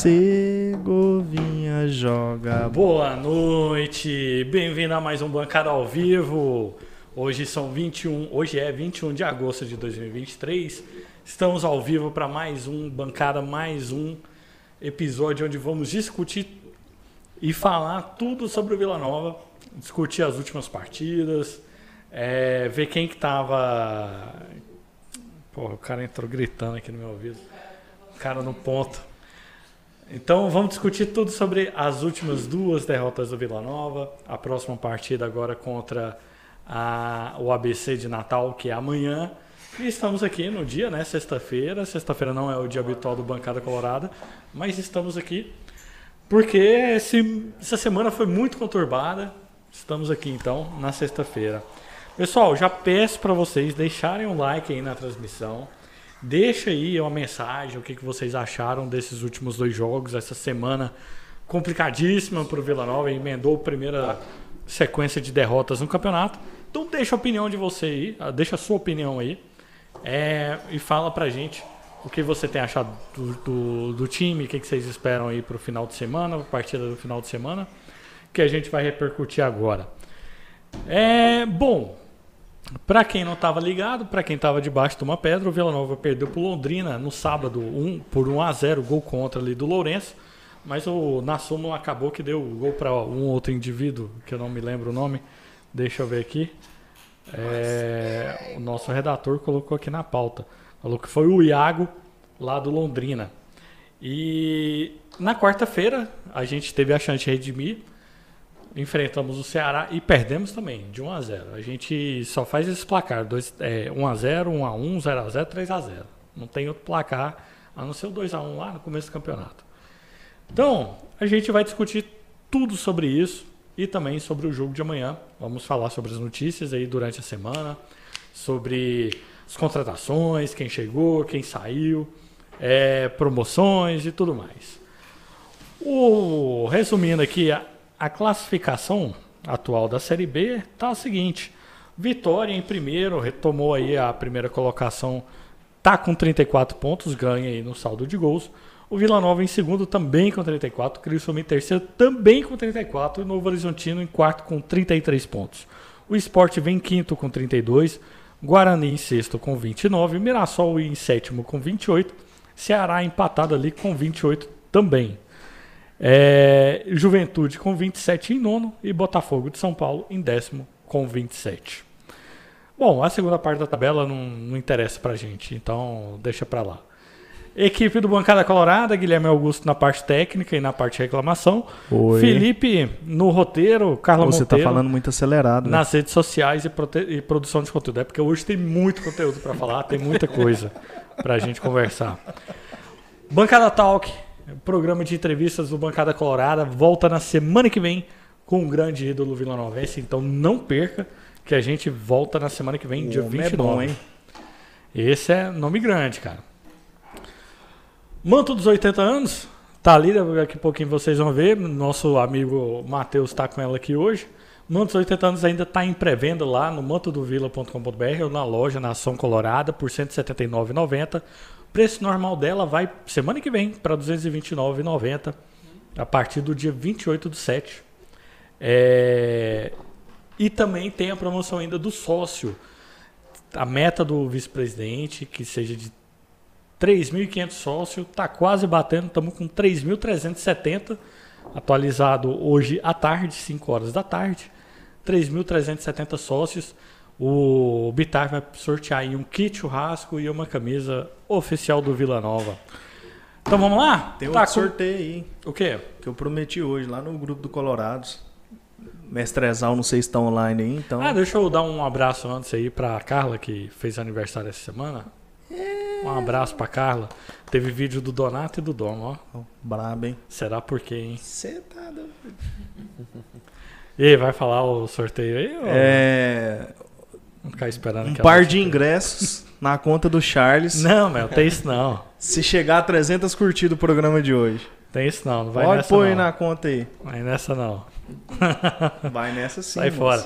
Segovinha joga. Boa noite, bem-vindo a mais um Bancada ao Vivo. Hoje são 21, hoje é 21 de agosto de 2023. Estamos ao vivo para mais um Bancada, mais um episódio onde vamos discutir e falar tudo sobre o Vila Nova, discutir as últimas partidas, é, ver quem que tava. Porra, o cara entrou gritando aqui no meu ouvido. O cara no ponto. Então vamos discutir tudo sobre as últimas duas derrotas do Vila Nova, a próxima partida agora contra a, o ABC de Natal, que é amanhã. E estamos aqui no dia, né? Sexta-feira. Sexta-feira não é o dia habitual do Bancada Colorada, mas estamos aqui porque esse, essa semana foi muito conturbada. Estamos aqui então na sexta-feira. Pessoal, já peço para vocês deixarem um like aí na transmissão. Deixa aí uma mensagem, o que, que vocês acharam desses últimos dois jogos, essa semana complicadíssima para o Vila Nova, emendou a primeira sequência de derrotas no campeonato. Então deixa a opinião de você aí, ah, deixa a sua opinião aí é, e fala pra gente o que você tem achado do, do, do time, o que, que vocês esperam aí para o final de semana, a partida do final de semana, que a gente vai repercutir agora. É, bom, para quem não estava ligado, para quem estava debaixo de uma pedra, o Vila Nova perdeu para Londrina no sábado um, por 1 a 0 gol contra ali do Lourenço. Mas o Nassumo acabou que deu o gol para um outro indivíduo, que eu não me lembro o nome. Deixa eu ver aqui. É, o nosso redator colocou aqui na pauta. Falou que foi o Iago, lá do Londrina. E na quarta-feira a gente teve a chance de redimir enfrentamos o Ceará e perdemos também, de 1 a 0. A gente só faz esse placar, dois, é, 1 a 0, 1 a 1, 0 a 0, 3 a 0. Não tem outro placar a não ser o 2 a 1 lá no começo do campeonato. Então, a gente vai discutir tudo sobre isso e também sobre o jogo de amanhã. Vamos falar sobre as notícias aí durante a semana, sobre as contratações, quem chegou, quem saiu, é, promoções e tudo mais. O, resumindo aqui, a classificação atual da Série B está a seguinte: Vitória em primeiro, retomou aí a primeira colocação, tá com 34 pontos, ganha aí no saldo de gols. O Vila Nova em segundo também com 34, Criciúma em terceiro também com 34 e o Novo Horizontino em quarto com 33 pontos. O Sport vem em quinto com 32, Guarani em sexto com 29, Mirassol em sétimo com 28, Ceará empatado ali com 28 também. É, Juventude com 27 em nono e Botafogo de São Paulo em décimo com 27. Bom, a segunda parte da tabela não, não interessa pra gente, então deixa pra lá. Equipe do Bancada Colorada, Guilherme Augusto na parte técnica e na parte de reclamação. Oi. Felipe no roteiro, Carla Você tá Monteiro. Você tá falando muito acelerado. Né? Nas redes sociais e, e, produção de conteúdo. É porque hoje tem muito conteúdo para falar, tem muita coisa pra gente conversar. Bancada Talk, programa de entrevistas do Bancada Colorada volta na semana que vem com o grande ídolo Vila Novense, então não perca que a gente volta na semana que vem, o dia 29. É bom, hein? Esse é nome grande, cara. Manto dos 80 anos, tá ali, daqui a pouquinho vocês vão ver. Nosso amigo Matheus está com ela aqui hoje. Manto dos 80 anos ainda está em pré-venda lá no mantodovila.com.br ou na loja na Ação Colorada por R$ 179,90 preço normal dela vai semana que vem para R$ 229,90 a partir do dia 28 do 7. É... E também tem a promoção ainda do sócio. A meta do vice-presidente, que seja de 3.500 sócios, está quase batendo, estamos com 3.370, atualizado hoje à tarde, 5 horas da tarde. 3.370 sócios. O Bitar vai sortear aí um kit churrasco e uma camisa oficial do Vila Nova. Então vamos lá? Tem tá, outro sorteio aí. O quê? Que eu prometi hoje lá no grupo do Colorados. Mestrezal, não sei se está online aí, então. Ah, deixa eu dar um abraço antes aí pra Carla, que fez aniversário essa semana. É... Um abraço pra Carla. Teve vídeo do Donato e do Dom, ó. Oh, brabo, hein? Será por quê, hein? Você tá doido. E aí, vai falar o sorteio aí? Ou... É. Vamos ficar esperando Um par de ingressos na conta do Charles. Não, meu, tem isso não. Se chegar a 300 curtidas o programa de hoje. Tem isso não, não vai Pode nessa pôr aí na conta aí. Vai nessa não. Vai nessa sim. Sai fora.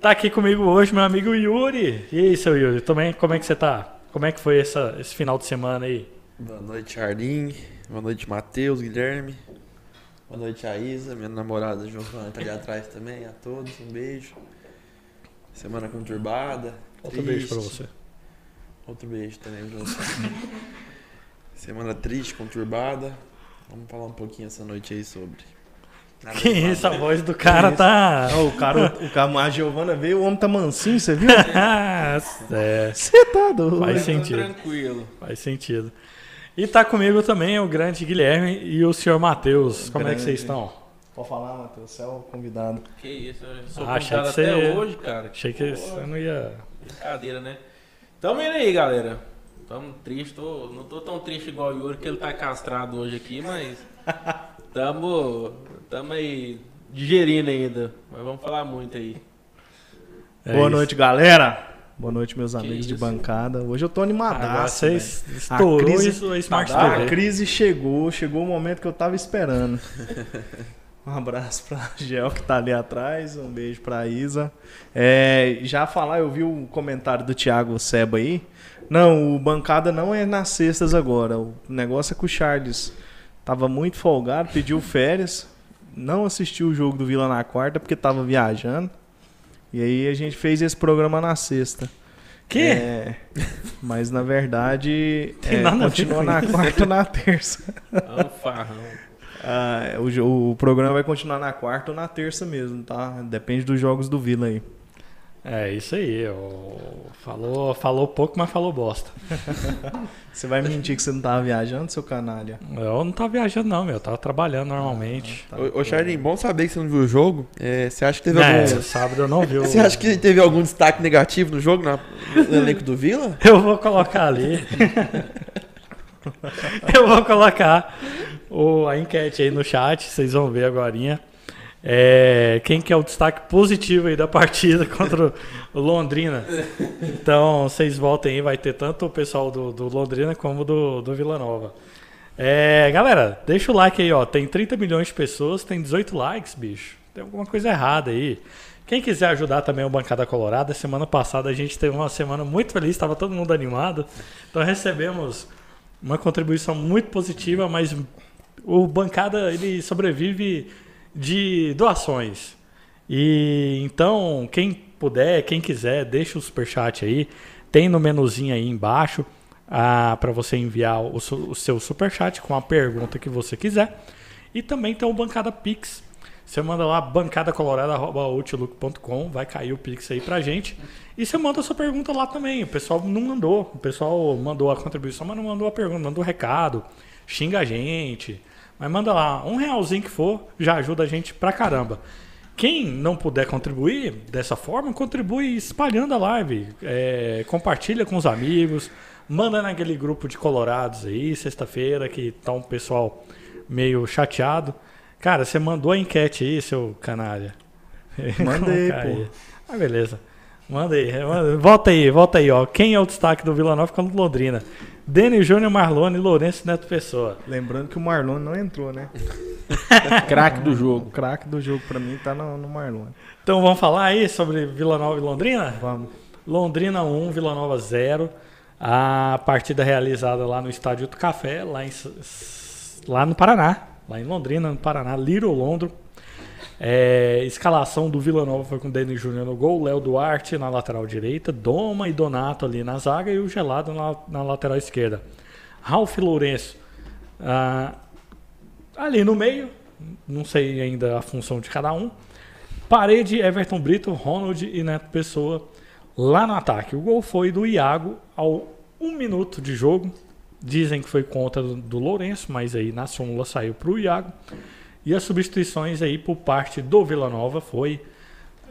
Tá aqui comigo hoje meu amigo Yuri. E aí, seu Yuri, também, como é que você tá? Como é que foi essa, esse final de semana aí? Boa noite, Charlin. Boa noite, Matheus, Guilherme. Boa noite, a Isa, minha namorada Giovana tá ali atrás também. A todos, um beijo. Semana conturbada. Outro beijo pra triste. você. Outro beijo também pra você. Semana triste, conturbada. Vamos falar um pouquinho essa noite aí sobre. Nada Que isso, a voz do cara tá. Ó, o cara, o cara, a Giovana veio, o homem tá mansinho, você viu? é, Você tá doido. Faz sentido. tranquilo. faz sentido. E tá comigo também o grande Guilherme e o senhor Matheus. Como é que Grande. vocês estão? Pode falar, Matheus, você é o convidado. Que isso, eu sou Ah, convidado que até você- hoje, cara. Achei que Pô, você não ia. Brincadeira, né? Tamo indo aí, galera. Tamo triste, tô, não tô tão triste igual o Yuri, que ele tá castrado hoje aqui, mas tamo, tamo aí digerindo ainda. Mas vamos falar muito aí. É Boa isso. noite, galera. Boa noite, meus amigos de isso. bancada. Hoje eu tô animadaço. vocês estourou crise- isso a Smart Tá A TV. crise chegou, chegou o momento que eu tava esperando. Um abraço pra Gel que tá ali atrás, um beijo pra Isa. É, já falar, eu vi o comentário do Thiago Seba aí. Não, o bancada não é nas sextas agora. O negócio é que o Charles tava muito folgado, pediu férias, não assistiu o jogo do Vila na quarta porque tava viajando. E aí a gente fez esse programa na sexta. Que? É, mas na verdade é, continua com na quarta na terça. É um farrão. Ah, o, o programa vai continuar na quarta ou na terça mesmo, tá? Depende dos jogos do Vila aí. É isso aí. Falou, falou pouco, mas falou bosta. Você vai mentir que você não tava viajando, seu canalha? Eu não tava viajando, não, meu. Eu tava trabalhando normalmente. Tá, Ô, ô Charlin, bom saber que você não viu o jogo. É, você acha que teve É, algum. sábado eu não vi o... Você acha que teve algum destaque negativo no jogo, na- no elenco do Vila? Eu vou colocar ali. eu vou colocar o, a enquete aí no chat, vocês vão ver agora. É, quem que é o destaque positivo aí da partida contra o Londrina? Então, vocês voltem aí, vai ter tanto o pessoal do, do Londrina como do, do Vila Nova. É, galera, deixa o like aí, ó. Tem 30 milhões de pessoas, tem 18 likes, bicho. Tem alguma coisa errada aí. Quem quiser ajudar também o Bancada Colorada, semana passada a gente teve uma semana muito feliz, estava todo mundo animado. Então recebemos uma contribuição muito positiva, mas o Bancada ele sobrevive de doações. E então, quem puder, quem quiser, deixa o superchat aí. Tem no menuzinho aí embaixo para você enviar o, o seu superchat com a pergunta que você quiser. E também tem o Bancada Pix. Você manda lá bancadacolorada.outlook.com, vai cair o Pix aí pra gente. E você manda a sua pergunta lá também. O pessoal não mandou. O pessoal mandou a contribuição, mas não mandou a pergunta, mandou o recado, xinga a gente. Mas manda lá, um realzinho que for, já ajuda a gente pra caramba. Quem não puder contribuir dessa forma, contribui espalhando a live. É, compartilha com os amigos, manda naquele grupo de colorados aí, sexta-feira, que tá um pessoal meio chateado. Cara, você mandou a enquete aí, seu canalha. Mandei, pô. aí. Ah, beleza. Manda aí. manda- Volta aí, volta aí, ó. Quem é o destaque do Vila Nova contra o Londrina? Denis Júnior Marlone e Lourenço Neto Pessoa. Lembrando que o Marlon não entrou, né? Craque do O jogo. craque do jogo pra mim tá no, no Marlon. Então vamos falar aí sobre Vila Nova e Londrina? Vamos. Londrina 1, Vila Nova 0. A partida realizada lá no Estádio do Café, lá, em, lá no Paraná. Lá em Londrina, no Paraná, Little Londro. É, escalação do Vila Nova foi com o Denis Júnior no gol, Léo Duarte na lateral direita, Doma e Donato ali na zaga e o Gelado na, na lateral esquerda. Ralf Lourenço ah, ali no meio, não sei ainda a função de cada um. Parede, Everton Brito, Ronald e Neto Pessoa lá no ataque. O gol foi do Iago ao um minuto de jogo. Dizem que foi contra do, do Lourenço, mas aí na súmula saiu para o Iago. E as substituições aí por parte do Vila Nova foi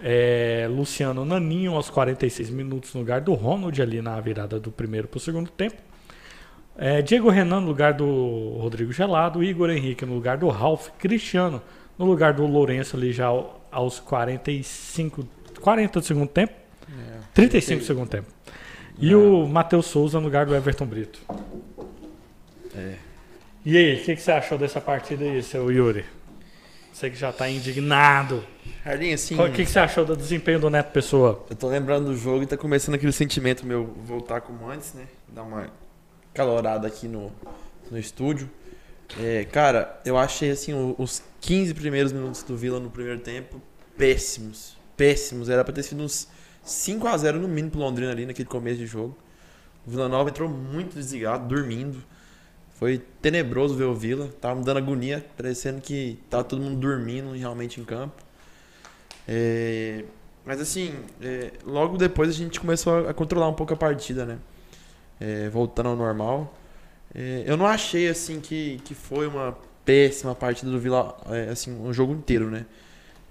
é, Luciano Naninho aos 46 minutos no lugar do Ronald ali na virada do primeiro para o segundo tempo. É, Diego Renan no lugar do Rodrigo Gelado, Igor Henrique no lugar do Ralf, Cristiano no lugar do Lourenço ali já ao- aos 45, 40 do segundo tempo, 35 do segundo tempo. E o Matheus Souza no lugar do Everton Brito. É. E aí, o que, que você achou dessa partida aí, seu Yuri? Você que já tá indignado. Charlin, assim. O que, que você achou do desempenho do Neto Pessoa? Eu tô lembrando do jogo e tá começando aquele sentimento meu voltar como antes, né? Dar uma calorada aqui no, no estúdio. É, cara, eu achei assim os 15 primeiros minutos do Vila no primeiro tempo péssimos. Péssimos. Era pra ter sido uns 5 a 0 no mínimo pro Londrina ali naquele começo de jogo. O Vila Nova entrou muito desligado, dormindo. Foi tenebroso ver o Vila. Tava me dando agonia, parecendo que tava todo mundo dormindo realmente em campo. É, mas assim, é, logo depois a gente começou a controlar um pouco a partida, né? É, voltando ao normal. É, eu não achei assim que, que foi uma péssima partida do Vila, é, assim, um jogo inteiro, né?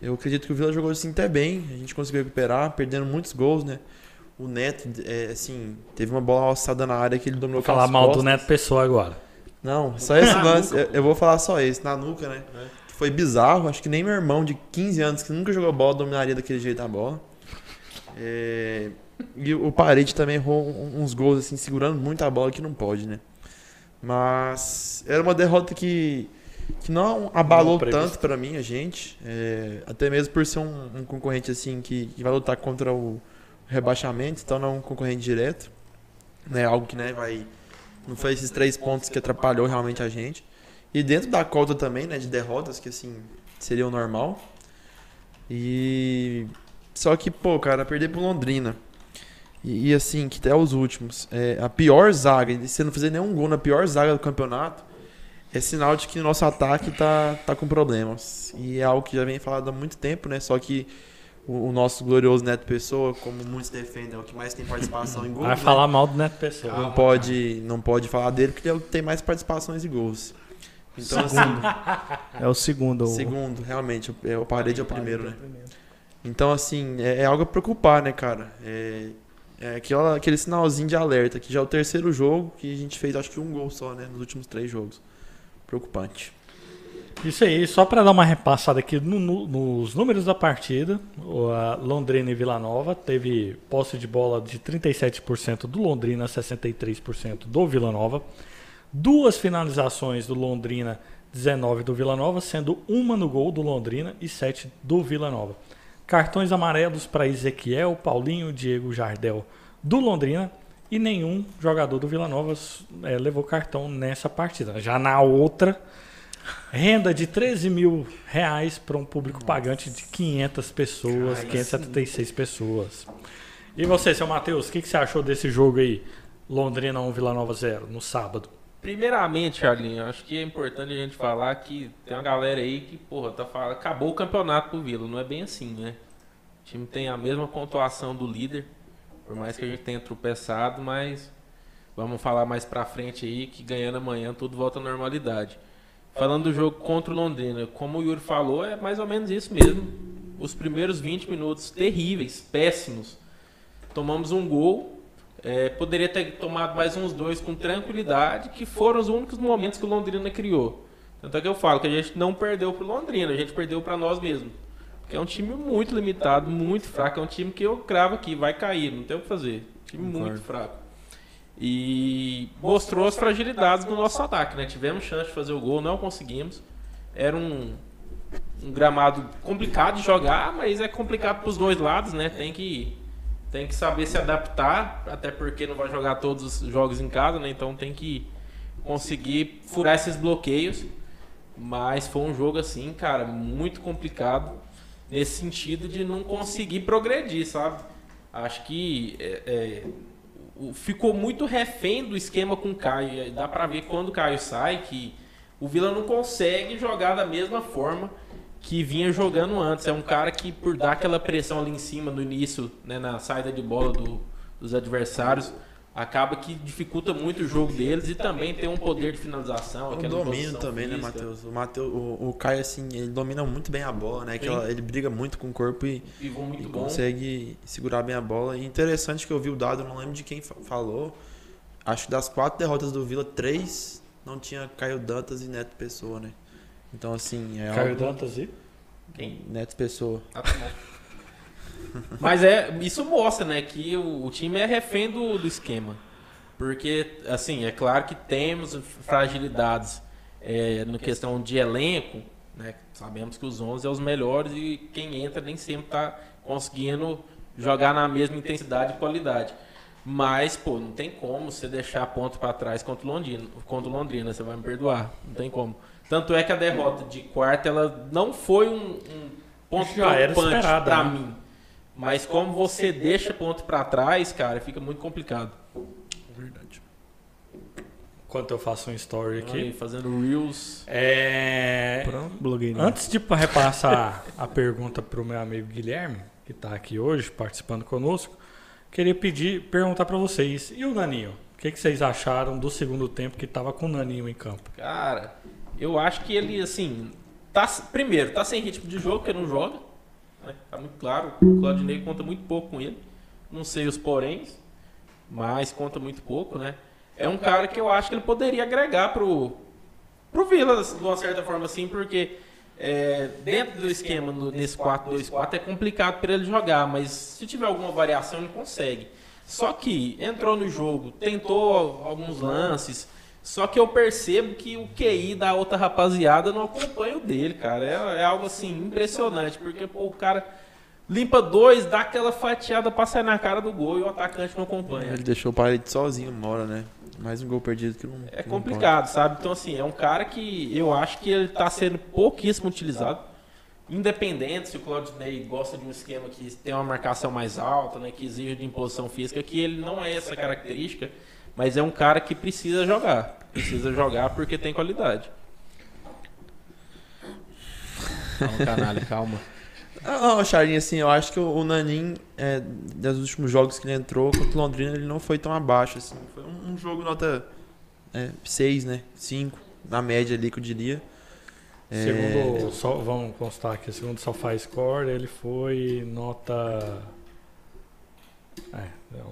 Eu acredito que o Vila jogou assim até bem, a gente conseguiu recuperar, perdendo muitos gols, né? O Neto, é, assim, teve uma bola alçada na área que ele dominou Vou falar mal do costas. Neto Pessoa agora. Não, só esse lance. Eu, eu vou falar só esse, na nuca, né? Que Foi bizarro. Acho que nem meu irmão de 15 anos, que nunca jogou bola, dominaria daquele jeito a bola. É, E o Parede também errou uns gols, assim, segurando muito a bola que não pode, né? Mas era uma derrota que, que não abalou Não tanto pra mim, a gente. É, até mesmo por ser um, um concorrente, assim, que, que vai lutar contra o rebaixamento, então não é um concorrente direto. Né? Algo que, né, vai não foi esses três pontos que atrapalhou realmente a gente. E dentro da cota também, né, de derrotas, que assim, seria o normal. E. Só que, pô, cara, perder pro Londrina. E, e, assim, que até os últimos. É, a pior zaga, e você não fazer nenhum gol na pior zaga do campeonato, é sinal de que o nosso ataque tá, tá com problemas. E é algo que já vem falado há muito tempo, né? Só que o, o nosso glorioso Neto Pessoa, como muitos defendem, é o que mais tem participação em gols. Vai né? falar mal do Neto Pessoa. não pode, não pode falar dele porque ele tem mais participações e gols. Então, assim, É o segundo. o- segundo, realmente, o- é, o parede é o primeiro, né? primeiro. Então, assim, é, é algo a preocupar, né, cara? É, é aquela, aquele sinalzinho de alerta, que já é o terceiro jogo que a gente fez, acho que um gol só, né, nos últimos três jogos. Preocupante. Isso aí, só para dar uma repassada aqui no- no- nos números da partida, Londrina e Vila Nova teve posse de bola de 37% do Londrina, 63% do Vila Nova. Duas finalizações do Londrina, 19 do Vila Nova, sendo uma no gol do Londrina e 7 do Vila Nova. Cartões amarelos para Ezequiel, Paulinho, Diego Jardel do Londrina e nenhum jogador do Vila Nova eh, levou cartão nessa partida. Já na outra, Renda de 13 mil reais para um público pagante de 500 pessoas, 576 pessoas. E você, seu Matheus, o que, que você achou desse jogo aí? Londrina 1, Vila Nova 0, no sábado. Primeiramente, Charlinho, acho que é importante a gente falar que tem uma galera aí que, porra, tá falando, acabou o campeonato pro Vila. Não é bem assim, né? O time tem a mesma pontuação do líder, por mais que a gente tenha tropeçado, mas vamos falar mais pra frente aí que ganhando amanhã tudo volta à normalidade. Falando do jogo contra o Londrina, como o Yuri falou, é mais ou menos isso mesmo. Os primeiros 20 minutos terríveis, péssimos. Tomamos um gol, é, poderia ter tomado mais uns dois com tranquilidade, que foram os únicos momentos que o Londrina criou. Tanto é que eu falo que a gente não perdeu pro Londrina, a gente perdeu para nós mesmos. Porque é um time muito limitado, muito fraco. É um time que eu cravo aqui, vai cair, não tem o que fazer. Time muito fraco. E mostrou as fragilidades do nosso ataque, né? Tivemos chance de fazer o gol, não conseguimos. Era um, um gramado complicado de jogar, mas é complicado para os dois lados, né? Tem que tem que saber se adaptar, até porque não vai jogar todos os jogos em casa, né? Então tem que conseguir furar esses bloqueios. Mas foi um jogo assim, cara, muito complicado nesse sentido de não conseguir progredir, sabe? Acho que é, é, ficou muito refém do esquema com o Caio. Dá pra ver quando o Caio sai que o Vila não consegue jogar da mesma forma que vinha jogando antes. É um cara que, por dar aquela pressão ali em cima no início, né, na saída de bola do- dos adversários, acaba que dificulta muito o jogo deles e também tem um poder de finalização. O aquela domínio também, né, física. Matheus? O, Mateus o, o Caio, assim, ele domina muito bem a bola, né? Aquela- ele briga muito com o corpo e, e consegue segurar bem a bola. E interessante que eu vi o dado, eu não lembro de quem fa- falou. Acho que das quatro derrotas do Vila, três não tinha Caio Dantas e Neto Pessoa, né? Então, assim, é Caio algo... Dantas e? Quem? Neto Pessoa. Ah, tá bom. Mas é, isso mostra, né, que o, o time é refém do, do esquema. Porque, assim, é claro que temos fragilidades é, na questão de elenco, né? Sabemos que os 11 é os melhores e quem entra nem sempre está conseguindo jogar na mesma intensidade e qualidade. Mas, pô, não tem como você deixar ponto pra trás contra o Londrina, contra o Londrina, você vai me perdoar. Não tem como. Tanto é que a derrota de quarta, ela não foi um, um ponto Já preocupante né? mim. Mas como você deixa ponto pra trás, cara, fica muito complicado. Verdade. Enquanto eu faço um story Aí, aqui. fazendo reels. É... Pronto, blogueirinho. Antes de repassar a pergunta para o meu amigo Guilherme, que está aqui hoje participando conosco, queria pedir, perguntar para vocês, e o Naninho? O que, que vocês acharam do segundo tempo que estava com o Naninho em campo? Cara, eu acho que ele, assim, tá, primeiro, tá sem ritmo de jogo, porque não joga. Né? Tá muito claro. O Claudinei conta muito pouco com ele. Não sei os poréns, mas conta muito pouco, né? É um cara que eu acho que ele poderia agregar pro, pro Vila, de uma certa forma assim, porque é, dentro do esquema, no- nesse 4-2-4, é complicado para ele jogar, mas se tiver alguma variação, ele consegue. Só que entrou no jogo, tentou alguns lances, só que eu percebo que o QI da outra rapaziada não acompanha o dele, cara. É, é algo assim impressionante, porque pô, o cara limpa dois, dá aquela fatiada pra sair na cara do gol e o atacante não acompanha. Ele deixou o parede sozinho uma hora, né? Mais um gol perdido que não. É que não complicado, sabe? Então, assim, é um cara que eu acho que ele tá sendo pouquíssimo utilizado. Independente se o Claudinei gosta de um esquema que tem uma marcação mais alta, né, que exige de imposição física, que ele não é essa característica, mas é um cara que precisa jogar. Precisa jogar porque tem qualidade. Calma, canalha, calma. Ah, não, Charlinho, assim, eu acho que o, Nanin, é, dos últimos jogos que ele entrou contra o Londrina, ele não foi tão abaixo, assim. Foi um, um jogo nota 6, né? 5, na média ali que eu diria. É, Segundo, só, vamos constar aqui, segundo o SofaScore, ele foi nota... É,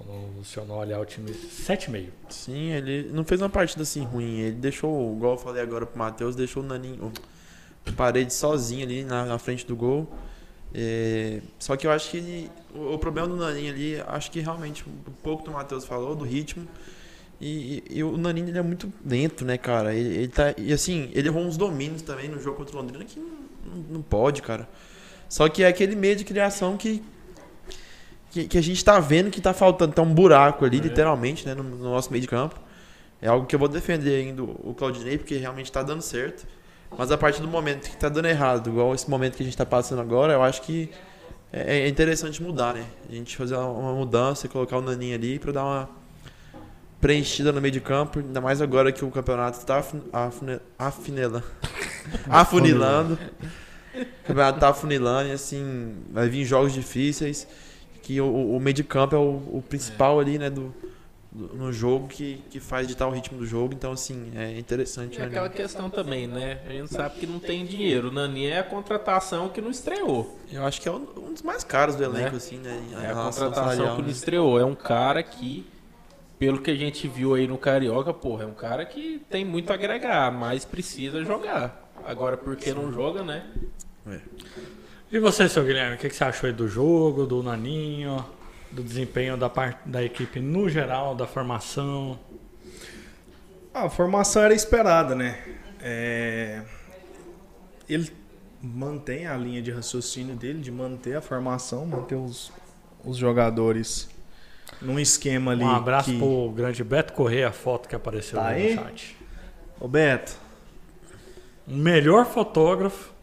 o Luciano olhar o time 7,5. Sim, ele não fez uma partida assim ruim. Ele deixou, igual eu falei agora pro Matheus, deixou o Nanin, o parede sozinho ali na, na frente do gol. É, só que eu acho que ele- o, o problema do Nanin ali, acho que realmente, um pouco do Matheus falou, do ritmo. E, e- e o Nanin ele é muito lento, né, cara? Ele, ele tá, e assim, ele errou uns domínios também no jogo contra o Londrina que não, não- não pode, cara. Só que é aquele meio de criação que, que, que a gente tá vendo que tá faltando. Tá um buraco ali, É. literalmente, né, no, no nosso meio de campo. É algo que eu vou defender ainda o Claudinei, porque realmente tá dando certo. Mas a partir do momento que tá dando errado, igual esse momento que a gente tá passando agora, eu acho que é, é interessante mudar, né? A gente fazer uma, mudança, colocar o Naninho ali pra dar uma preenchida no meio de campo, ainda mais agora que o campeonato está afun- afune- afinela- afunilando. O campeonato tá afunilando e assim, vai vir jogos difíceis. Que o, o meio de campo é o, o principal ali, né, do, do- no jogo que, que faz ditar o ritmo do jogo. Então, assim, é interessante. E né, aquela questão também, né? A gente sabe que não tem dinheiro. O Nani é a contratação que não estreou. Eu acho que é um, um dos mais caros do elenco, Né? assim, né? É a contratação salarial, que não né? estreou. É um cara que, pelo que a gente viu aí no Carioca, porra, é um cara que tem muito a agregar, mas precisa jogar. Agora, porque não joga, né? E você, seu Guilherme, o que, que você achou aí do jogo, do Naninho, do desempenho da, parte, da equipe no geral, da formação? Ah, a formação era esperada, né? É, Ele mantém a linha de raciocínio dele, de manter a formação, manter os, os jogadores num esquema ali. Um abraço que... pro grande Beto Correia, a foto que apareceu Tá aí aí? no chat. Ô Beto, O melhor fotógrafo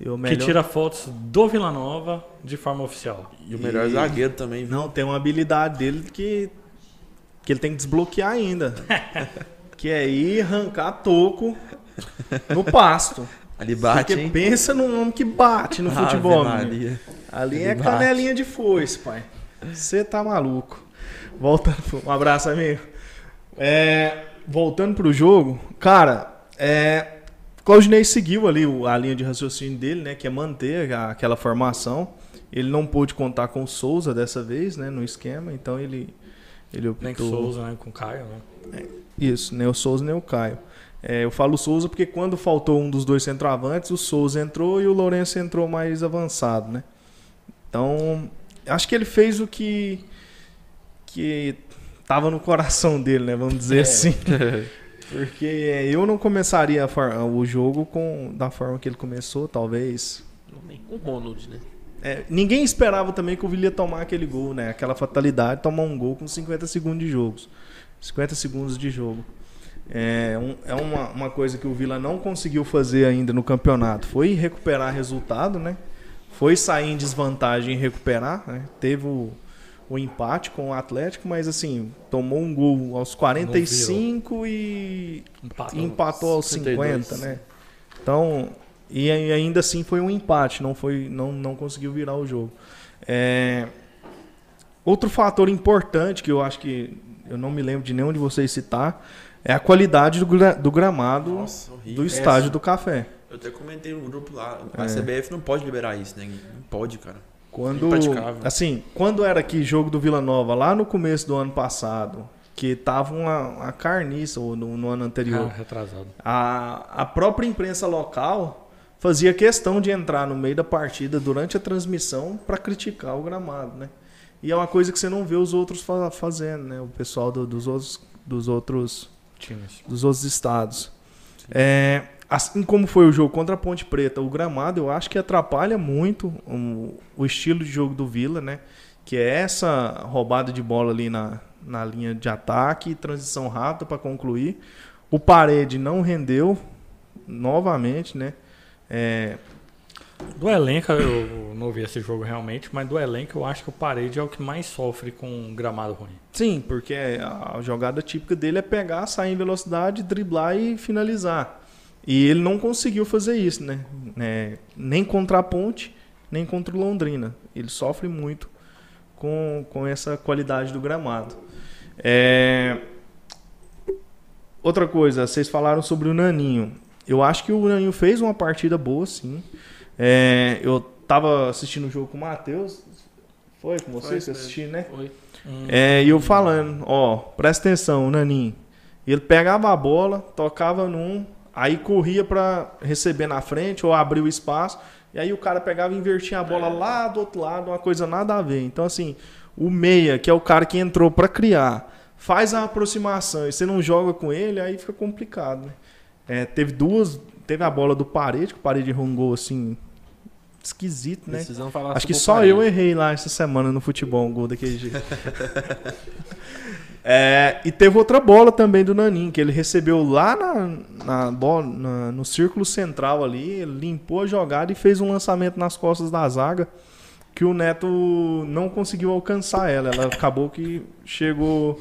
e o que melhor... tira fotos do Vila Nova de forma oficial. E o melhor E- zagueiro também, viu? Não, tem uma habilidade dele que, que ele tem que desbloquear ainda. que é ir arrancar toco no pasto. Ali bate, Porque hein? pensa num homem que bate no futebol. Ali Ele é bate. canelinha de foice, pai. Você tá maluco. Voltando, pro- um abraço, amigo. É, voltando pro jogo, cara, é, Claudinei seguiu ali a linha de raciocínio dele, né, que é manter aquela formação. Ele não pôde contar com o Souza dessa vez, né, no esquema, então ele ele optou Nem com o Souza, nem com o Caio, né? isso, nem o Souza nem o Caio. É, eu falo Souza porque quando faltou um dos dois centroavantes, o Souza entrou e o Lourenço entrou mais avançado, né? Então, acho que ele fez o que que tava no coração dele, né? Vamos dizer É. assim. Porque é, eu não começaria a for- o jogo com da forma que ele começou, talvez. Com o Ronald, né? é, ninguém esperava também que o Vila ia tomar aquele gol, né? Aquela fatalidade, tomar um gol com 50 segundos de jogo. 50 segundos de jogo. É, um- é uma, uma coisa que o Vila não conseguiu fazer ainda no campeonato. Foi recuperar resultado, né? Foi sair em desvantagem e recuperar. né? Teve o, o empate com o Atlético, mas assim, tomou um gol aos 45 e Empatou. e empatou aos 52. 50, né? Então, e ainda assim foi um empate, não foi, não, não conseguiu virar o jogo. É, outro fator importante que eu acho que eu não me lembro de nenhum de vocês citar é a qualidade do, gra- do gramado Nossa, do estádio do Café. Eu até comentei no grupo lá. É. A CBF não pode liberar isso, né? Não pode, cara. Quando, assim, quando era aqui jogo do Vila Nova, lá no começo do ano passado, que tava uma, uma carniça ou no, no ano anterior, Ah, retrasado. A, a própria imprensa local fazia questão de entrar no meio da partida durante a transmissão para criticar o gramado, né? E é uma coisa que você não vê os outros fa- fazendo, né? O pessoal do- dos outros dos outros Times. dos outros estados. É, assim como foi o jogo contra a Ponte Preta, o gramado eu acho que atrapalha muito o, o estilo de jogo do Vila, né? Que é essa roubada de bola ali na, na linha de ataque, transição rápida para concluir. O parede não rendeu novamente, né? É, Do elenco, eu não vi esse jogo realmente, mas do elenco eu acho que o Parede é o que mais sofre com um gramado ruim. Sim, porque a a jogada típica dele é pegar, sair em velocidade, driblar e finalizar. E ele não conseguiu fazer isso, né? É, nem contra a Ponte, nem contra o Londrina. Ele sofre muito com, com essa qualidade do gramado. É, Outra coisa, vocês falaram sobre o Naninho. Eu acho que o Naninho fez uma partida boa, sim. É, eu tava assistindo o jogo com o Matheus. Foi com vocês que assistiram, né? Foi. É, e eu falando, ó, presta atenção, o Naninho. Ele pegava a bola, tocava num, aí corria pra receber na frente ou abrir o espaço, e aí o cara pegava e invertia a bola lá do outro lado, uma coisa nada a ver. Então, assim, o meia, que é o cara que entrou pra criar, faz a aproximação e você não joga com ele, aí fica complicado, né? É, teve duas, teve a bola do parede, que o parede gol assim, esquisito, né? Acho que só Parede. eu errei lá essa semana no futebol, um gol daquele jeito. É, e teve outra bola também do Nanin, que ele recebeu lá na, na bola, na- no círculo central ali, ele limpou a jogada e fez um lançamento nas costas da zaga que o Neto não conseguiu alcançar ela. Ela acabou que chegou,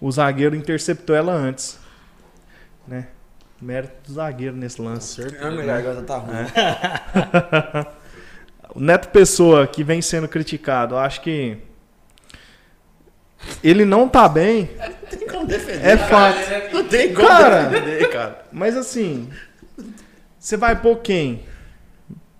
o zagueiro interceptou ela antes. Né? Mérito do zagueiro nesse lance. A minha garganta tá ruim. O Neto Pessoa, que vem sendo criticado, eu acho que ele não tá bem, Não tem como defender. é fato. Não tem como Cara. defender, cara. Mas assim, você vai pôr quem?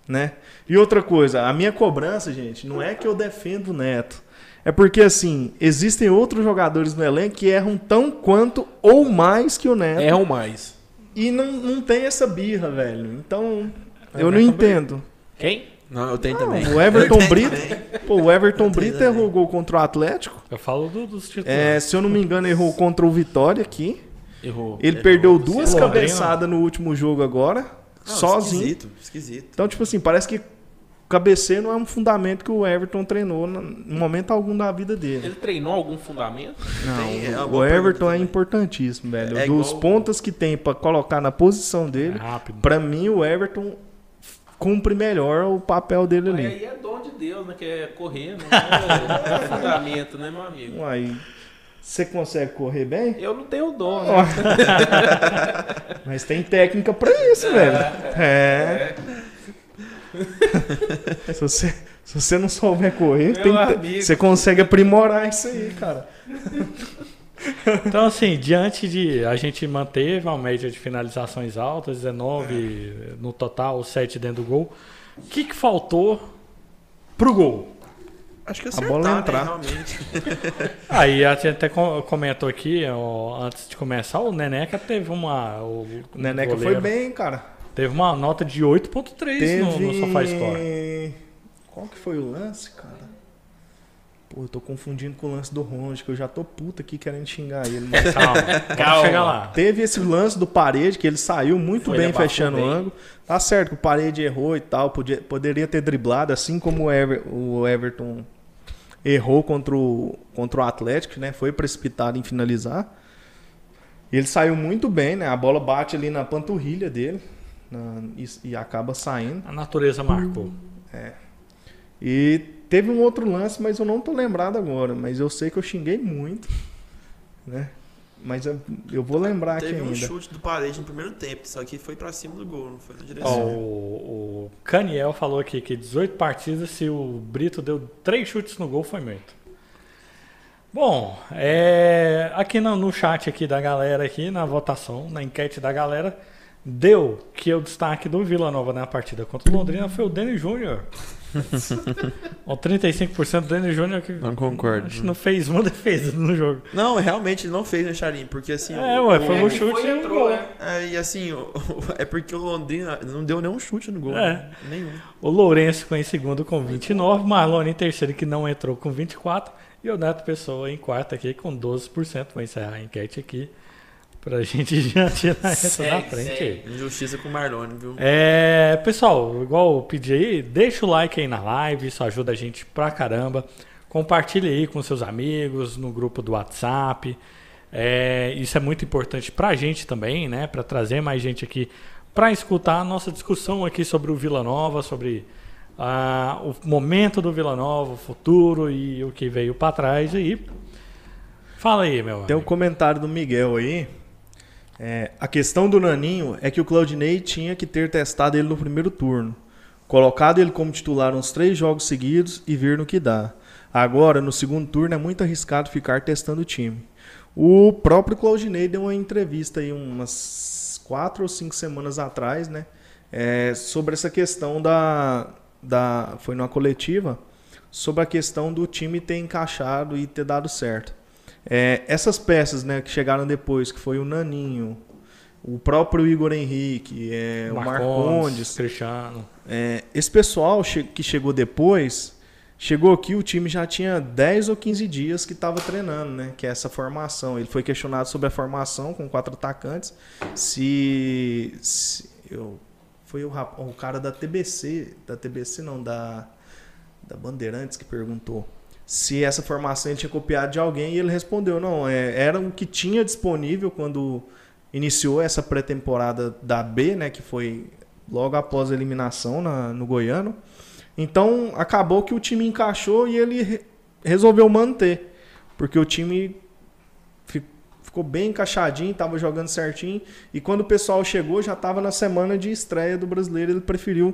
Né? E outra coisa, a minha cobrança, gente, não é que eu defendo o Neto. É porque, assim, existem outros jogadores no elenco que erram tão quanto ou mais que o Neto. Erram mais. E não, não tem essa birra, velho. Então, É, eu não Neto entendo. Quem? Não, eu tenho também. O Everton Eu Brito, também. pô, o Everton Eu Brito errou o gol contra o Atlético. Eu falo do- dos É, titulares. se eu não me engano, errou contra o Vitória aqui. Errou. Ele Errou. perdeu duas cabeçadas no último jogo agora, Não, sozinho. Esquisito, esquisito. Então, tipo assim, parece que cabeceio não é um fundamento que o Everton treinou em momento algum da vida dele. Ele treinou algum fundamento? Não, Tem, é o Everton é importantíssimo, velho. É Dos igual- pontas que tem pra colocar na posição É dele, rápido. pra mim o Everton cumpre melhor o papel dele Aí, ali. aí é dom de Deus, né? Que é correr, não é, é fundamento, né, meu amigo? Uai, você consegue correr bem? Eu não tenho dom, né? Mas tem técnica pra isso, velho. É. se, você, se você não souber correr, tem você consegue aprimorar isso aí, cara. Então, assim, diante de. A gente manteve uma média de finalizações altas, 19 no total, 7 dentro do gol. O que, que faltou pro gol? Acho que A acertar, bola né, entrar. Aí a gente até co- comentou aqui, ó, antes de começar, o Neneca teve uma. O, O Neneca goleiro, foi bem, cara. Teve uma nota de 8,3 Teve... no, no SofaScore. Qual que foi o lance, cara? Pô, eu tô confundindo com o lance do Ronde, que eu já tô puta aqui querendo xingar ele. Mas Calma, calma. Chega lá. teve esse lance do Parede, que ele saiu muito Foi, bem fechando o bem. ângulo. Tá certo que o Parede errou e tal, podia, poderia ter driblado, assim como o, Ever- o Everton errou contra o, contra o Atlético, né? Foi precipitado em finalizar. E ele saiu muito bem, né? A bola bate ali na panturrilha dele na- e, e acaba saindo. A natureza marcou. E teve um outro lance, mas eu não tô lembrado agora. Mas eu sei que eu xinguei muito, né? Mas eu, eu vou lembrar aqui Teve um ainda. chute do parede no primeiro tempo, só que foi pra cima do gol, não foi na Ó, direção. o, o Caniel falou aqui que 18 partidas, se o Brito deu 3 chutes no gol, foi muito. Bom, é, aqui no, no chat aqui da galera, aqui na votação, na enquete da galera, deu que o destaque do Vila Nova na partida contra o Londrina foi o Dani Júnior. o 35% do Dani Júnior que Não concordo. acho que não fez uma defesa no jogo. Não, realmente ele não fez, né, Charim? Porque assim. É, o- ué, foi É um chute foi, e um entrou, gol. né? É, e assim, o- é porque o Londrina não deu nenhum chute no gol. É. né? Nenhum. O Lourenço ficou em segundo com 29, Marlone em terceiro que não entrou com 24 e o Neto Pessoa em quarto aqui com 12%. Vou encerrar a enquete aqui pra gente já tirar essa da Segue, frente segue. aí. Injustiça com o Marlone, viu? É, pessoal, igual eu pedi aí, deixa o like aí na live, isso ajuda a gente pra caramba. Compartilhe aí com seus amigos, no grupo do WhatsApp. É, isso é muito importante pra gente também, né? Pra trazer mais gente aqui pra escutar a nossa discussão aqui sobre o Vila Nova, sobre ah, o momento do Vila Nova, o futuro e o que veio pra trás aí. Fala aí, meu Tem um amigo. comentário do Miguel aí. É, a questão do Naninho é que o Claudinei tinha que ter testado ele no primeiro turno. Colocado ele como titular uns três jogos seguidos e ver no que dá. Agora, no segundo turno, é muito arriscado ficar testando o time. O próprio Claudinei deu uma entrevista aí umas quatro ou cinco semanas atrás, né? é, sobre essa questão da, da. Foi numa coletiva. Sobre a questão do time ter encaixado e ter dado certo. É, essas peças né, que chegaram depois, que foi o Naninho, o próprio Igor Henrique, é, o Marcondes, Cristiano. é, esse pessoal che- que chegou depois, chegou aqui, o time já tinha 10 ou 15 dias que estava treinando, né? Que é essa formação. Ele foi questionado sobre a formação com quatro atacantes. Se. se eu, foi o, o cara da TBC, da TBC não, da, da Bandeirantes que perguntou se essa formação ele tinha copiado de alguém e ele respondeu não é, era o que tinha disponível quando iniciou essa pré-temporada da B né que foi logo após a eliminação na- no Goiano. Então acabou que o time encaixou e ele re- resolveu manter porque o time fi- ficou bem encaixadinho estava jogando certinho e quando o pessoal chegou já estava na semana de estreia do brasileiro ele preferiu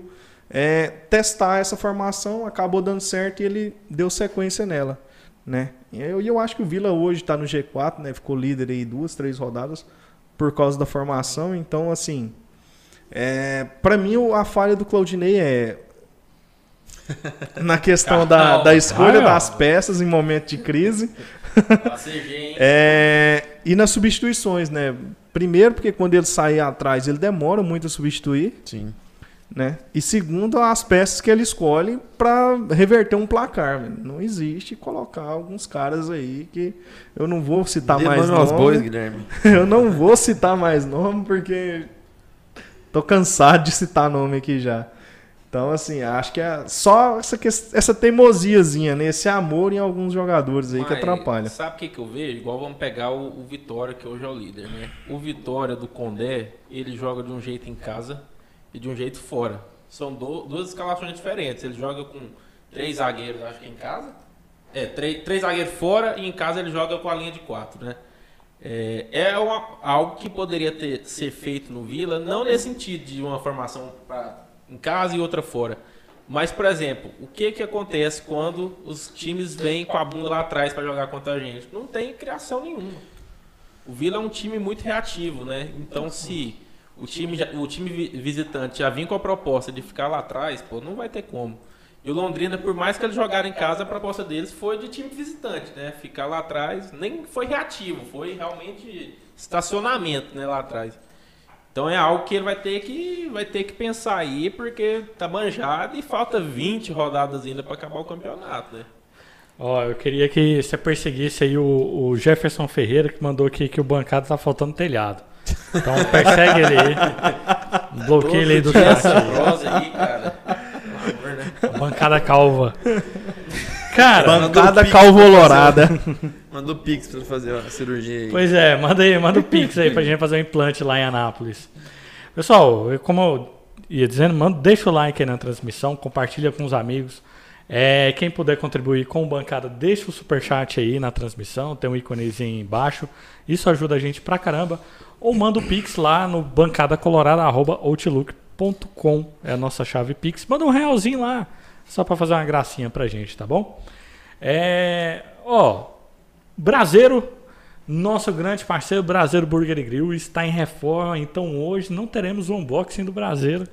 é, testar essa formação, acabou dando certo e ele deu sequência nela, né? E eu, eu acho que o Vila hoje está no G4, né? Ficou líder aí duas, três rodadas por causa da formação, então assim, é, para mim a falha do Claudinei é na questão da, da escolha das peças em momento de crise hein? é, e nas substituições, né? Primeiro porque quando ele sai atrás ele demora muito a substituir, Sim. Né? E segundo, as peças que ele escolhe para reverter um placar. velho. Não existe colocar alguns caras aí que eu não vou citar mais nome bois, Guilherme. eu não vou citar mais nome porque tô cansado de citar nome aqui já. Então, assim, acho que é só essa, essa teimosiazinha, né? Esse amor em alguns jogadores aí que Mas atrapalha. Sabe o que, que eu vejo? Igual vamos pegar o, o Vitória, que hoje é o líder, né? O Vitória do Condé, ele joga de um jeito em casa e de um jeito fora. São do- duas escalações diferentes. Ele joga com três zagueiros, acho que em casa. É, três, três zagueiros fora e em casa ele joga com a linha de quatro, né? É, é uma- algo que poderia ter, ser feito no Vila, não nesse sentido de uma formação pra, em casa e outra fora. Mas, por exemplo, o que, que acontece quando os times vêm com a bunda lá atrás para jogar contra a gente? Não tem criação nenhuma. O Vila é um time muito reativo, né? Então, se o time, o time vi- visitante já vir com a proposta de ficar lá atrás, pô, não vai ter como. E o Londrina, por mais que eles jogaram em casa, a proposta deles foi de time visitante, né? Ficar lá atrás, nem foi reativo, foi realmente estacionamento, né, lá atrás. Então é algo que ele vai ter que vai ter que pensar aí, porque tá manjado e falta 20 rodadas ainda para acabar o campeonato, né? Ó, eu queria que você perseguisse aí o, o Jefferson Ferreira, que mandou aqui que o bancado tá faltando telhado. Então persegue ele aí. Bloqueia ele aí do chat. aí. cara. Né? Bancada calva. Cara, Bancada calvolorada. Mandou pix pra ele fazer a cirurgia aí. pois é, manda aí, manda o Pix aí pra gente fazer um implante lá em Anápolis. Pessoal, como eu ia dizendo, manda, deixa o like aí na transmissão, compartilha com os amigos. É, quem puder contribuir com o bancada, deixa o superchat aí na transmissão, tem um íconezinho embaixo. Isso ajuda a gente pra caramba. Ou manda o Pix lá no bancadacolorada.outlook.com. É a nossa chave Pix. Manda um realzinho lá, só pra fazer uma gracinha pra gente, tá bom? É, ó, Braseiro, nosso grande parceiro Braseiro Burger e Grill está em reforma, então hoje não teremos o unboxing do Braseiro.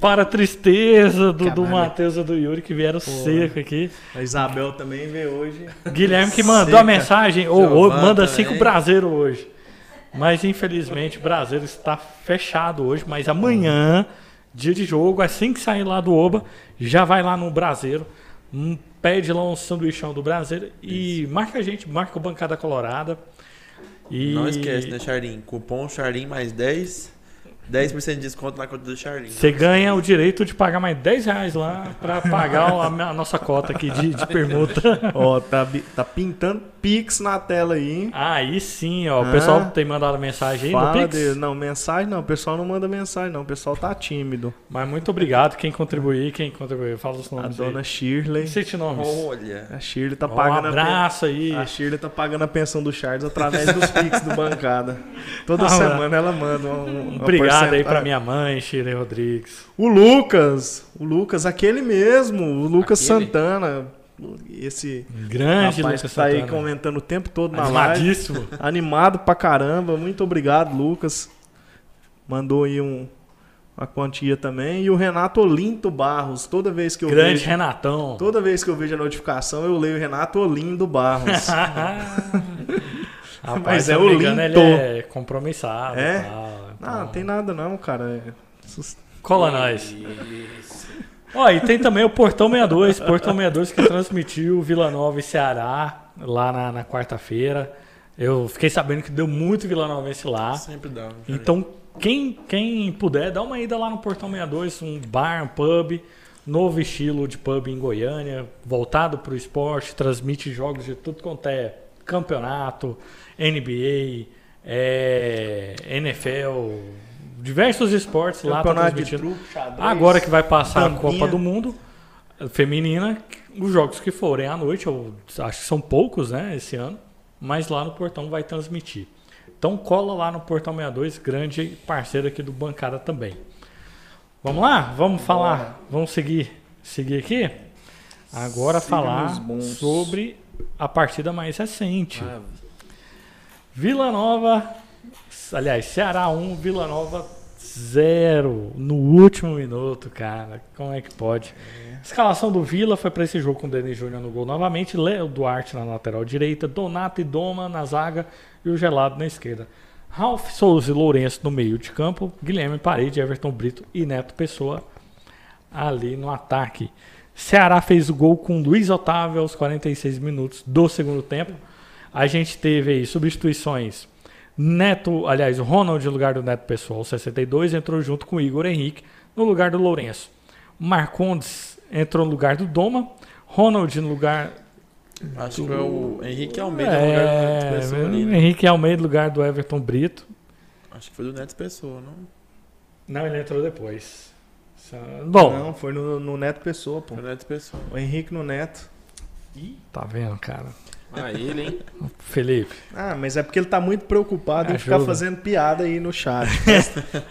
Para a tristeza do, do. Matheus e do Yuri que vieram seco aqui. A Isabel também veio hoje. Guilherme que mandou Seca. a mensagem, ou, ou manda também. cinco Braseiro hoje. Mas infelizmente o Braseiro está fechado hoje, mas amanhã, dia de jogo, assim que sair lá do Oba, já vai lá no Braseiro, hum, pede lá um sanduichão do Braseiro e marca a gente, marca o Bancada Colorada. E Não esquece, né, Charlin? Cupom Charlin mais 10. 10% de desconto na conta do Charlin. Você ganha o direito de pagar mais 10 reais lá para pagar a, a nossa cota aqui de, de permuta. Ó, tá, tá pintando Pix na tela aí, hein? Aí sim, ó. O Ah. pessoal tem mandado mensagem aí no Fala Pix. dele. Não, mensagem não. O pessoal não manda mensagem, não. O pessoal tá tímido. Mas muito obrigado quem contribuir, quem contribuir. Fala os A nomes dona aí. Shirley. Sete nomes. Olha. A Shirley tá Ó, um pagando a pen- abraço aí. A Shirley tá pagando a pensão do Charles através dos Pix do bancada. Toda Ah, semana ela manda um, uma Obrigado aí porcentagem. pra minha mãe, Shirley Rodrigues. O Lucas, o Lucas, aquele mesmo, o Lucas Aquele? Santana. Esse Grande rapaz Lucas que tá aí Santana. comentando o tempo todo na live. Animadíssimo. Animado pra caramba. Muito obrigado, Lucas. Mandou aí um, uma quantia também. E o Renato Olinto Barros. Toda vez que eu Grande vejo. Renatão. Toda vez que eu vejo a notificação, eu leio Renato Olindo Barros. Rapaz, Mas é o Linto. ele é compromissado. É? Então- não tem nada não, cara. É Cola nós. Ó, e tem também o Portão 62. Portão 62 que transmitiu Vila Nova e Ceará lá na, na quarta-feira. Eu fiquei sabendo que deu muito Vila Novense lá. Sempre dá. Charlin. Então, quem, quem puder, dá uma ida lá no Portão 62, um bar, um pub, novo estilo de pub em Goiânia, voltado para o esporte, transmite jogos de tudo quanto é campeonato, NBA, é, NFL, diversos esportes lá tá Campeonato de transmitindo. truco, xadrez. Agora que vai passar a. Copa do Mundo feminina, os jogos que forem à noite, eu acho que são poucos, né, esse ano, mas lá no Portão vai transmitir. Então cola lá no Portão 62, grande parceiro aqui do Bancada também. Vamos lá? Vamos falar, vamos seguir, seguir aqui? Agora Siga falar sobre a partida mais recente. Ah, Vila Nova, aliás, Ceará 1, Vila Nova 0 no último minuto, cara. Como é que pode? Escalação do Vila foi para esse jogo com o Denis Júnior no gol novamente, Léo Duarte na lateral direita, Donato e Doma na zaga e o Gelado na esquerda. Ralf Souza e Lourenço no meio de campo, Guilherme Parede, Everton Brito e Neto Pessoa ali no ataque. Ceará fez o gol com Luiz Otávio aos 46 minutos do segundo tempo. A gente teve aí substituições. Neto, aliás, o Ronald no lugar do Neto Pessoal, 62, entrou junto com o Igor Henrique no lugar do Lourenço. Marcondes entrou no lugar do Doma. Ronald no lugar. Acho que foi o Henrique Almeida no lugar do Neto É, Pessoa ali, né? Henrique Almeida no lugar do Everton Brito. Acho que foi do Neto Pessoa, não? Não, ele entrou depois. Bom, Não, foi no, no Neto Pessoa, pô. Foi do Neto Pessoa. O Henrique no Neto. tá vendo, cara? Ah, ele, hein? Felipe. Ah, mas é porque ele tá muito preocupado em Ajuda. ficar fazendo piada aí no chat.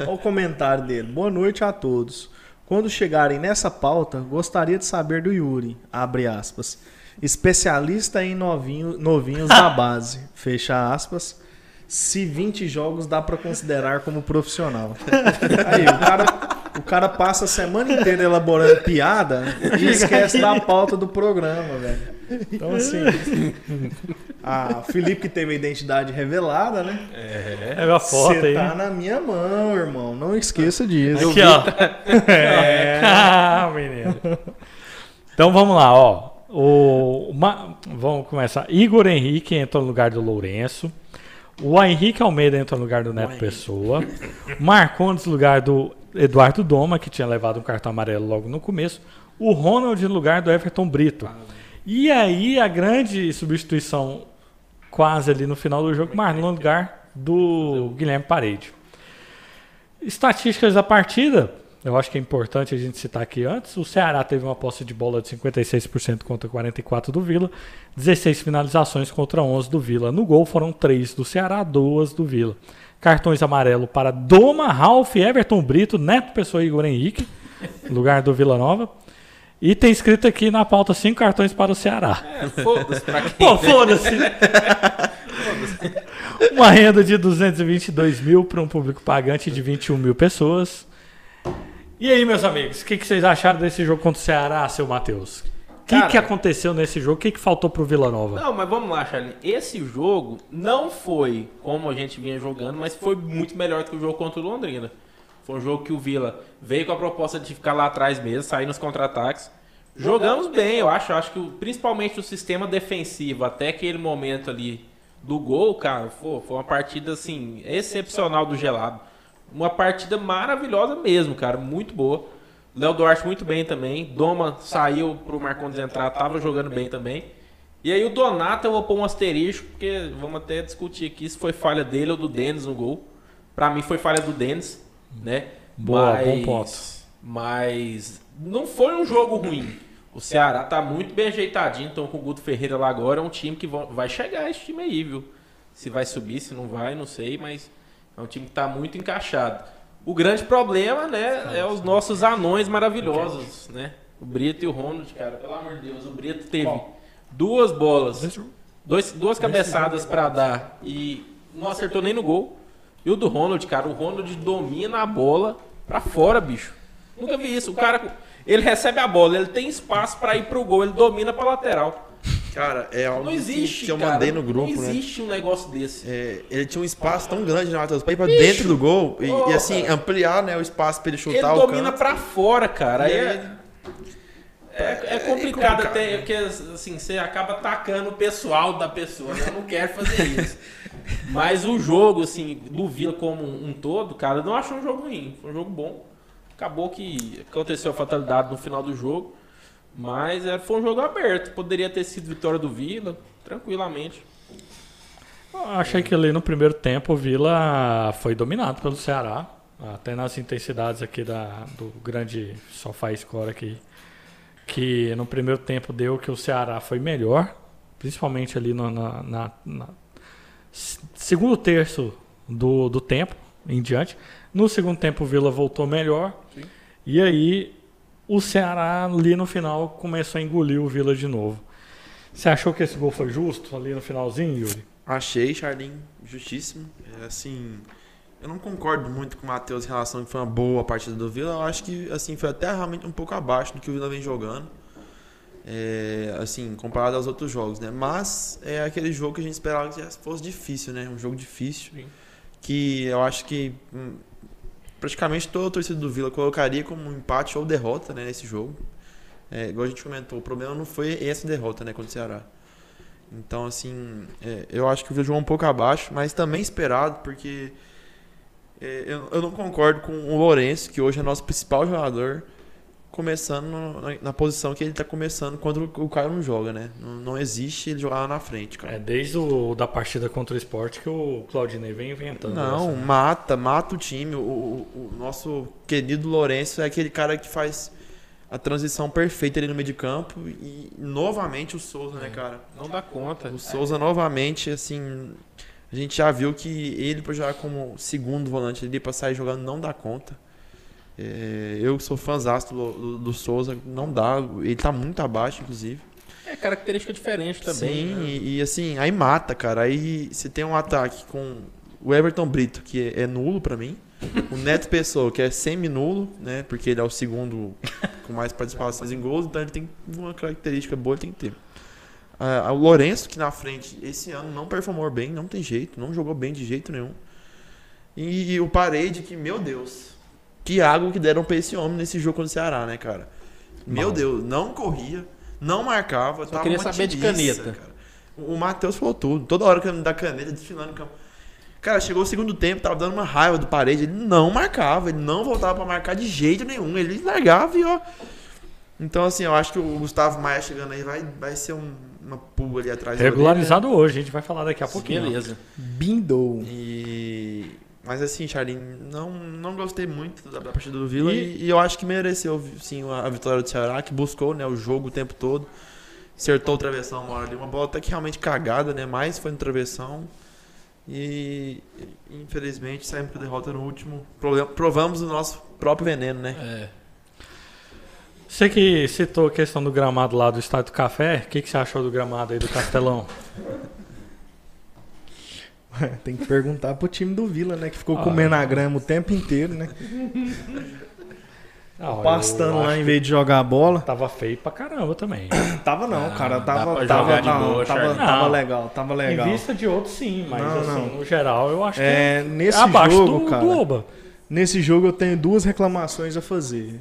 Olha o comentário dele. Boa noite a todos. Quando chegarem nessa pauta, gostaria de saber do Yuri, abre aspas, especialista em novinho, novinhos da base, fecha aspas, se 20 jogos dá pra considerar como profissional. Aí, o cara, o cara passa a semana inteira elaborando piada e esquece da pauta do programa, velho. Então, assim, a Felipe que teve a identidade revelada, né? É a foto Você aí. tá na minha mão, irmão. Não esqueça disso. Aqui, ó. É. ah, menino. Então vamos lá, ó. O, Ma- vamos começar. Igor Henrique entrou no lugar do Lourenço. O Henrique Almeida entrou no lugar do Neto Pessoa. Marcondes no lugar do Eduardo Doma, que tinha levado um cartão amarelo logo no começo. O Ronald no lugar do Everton Brito. E aí a grande substituição quase ali no final do jogo, Marlon no lugar do Guilherme Parede. Estatísticas da partida, eu acho que é importante a gente citar aqui antes. O Ceará teve uma posse de bola de 56% contra 44% do Vila, 16 finalizações contra 11 do Vila. No gol foram 3 do Ceará, 2 do Vila. Cartões amarelo para Doma, Ralf, Everton Brito, Neto Pessoa e Igor Henrique, lugar do Vila Nova. E tem escrito aqui na pauta 5 cartões para o Ceará. É, foda-se pra quem. Pô, foda-se. Uma renda de 222 mil para um público pagante de 21 mil pessoas. E aí, meus amigos, o que, que vocês acharam desse jogo contra o Ceará, seu Matheus? O que, que aconteceu nesse jogo? O que, que faltou pro Vila Nova? Não, mas vamos lá, Charlie. Esse jogo não foi como a gente vinha jogando, mas foi muito melhor do que o jogo contra o Londrina. Foi um jogo que o Vila veio com a proposta de ficar lá atrás mesmo, sair nos contra-ataques. Jogamos bem, eu acho. Eu acho que principalmente o sistema defensivo, até aquele momento ali do gol, cara, foi, foi uma partida assim, excepcional do gelado. Uma partida maravilhosa mesmo, cara. Muito boa. Léo Duarte muito bem também. Doma saiu pro Marcondes entrar, tava jogando bem também. E aí o Donato eu vou pôr um asterisco, porque vamos até discutir aqui se foi falha dele ou do Denis no gol. Pra mim foi falha do Denis, né? Boa, bom ponto. Mas não foi um jogo ruim. O Ceará tá muito bem ajeitadinho, então com o Guto Ferreira lá agora é um time que vai chegar esse time aí, viu? Se vai subir, se não vai, não sei, mas é um time que tá muito encaixado. O grande problema, né, é os nossos anões maravilhosos, né? O Brito e o Ronald, cara, pelo amor de Deus, o Brito teve duas bolas, dois, duas cabeçadas pra dar e não acertou nem no gol. E o do Ronald, cara, o Ronald domina a bola pra fora, bicho. Nunca vi isso. O cara, ele recebe a bola, ele tem espaço pra ir pro gol, ele domina pra lateral. Cara, é algo Não que- existe, que eu cara. mandei no grupo, Não né? existe um negócio desse. É, ele tinha um espaço tão grande, né, Matheus? Pra ir pra dentro do gol e, Ô, e, assim, cara. ampliar né, o espaço pra ele Ele chutar o domina canto. pra fora, cara. Aí aí é, ele- é, é complicado, até, porque assim, você acaba atacando o pessoal da pessoa. né? Eu não quero fazer isso. Mas o jogo, assim, do Vila como um, todo, cara, não achei um jogo ruim. Foi um jogo bom. Acabou que aconteceu a fatalidade no final do jogo. Mas é, foi um jogo aberto. Poderia ter sido vitória do Vila, tranquilamente. Eu achei que ali no primeiro tempo o Vila foi dominado pelo Ceará. Até nas intensidades aqui da, do grande sofá score aqui. Que no primeiro tempo deu que o Ceará foi melhor. Principalmente ali no, na, na- na segundo terço do, do tempo em diante. No segundo tempo o Vila voltou melhor. E aí o Ceará ali no final começou a engolir o Vila de novo. Você achou que esse gol foi justo ali no finalzinho, Yuri? Achei, Charlin, justíssimo. É, assim, eu não concordo muito com o Matheus em relação a que foi uma boa partida do Vila. Eu acho que assim foi até realmente um pouco abaixo do que o Vila vem jogando. É, assim, comparado aos outros jogos, né? Mas é aquele jogo que a gente esperava que fosse difícil, né? Um jogo difícil. Sim. Que eu acho que hum, praticamente toda a torcida do Vila colocaria como um empate ou derrota né, nesse jogo. É, igual a gente comentou, o problema não foi essa derrota né, contra o Ceará. Então, assim, é, eu acho que o Vila jogou um pouco abaixo, mas também esperado, porque é, eu, eu não concordo com o Lourenço, que hoje é nosso principal jogador, começando na, na posição que ele tá começando quando o, o Caio não joga, né? Não, não existe ele jogar lá na frente, cara. É desde o da partida contra o esporte que o Claudinei vem inventando. Não, essa, né? mata, mata o time. O, o- o nosso querido Lourenço é aquele cara que faz a transição perfeita ali no meio de campo. E novamente o Souza, né, cara? Não dá conta. O Souza novamente, assim. A gente já viu que ele pra jogar como segundo volante ali, pra sair jogando, não dá conta. É, eu sou fãzão do, do, do Souza, não dá. Ele tá muito abaixo, inclusive. É característica diferente também. Sim, né? e, e assim, aí mata, cara. Aí você tem um ataque com o Everton Brito, que é, é nulo pra mim. O Neto Pessoa, que é semi-nulo, né? Porque ele é o segundo com mais participações em gols, então ele tem uma característica boa, ele tem que ter. Ah, o Lourenço, que na frente, esse ano não performou bem, não tem jeito, não jogou bem de jeito nenhum. E, o Parede, que, meu Deus, que água que deram pra esse homem nesse jogo contra o Ceará, né, cara? Meu Mal. Deus, não corria, Não marcava. tava queria uma saber de caneta. cara. O Matheus falou tudo. Toda hora que ele me dá caneta, desfilando no campo. Cara, chegou o segundo tempo, tava dando uma raiva do parede. Ele não marcava, ele não voltava pra marcar de jeito nenhum. Ele largava e ó. Então, assim, eu acho que o Gustavo Maia chegando aí vai, vai ser um- uma pulga ali atrás dele, né? Regularizado hoje, a gente vai falar daqui a pouquinho. Beleza. Bindou. E... Mas assim, Charlin, não, não gostei muito da, da partida do Vila E- e, eu acho que mereceu sim a, a vitória do Ceará, que buscou né, o jogo o tempo todo. Acertou o travessão uma hora ali, uma bola até que realmente cagada, né? Mas foi no travessão. E infelizmente saímos com a derrota no último. Provamos o nosso próprio veneno, né? É. Você que citou a questão do gramado lá do Estádio do Café, o que, que você achou do gramado aí do Castelão? Tem que perguntar pro time do Vila, né? Que ficou Ah. comendo a grama o tempo inteiro, né? Ah, eu Pastando lá em que vez de jogar a bola. Tava feio pra caramba também. Tava não, Ah, cara. Tava, tava, não, boa, tava, tava Não. legal, tava legal. Em vista de outros, sim, mas Não, assim, não. no geral, eu acho que É, é, nesse abaixo jogo, do, cara. do Oba. Nesse jogo eu tenho duas reclamações a fazer.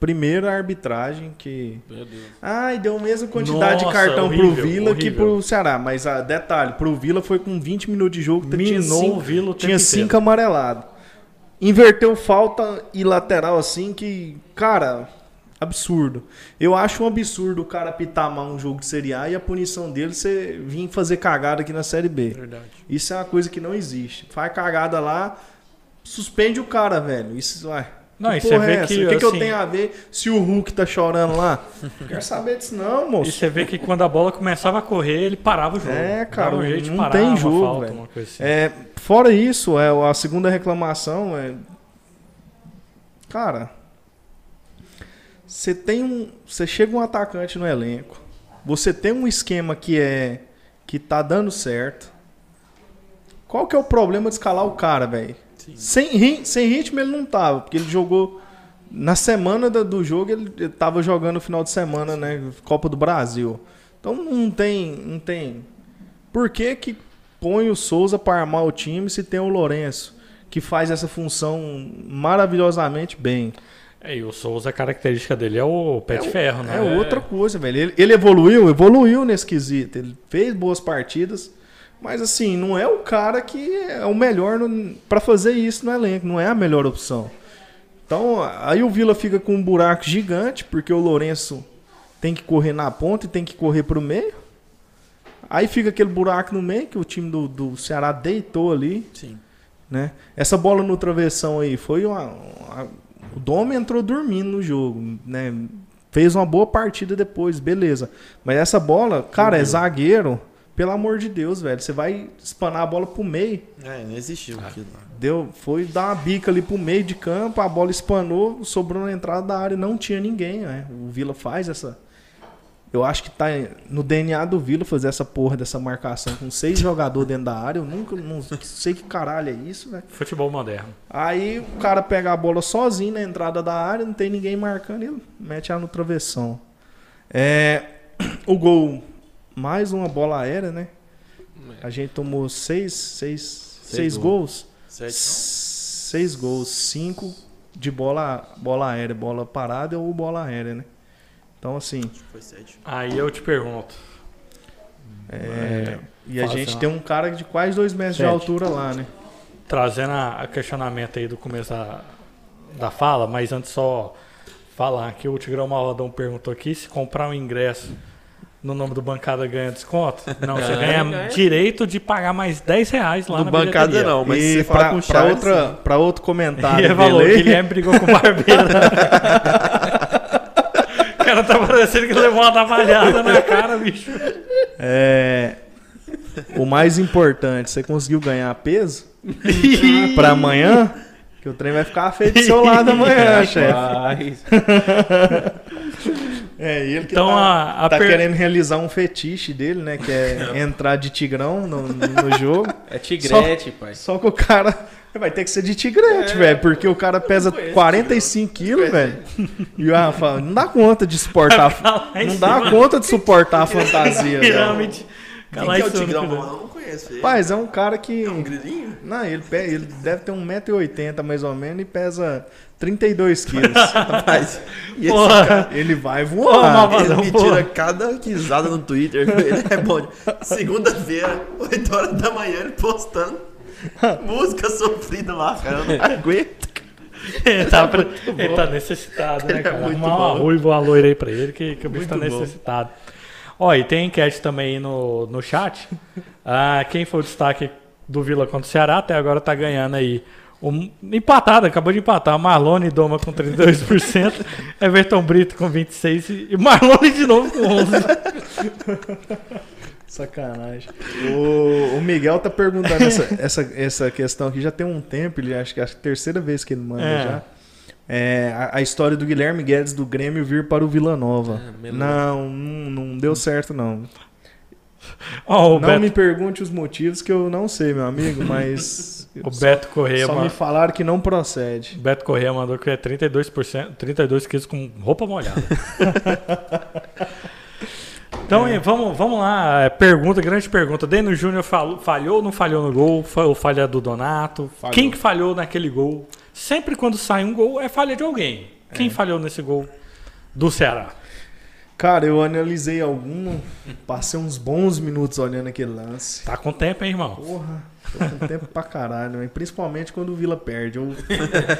Primeiro, a arbitragem, que. Meu Deus. Ai, deu a mesma quantidade de Nossa, cartão horrível, pro Vila que horrível. pro Ceará. Mas a, detalhe, pro Vila foi com 20 minutos de jogo, tinha Minou cinco, o Vila tinha cinco amarelados. Inverteu falta e lateral assim que, cara, absurdo. Eu acho um absurdo o cara pitar mal um jogo de Série A e a punição dele você vir fazer cagada aqui na Série B. Verdade. Isso é uma coisa que não existe. Faz cagada lá, suspende o cara, velho. Isso, ué. Não, que e você vê é essa? que, O que, que eu assim- tenho a ver se o Hulk tá chorando lá? Quero saber disso não, E moço. você vê que quando a bola começava a correr, ele parava o jogo. É, cara, um jeito de não parar tem uma jogo, falta, velho. assim. É, fora isso, é, a segunda reclamação é. Cara, você tem um. Você chega um atacante no elenco. Você tem um esquema que é. que tá dando certo. Qual que é o problema de escalar o cara, velho? Sem, ri- sem ritmo ele não tava, porque ele jogou. Na semana do jogo ele ele tava jogando no final de semana, né? Copa do Brasil. Então não tem. Não tem. Por que, que põe o Souza para armar o time se tem o Lourenço, que faz essa função maravilhosamente bem? É, e o Souza, a característica dele é o pé de ferro, né? É outra coisa, velho. Ele, ele evoluiu, evoluiu nesse quesito. Ele fez boas partidas, mas assim, não é o cara que é o melhor para fazer isso no elenco, não é a melhor opção. Então, aí o Vila fica com um buraco gigante, porque o Lourenço tem que correr na ponta e tem que correr pro meio. Aí fica aquele buraco no meio que o time do, do Ceará deitou ali Sim. né? Essa bola no travessão aí foi uma, uma- o Dom entrou dormindo no jogo, né? Fez uma boa partida depois, beleza. Mas essa bola, cara, é zagueiro. Pelo amor de Deus, velho. Você vai espanar a bola pro meio. É, não existiu aquilo lá. Deu, foi dar uma bica ali pro meio de campo, a bola espanou, sobrou na entrada da área, não tinha ninguém, né? O Vila faz essa. Eu acho que tá no DNA do Vila fazer essa porra dessa marcação com seis jogadores dentro da área. Eu nunca não sei que caralho é isso, velho. Futebol moderno. Aí o cara pega a bola sozinho na entrada da área, não tem ninguém marcando, ele mete ela no travessão. É, o gol, mais uma bola aérea, né? A gente tomou seis, seis, seis, gols. Certo? Seis gols, cinco de bola, bola aérea, bola parada ou bola aérea, né? Então, assim, Foi sete. Aí eu te pergunto. é, e a gente tem um cara de quase dois metros de Sete. altura lá, né? trazendo a, a questionamento aí do começo da, da fala, mas antes só falar que o Tigrão Maladão perguntou aqui se comprar um ingresso no nome do Bancada ganha desconto. Não, você ganha ganha. direito de pagar mais 10 reais lá No na bancada bilheteria. não, mas e pra, com pra outra, pra outro E comentário dele aí, Guilherme brigou com o barbeiro. o cara tá parecendo que levou uma navalhada na cara, bicho. É, o mais importante, você conseguiu ganhar peso pra amanhã? Que o trem vai ficar feio do seu lado amanhã, chefe. É, ele que Então tá, a, a tá per- querendo realizar um fetiche dele, né? Que é entrar de tigrão no, no jogo. É tigrete, pai. Só que o cara vai ter que ser de tigrete, velho. Porque o cara pesa 45 quilos, velho. E o Rafa não dá conta de suportar. Não dá conta de suportar a fantasia, velho. pirâmide. Quem Cala que é o Tigrão? Eu não conheço ele. Rapaz, é um cara que. É um grilinho? Não, ele, pe- ele deve ter 1,80m mais ou menos e pesa 32 quilos. Rapaz, e esse Porra. cara, ele vai Porra, voar. mas- ele me Porra. tira cada risada no Twitter. Ele é bom. Segunda-feira, 8 horas da manhã, ele postando música sofrida lá, cara. Eu não aguento. Ele tá, pre- ele tá necessitado, né, Ele é cara? muito Arrumar uma bom. ruiva, uma loira aí pra ele, que, que o bicho tá Muito bom. necessitado. Ó, e tem enquete também aí no, no chat. Ah, quem foi o destaque do Vila contra o Ceará até agora tá ganhando aí. Um, empatado, acabou de empatar. Marlone Doma com 32%, Everton Brito com 26% e Marlone de novo com 11%. Sacanagem. O, o Miguel tá perguntando essa, essa, essa questão aqui já tem um tempo, ele acho que é a terceira vez que ele manda É. já. É, a, a história do Guilherme Guedes do Grêmio vir para o Vila Nova. É, não, não, não deu certo não. Ó, o, não Beto, me pergunte os motivos que eu não sei, meu amigo, mas o Beto Correia só me falaram que não procede. o Beto Correia mandou que é 32%, 32 quilos com roupa molhada. então, É. vamos, vamos lá. É, Pergunta, grande pergunta. Deno Júnior falou- falhou ou não falhou no gol? Foi ou falha do Donato? Falhou. Quem que falhou naquele gol? Sempre quando sai um gol é falha de alguém. Quem É. falhou nesse gol do Ceará? Cara, eu analisei algum, passei uns bons minutos olhando aquele lance. Tá com tempo, hein, irmão? Porra, tô com tempo pra caralho, né? principalmente quando o Vila perde. Eu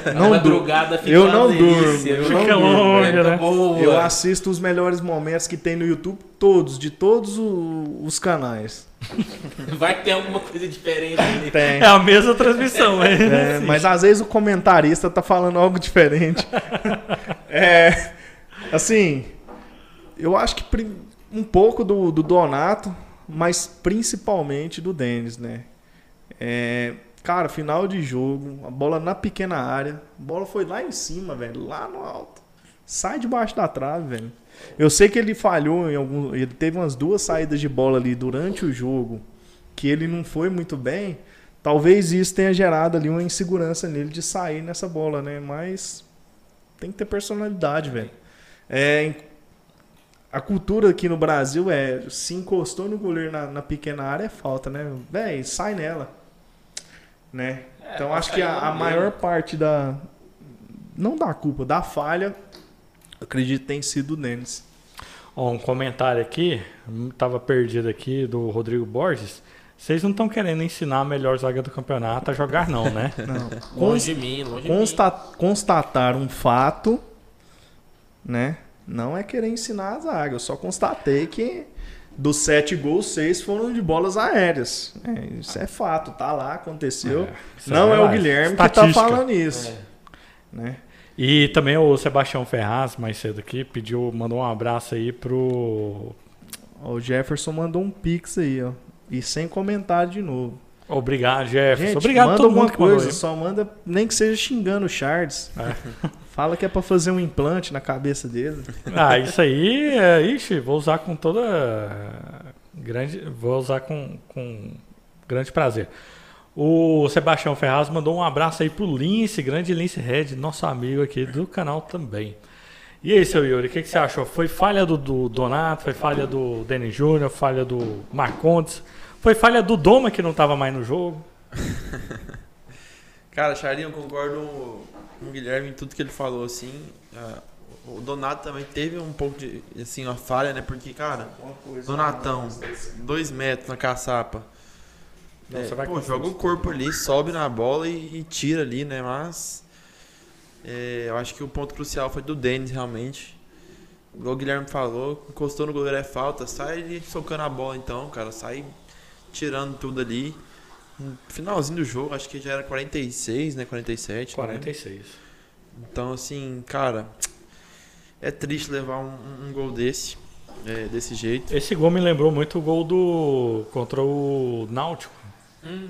Na não, du madrugada fica eu não delícia, durmo, eu não Fica durmo. longe, né? boa. eu assisto os melhores momentos que tem no YouTube, todos, de todos o- os canais. Vai que tem alguma coisa diferente ali. Tem. É a mesma transmissão, né? É, mas às vezes o comentarista tá falando algo diferente. É, assim, eu acho que um pouco do, do Donato, mas principalmente do Denis, né? É, cara, final de jogo, a bola na pequena área, a bola foi lá em cima, velho, lá no alto. Sai debaixo da trave, velho. Eu sei que ele falhou em algum. Ele teve umas duas saídas de bola ali durante o jogo que ele não foi muito bem. Talvez isso tenha gerado ali uma insegurança nele de sair nessa bola, né? Mas tem que ter personalidade, velho. É, a cultura aqui no Brasil é se encostou no goleiro na, na pequena área é falta, né? Véi, sai nela. Né? É, então acho que a, a no maior parte da. Não da culpa, da falha, acredito que tem sido o Denis. Ó, um comentário aqui, tava perdido aqui, do Rodrigo Borges. Vocês não estão querendo ensinar a melhor zaga do campeonato a jogar, não, né? Não. Longe de mim, longe de mim. Consta- constatar um fato, né? Não é querer ensinar a zaga. Eu só constatei que dos sete gols, seis foram de bolas aéreas. É, isso é fato, tá lá, aconteceu. Isso Não é, o. Guilherme que tá falando isso. É. Né? E também o Sebastião Ferraz, mais cedo aqui, pediu, mandou um abraço aí pro. O Jefferson mandou um pix aí, ó. E sem comentário de novo. Obrigado, Jefferson. Gente, Obrigado a manda todo alguma mundo que mandou coisa, aí. só manda, nem que seja xingando o Charles. Fala que é pra fazer um implante na cabeça dele. Ah, isso aí, é, ixi, vou usar com toda grande, vou usar com, com grande prazer. O Sebastião Ferraz mandou um abraço aí pro Lince, grande Lince Red, nosso amigo aqui do canal também. E aí, seu Yuri, o que, que você achou? Foi falha do, do Donato, foi falha do Denis Júnior, falha do Marcondes, foi falha do Doma que não tava mais no jogo? Cara, Charlinho, eu concordo com o Guilherme em tudo que ele falou, assim. Ah, o Donato também teve um pouco de, assim, uma falha, né? Porque, cara, Donatão, dois metros na caçapa. Não, É, pô, joga o corpo ali, sobe na bola e, e tira ali, né? Mas é, eu acho que o ponto crucial foi do Denis, realmente. Igual o Guilherme falou, encostou no goleiro é falta, sai socando a bola então, cara, sai tirando tudo ali. No finalzinho do jogo, acho que já era 46, né? 47. né? 46. Então, assim, cara, é triste levar um, um gol desse, é, desse jeito. Esse gol me lembrou muito o gol do contra o Náutico. Hum,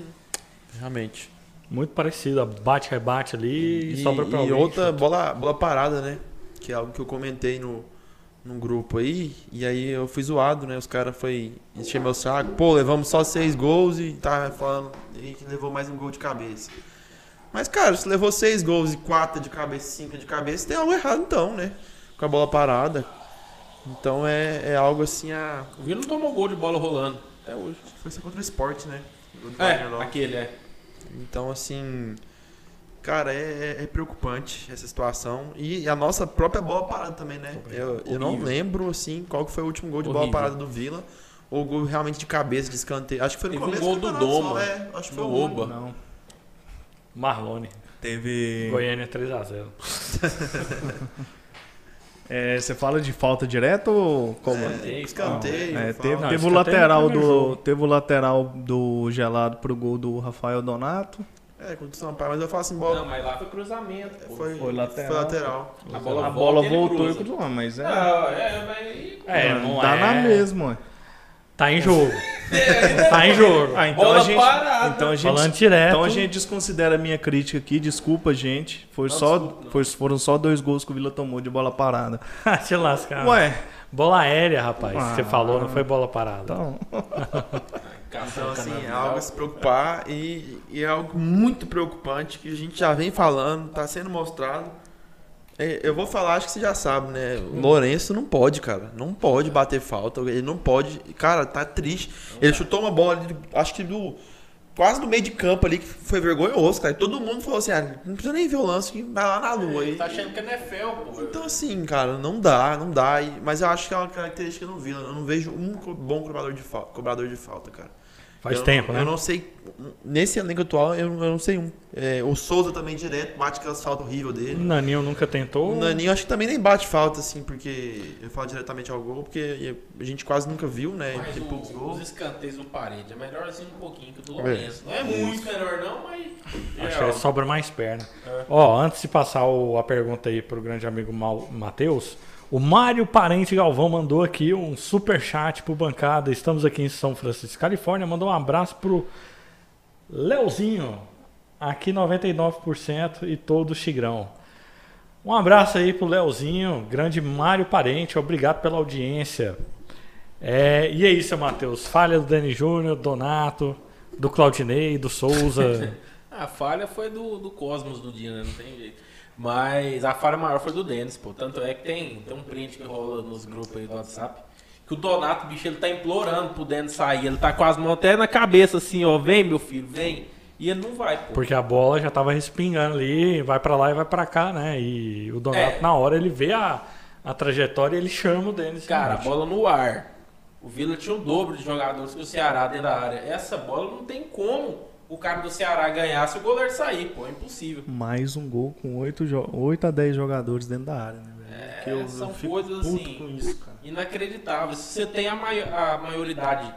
Realmente. Muito parecido, bate, rebate ali e, sobra pra e alguém. outra bola, bola parada, né? Que é algo que eu comentei no, num grupo aí. E aí eu fui zoado, né? Os caras foi encher meu saco. Pô, levamos só seis gols e tá falando e que levou mais um gol de cabeça. Mas, cara, se levou seis gols e quatro de cabeça, cinco de cabeça, tem algo errado então, né? Com a bola parada. Então é, é algo assim a. o Vila não tomou gol de bola rolando. Até hoje. Foi contra o esporte, né? É, aquele, é. Então, assim. Cara, é, é- é preocupante essa situação. E a nossa própria bola parada também, né? Eu, eu não lembro, assim, qual que foi o último gol de bola Horrível. parada do Vila. Ou gol realmente de cabeça, de escanteio. Acho que foi no Teve um começo gol do Doma, só, É, acho que foi o Oba. Não. Marlone. Teve. Goiânia 3x0. É, você fala de falta direta ou como? É, escanteio. É, teve, Não, teve o lateral do teve o lateral do gelado pro gol do Rafael Donato. É, contra o Sampaio, mas eu falo assim, bola. Não, mas lá foi cruzamento. pô. foi, foi lateral. Foi lateral. A bola, a bola volta, voltou e cruzou, mas é. Não, é, mas... É, não dá é. na mesma. ué. Tá em jogo. tá em jogo. Ah, então Bola a gente, parada. então a gente, Falando direto. então a gente desconsidera a minha crítica aqui, desculpa, gente. Foi Não, só, desculpa, foi- foram só dois gols que o Vila tomou de bola parada. Te lascar. Ué, Bola aérea, rapaz. Ah. Você falou, não foi bola parada. então. Então, assim, é algo a se preocupar e, e é algo muito preocupante que a gente já vem falando, tá sendo mostrado. É, Eu vou falar, acho que você já sabe, né? O Lourenço não pode, cara. Não pode bater falta. Ele não pode. Cara, tá triste. Ele chutou uma bola ali, acho que do. Quase no meio de campo ali, que foi vergonhoso, cara. E todo mundo falou assim: ah, não precisa nem ver o lance, que vai lá na lua. E, Tá achando que é NFL, pô. então, assim, cara, não dá, não dá. Mas eu acho que é uma característica do Vila. Eu não vejo um bom cobrador de falta, cobrador de falta cara. Faz Eu- tempo, né? Eu não sei. Nesse elenco atual, eu, eu não sei um. É, o Souza também direto, bate aquelas faltas horríveis O dele. Naninho nunca tentou. O Naninho acho que também nem bate falta, assim, porque eu falo diretamente ao gol, porque a gente quase nunca viu, né? Mas Tem o- poucos os gols. escanteios do parede é melhor assim um pouquinho que o do É. Lourenço. Não é muito melhor não, mas... Acho é, que sobra mais perna. É. Ó, antes de passar o- a pergunta aí pro grande amigo Mal- Matheus, o Mário Parente Galvão mandou aqui um super chat pro bancada. Estamos aqui em São Francisco, Califórnia. Mandou um abraço pro Leozinho, aqui 99% e todo o Tigrão. Um abraço aí pro Leozinho, grande Mário Parente, obrigado pela audiência. É, e é isso, Matheus. Falha do Dani Júnior, Donato, do Claudinei, do Souza. A falha foi do, do Cosmos do dia, né? Não tem jeito. Mas a falha maior foi do Denis, pô. Tanto é que tem, tem um print que rola nos grupos aí do WhatsApp. Que o Donato, bicho, ele tá implorando pro Denis sair. Ele tá com as mãos até na cabeça, assim, ó. Vem, meu filho, vem. E ele não vai, pô. Porque a bola já tava respingando ali, vai pra lá e vai pra cá, né? E o Donato, É. na hora, ele vê a, a trajetória e ele chama o Denis. Cara, a bola no ar. O Vila tinha o dobro de jogadores que o Ceará dentro da área. Essa bola não tem como o cara do Ceará ganhar se o goleiro sair, pô. É impossível. Mais um gol com 8, 8 a 10 jogadores dentro da área, né, velho? É, eu, são eu coisas assim. com isso, cara. Inacreditável. Se você tem a, mai- a maioridade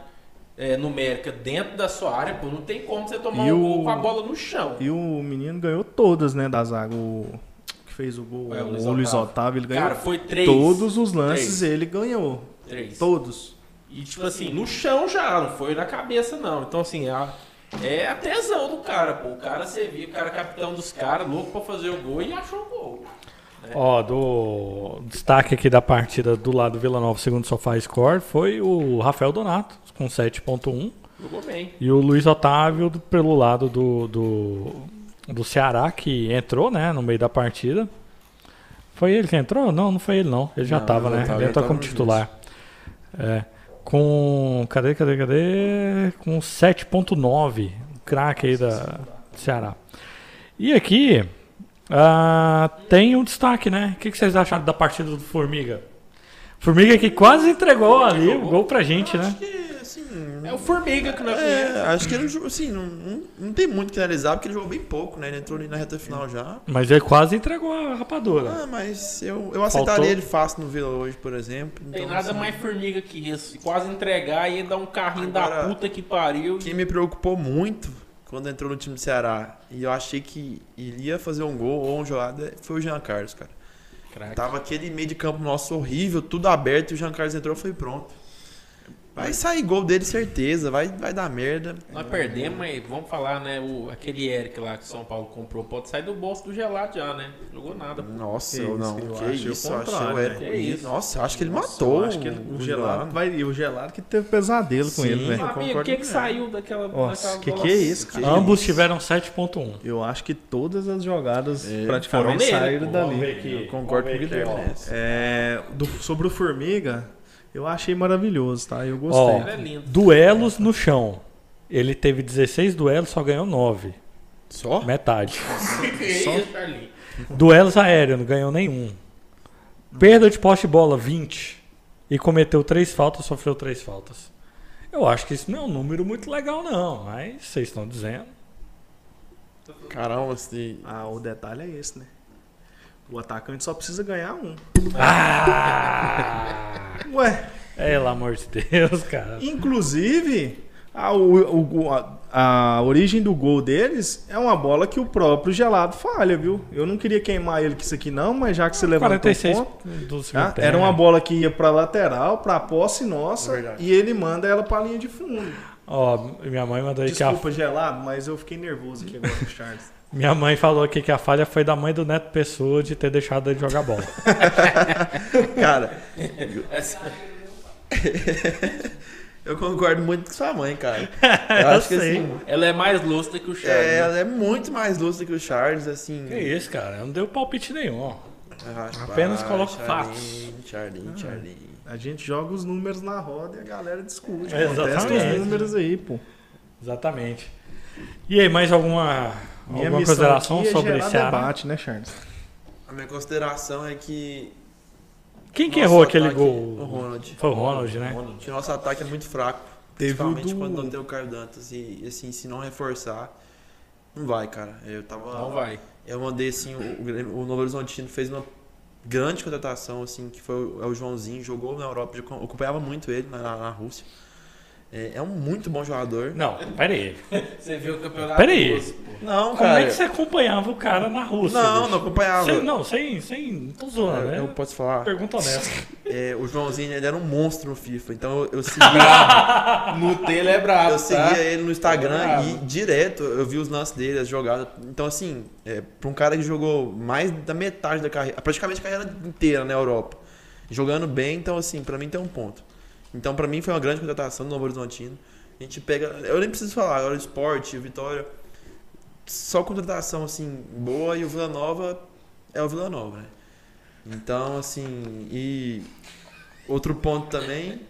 é, numérica dentro da sua área, pô, não tem como você tomar E um o- gol com a bola no chão. E o menino ganhou todas, né, da zaga. O que fez o gol, É, o o Luiz Luiz, Otávio. Otávio, ele ganhou Cara, foi três. todos os lances, Três. ele ganhou. Três. Todos. E tipo assim, no chão já, não foi na cabeça não. Então assim, a- é a tesão do cara, pô. O cara você via, o cara capitão dos caras, louco pra fazer o gol e achou o gol. Ó, do destaque aqui da partida do lado do Vila Nova, segundo Sofá Score, foi o Rafael Donato, com 7.1. Jogou bem. E o Luiz Otávio do- pelo lado do, do, do Ceará, que entrou, né, no meio da partida. Foi ele que entrou? Não, não foi ele não. Ele já Não, tava, né? Ele entrou tava como titular. É. Com. Cadê, cadê, cadê? Com 7.9. Craque aí da Ceará. E aqui. ah, tem um destaque, né? O que, que vocês acharam da partida do Formiga? Formiga que quase entregou ali o gol pra gente, né? Que. É o Formiga que não é, É, acho que ele jogou, assim, não, não, não tem muito o que analisar, porque ele jogou bem pouco, né? Ele entrou ali na reta final já. Mas ele quase entregou a rapadura. Ah, mas eu, eu aceitaria Faltou- ele fácil no Vila hoje, por exemplo. Tem Então, nada assim, mais formiga que isso. Quase entregar e dar um carrinho Agora, da puta que pariu. Quem me preocupou muito quando entrou no time do Ceará e eu achei que iria fazer um gol ou uma jogada foi o Jean Carlos, cara. Craque. Tava aquele meio de campo nosso horrível, tudo aberto e o Jean Carlos entrou e foi pronto. Vai sair gol dele, certeza, vai, vai dar merda. Nós perdemos, mas vamos falar, né? O, aquele Eric lá que o São Paulo comprou pode sair do bolso do gelado já, né? Jogou nada. pô. Nossa, Que eu isso, não. que o isso, eu achei contrário, o Eric. né? Que isso. Nossa, eu acho que ele Nossa, matou. eu acho que ele- o, gelado gelado. vai, e o gelado que teve pesadelo com Sim. ele, velho. Eu Amigo, o que que com ele. saiu daquela... Nossa, daquela que que é isso, cara? Que Ambos isso? tiveram 7.1. Eu acho que todas as jogadas É, praticamente saíram dali. Eu concordo com o Guilherme. É, do- sobre o Formiga, Eu achei maravilhoso, tá? Eu gostei. Ó, é lindo. Duelos no chão. Ele teve 16 duelos, só ganhou 9. Só? Metade. Carlinhos? Duelos aéreos, não ganhou nenhum. Perda de poste de bola, 20. E cometeu 3 faltas, sofreu 3 faltas. Eu acho que isso não é um número muito legal, não. Mas vocês estão dizendo. Caramba, assim. Ah, o detalhe é esse, né? O atacante só precisa ganhar um. Ah! Ué, Pelo amor de Deus, cara. inclusive, a, o- o- a- a origem do gol deles é uma bola que o próprio gelado falha, viu? Eu não queria queimar ele com isso aqui, não, mas já que você levantou 46 o ponto, do tá? Era uma bola que ia pra lateral, pra posse nossa, Verdade. e ele manda ela pra linha de fundo. Ó, minha mãe mandou aí que a Desculpa, gelado, mas eu fiquei nervoso aqui agora com o Charles. Minha mãe falou aqui que a falha foi da mãe do Neto Pessoa de ter deixado ele jogar bola. Cara, eu concordo muito com sua mãe, cara. Eu acho que sei. assim. Ela é mais lustra que o Charles. É, né? ela é muito mais doce que o Charles, assim. Que isso, cara? Não deu palpite nenhum, ó. Ah, Apenas pá, coloco Charlinho, fatos. Charlinho, Charlinho. A gente joga os números na roda e a galera discute. Exatamente. Contesta os números aí, pô. Exatamente. E aí, mais alguma, Minha alguma consideração aqui é sobre Ceará? debate, né, Charles? A minha consideração é que. Quem que errou aquele ataque- gol? O Ronald. Foi o Ronald, né? Que o nosso ataque é muito fraco. Teve principalmente do- quando não tem o Caio Dantas. E assim, se não reforçar, não vai, cara. Eu tava. Não vai. Eu mandei assim, o, o Novo Horizontino fez uma grande contratação, assim, que foi o, é o Joãozinho, jogou na Europa, eu acompanhava muito ele na, na Rússia. É, é um muito bom jogador. Não, pera aí. Você viu o campeonato Pera aí. russo. Não, Como cara. é que você acompanhava o cara na Rússia? Não, bicho? não acompanhava. Sem- não, sem, sem. Não tô zoando, né? Eu posso falar. Pergunta honesta. É, o Joãozinho ele era um monstro no FIFA, então eu, eu seguia, Nutella é brabo, eu seguia tá? ele no Instagram É e direto eu vi os lances dele, as jogadas. Então, assim, é, pra um cara que jogou mais da metade da carreira, praticamente a carreira inteira na Europa, jogando bem, então, assim, pra mim tem um ponto. Então, pra mim foi uma grande contratação do Novo Horizontino. A gente pega, eu nem preciso falar, agora o esporte, o Vitória, só contratação, assim, boa e o Vila Nova é o Vila Nova, né? Então, assim, e outro ponto também,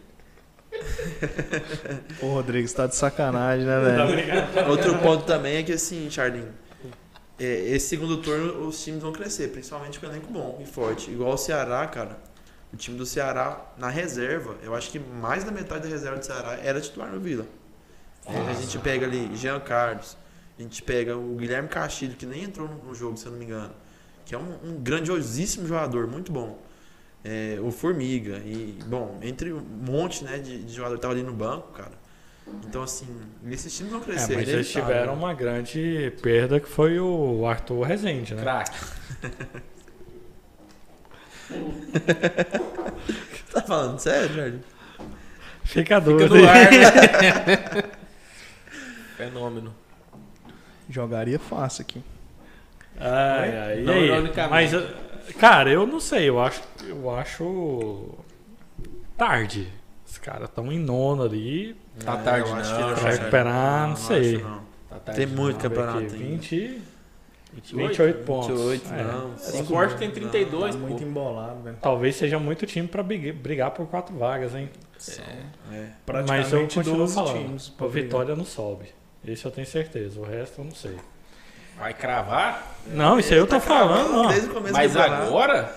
Ô, Rodrigo, você tá de sacanagem, né, velho? Outro ponto também é que assim, Charlinho, é, esse segundo turno os times vão crescer, principalmente com elenco bom e forte. Igual o Ceará, cara. O time do Ceará na reserva, eu acho que mais da metade da reserva do Ceará era titular no Vila. a gente pega ali Jean Carlos, a gente pega o Guilherme Castilho, que nem entrou no, jogo, se eu não me engano, que é um, um grandiosíssimo jogador, muito bom. É, o Formiga, e, bom, entre um monte né, de, de jogador que tava ali no banco, cara. Então, assim, esses times vão É, crescer. mas eles tiveram uma grande perda que foi o Arthur Rezende, né? Craque. Tá falando sério, Jorge? Fica Fica dúvida. no ar, né? Fenômeno. Jogaria fácil aqui. Ai, ai, Não, aí? ironicamente. Mas, cara, eu não sei, eu acho, eu acho tarde. Os caras estão em nono ali. Tá É, tarde, acho não, que recuperar, não sei. não. Tá tarde, Tem muito campeonato Aqui, ainda. 20, 28? 28 pontos. 28, É. não. O cinco Sport não, tem não. 32, Tá pô. muito embolado, velho. Talvez seja muito time pra brigar, por quatro vagas, hein? É. Mas eu continuo 12 falando. times pra o brigar. Vitória não sobe. Esse eu tenho certeza. O resto eu não sei. Vai cravar? Não, isso aí eu tô falando, ó. Desde o começo Mas agora?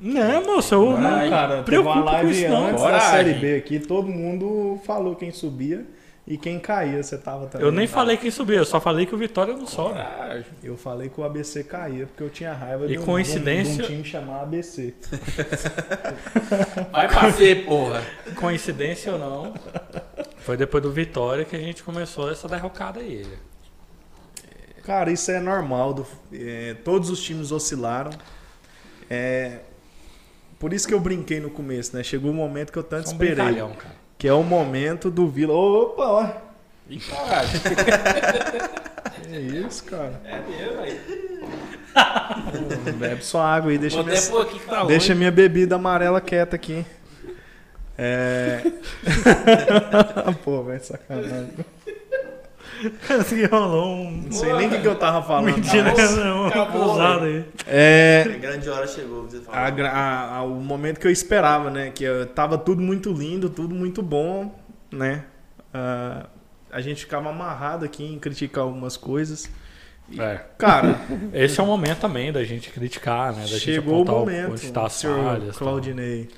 Não, moço, eu Não, não cara, preocupo com isso, não. da Coragem. Série B aqui, todo mundo falou quem subia e quem caía. Você tava também. Eu nem falei quem subiu, eu só falei que o Vitória não sobe. Coragem. Eu falei que o ABC caía porque eu tinha raiva E de um, coincidência- de um, de um time chamar ABC. Vai pra ser, porra. Coincidência ou não, foi depois do Vitória que a gente começou essa derrocada aí. Cara, isso é normal. do- é, todos os times oscilaram. É, por isso que eu brinquei no começo, né? Chegou o momento que eu tanto Só um esperei. brincalhão, cara. Que é o momento do Vila. Opa, ó. Ih, caralho. Que isso, cara. É mesmo, aí. Hum, Bebe só água aí, deixa minha, aqui tá deixa minha bebida amarela quieta aqui. É. Pô, velho, sacanagem. Assim, rolou um. Não sei nem o que, que eu tava falando. Mentira, não, acabou, cruzado aí. É, A grande hora chegou, você a a- a- o momento que eu esperava, né? Que eu- tava tudo muito lindo, tudo muito bom, né? Ah, a gente ficava amarrado aqui em criticar algumas coisas. É. Cara, Esse é o momento também da gente criticar, né? Da gente chegou o apontar momento, onde tá as falhas. tal. Claudinei.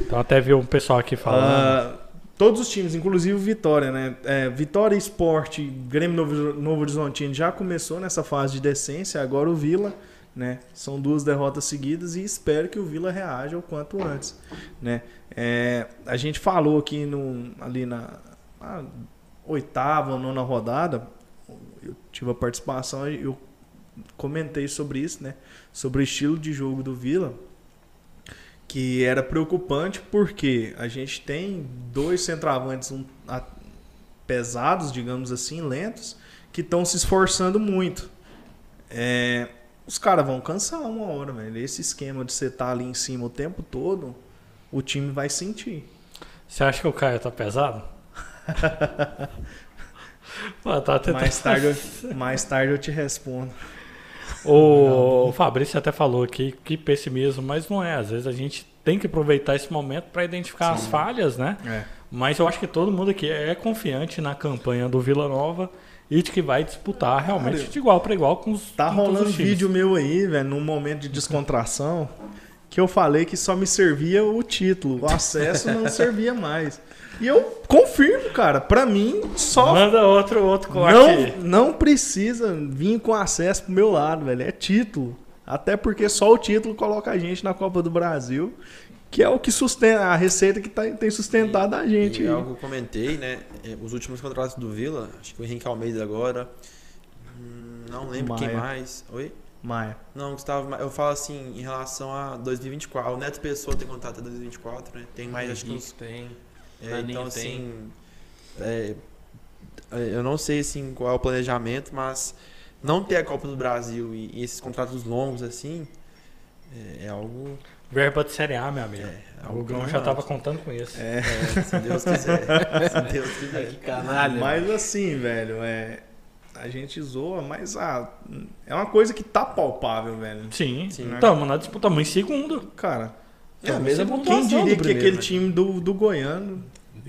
Então até viu um pessoal aqui falando. Ah, todos os times, inclusive o Vitória, né? É, Vitória Esporte, Grêmio Novo, Novo Horizontino já começou nessa fase de decência, agora o Vila, né? São duas derrotas seguidas e espero que o Vila reaja o quanto antes, né? É, a gente falou aqui no, ali na, na oitava ou nona rodada, eu tive a participação e eu comentei sobre isso, né? Sobre o estilo de jogo do Vila que era preocupante porque a gente tem dois centroavantes um, a- pesados, digamos assim, lentos, que estão se esforçando muito. É, os caras vão cansar uma hora, velho. Esse esquema de você estar ali em cima o tempo todo, o time vai sentir. Você acha que o Caio tá pesado? Pô, tá tentando- Mais tarde, eu, mais tarde eu te respondo. O Fabrício até falou aqui que pessimismo, mas não é. Às vezes a gente tem que aproveitar esse momento para identificar as falhas, né? É. Mas eu acho que todo mundo aqui é confiante na campanha do Vila Nova e de que vai disputar realmente Cara, de igual para igual com os Tá com rolando os vídeo meu aí, velho, num momento de descontração, que eu falei que só me servia o título, o acesso não servia mais. E eu confirmo, cara, pra mim só Manda outro, outro corte. não, não precisa vir com acesso pro meu lado, velho, é título. Até porque só o título coloca a gente na Copa do Brasil, que é o que sustenta, a receita que tá- tem sustentado a gente. E aí. algo que eu comentei, né? é, Os últimos contratos do Vila, acho que o Henrique Almeida agora. hum, Não lembro quem Maia. mais. Oi? Maia. Não, Gustavo, eu falo assim, em relação a 2024. O Neto Pessoa tem contrato até 2024, né? Tem mais, acho que uns. tem. É, então, tem. assim. é, é, eu não sei assim, qual é o planejamento, mas não ter a Copa do Brasil e, e esses contratos longos assim. É, é algo. Verba de Série A, meu amigo. É, o algo Gão já preocupante. tava contando com isso. É. É, se Deus quiser. se Deus quiser. Que canalha. Mas assim, velho, é. A gente zoa, mas ah, é uma coisa que tá palpável, velho. Sim, Sim. estamos na disputa, estamos em segundo. Cara, É a mesma quem pontuação diria do que primeiro, aquele né? time do, do Goiano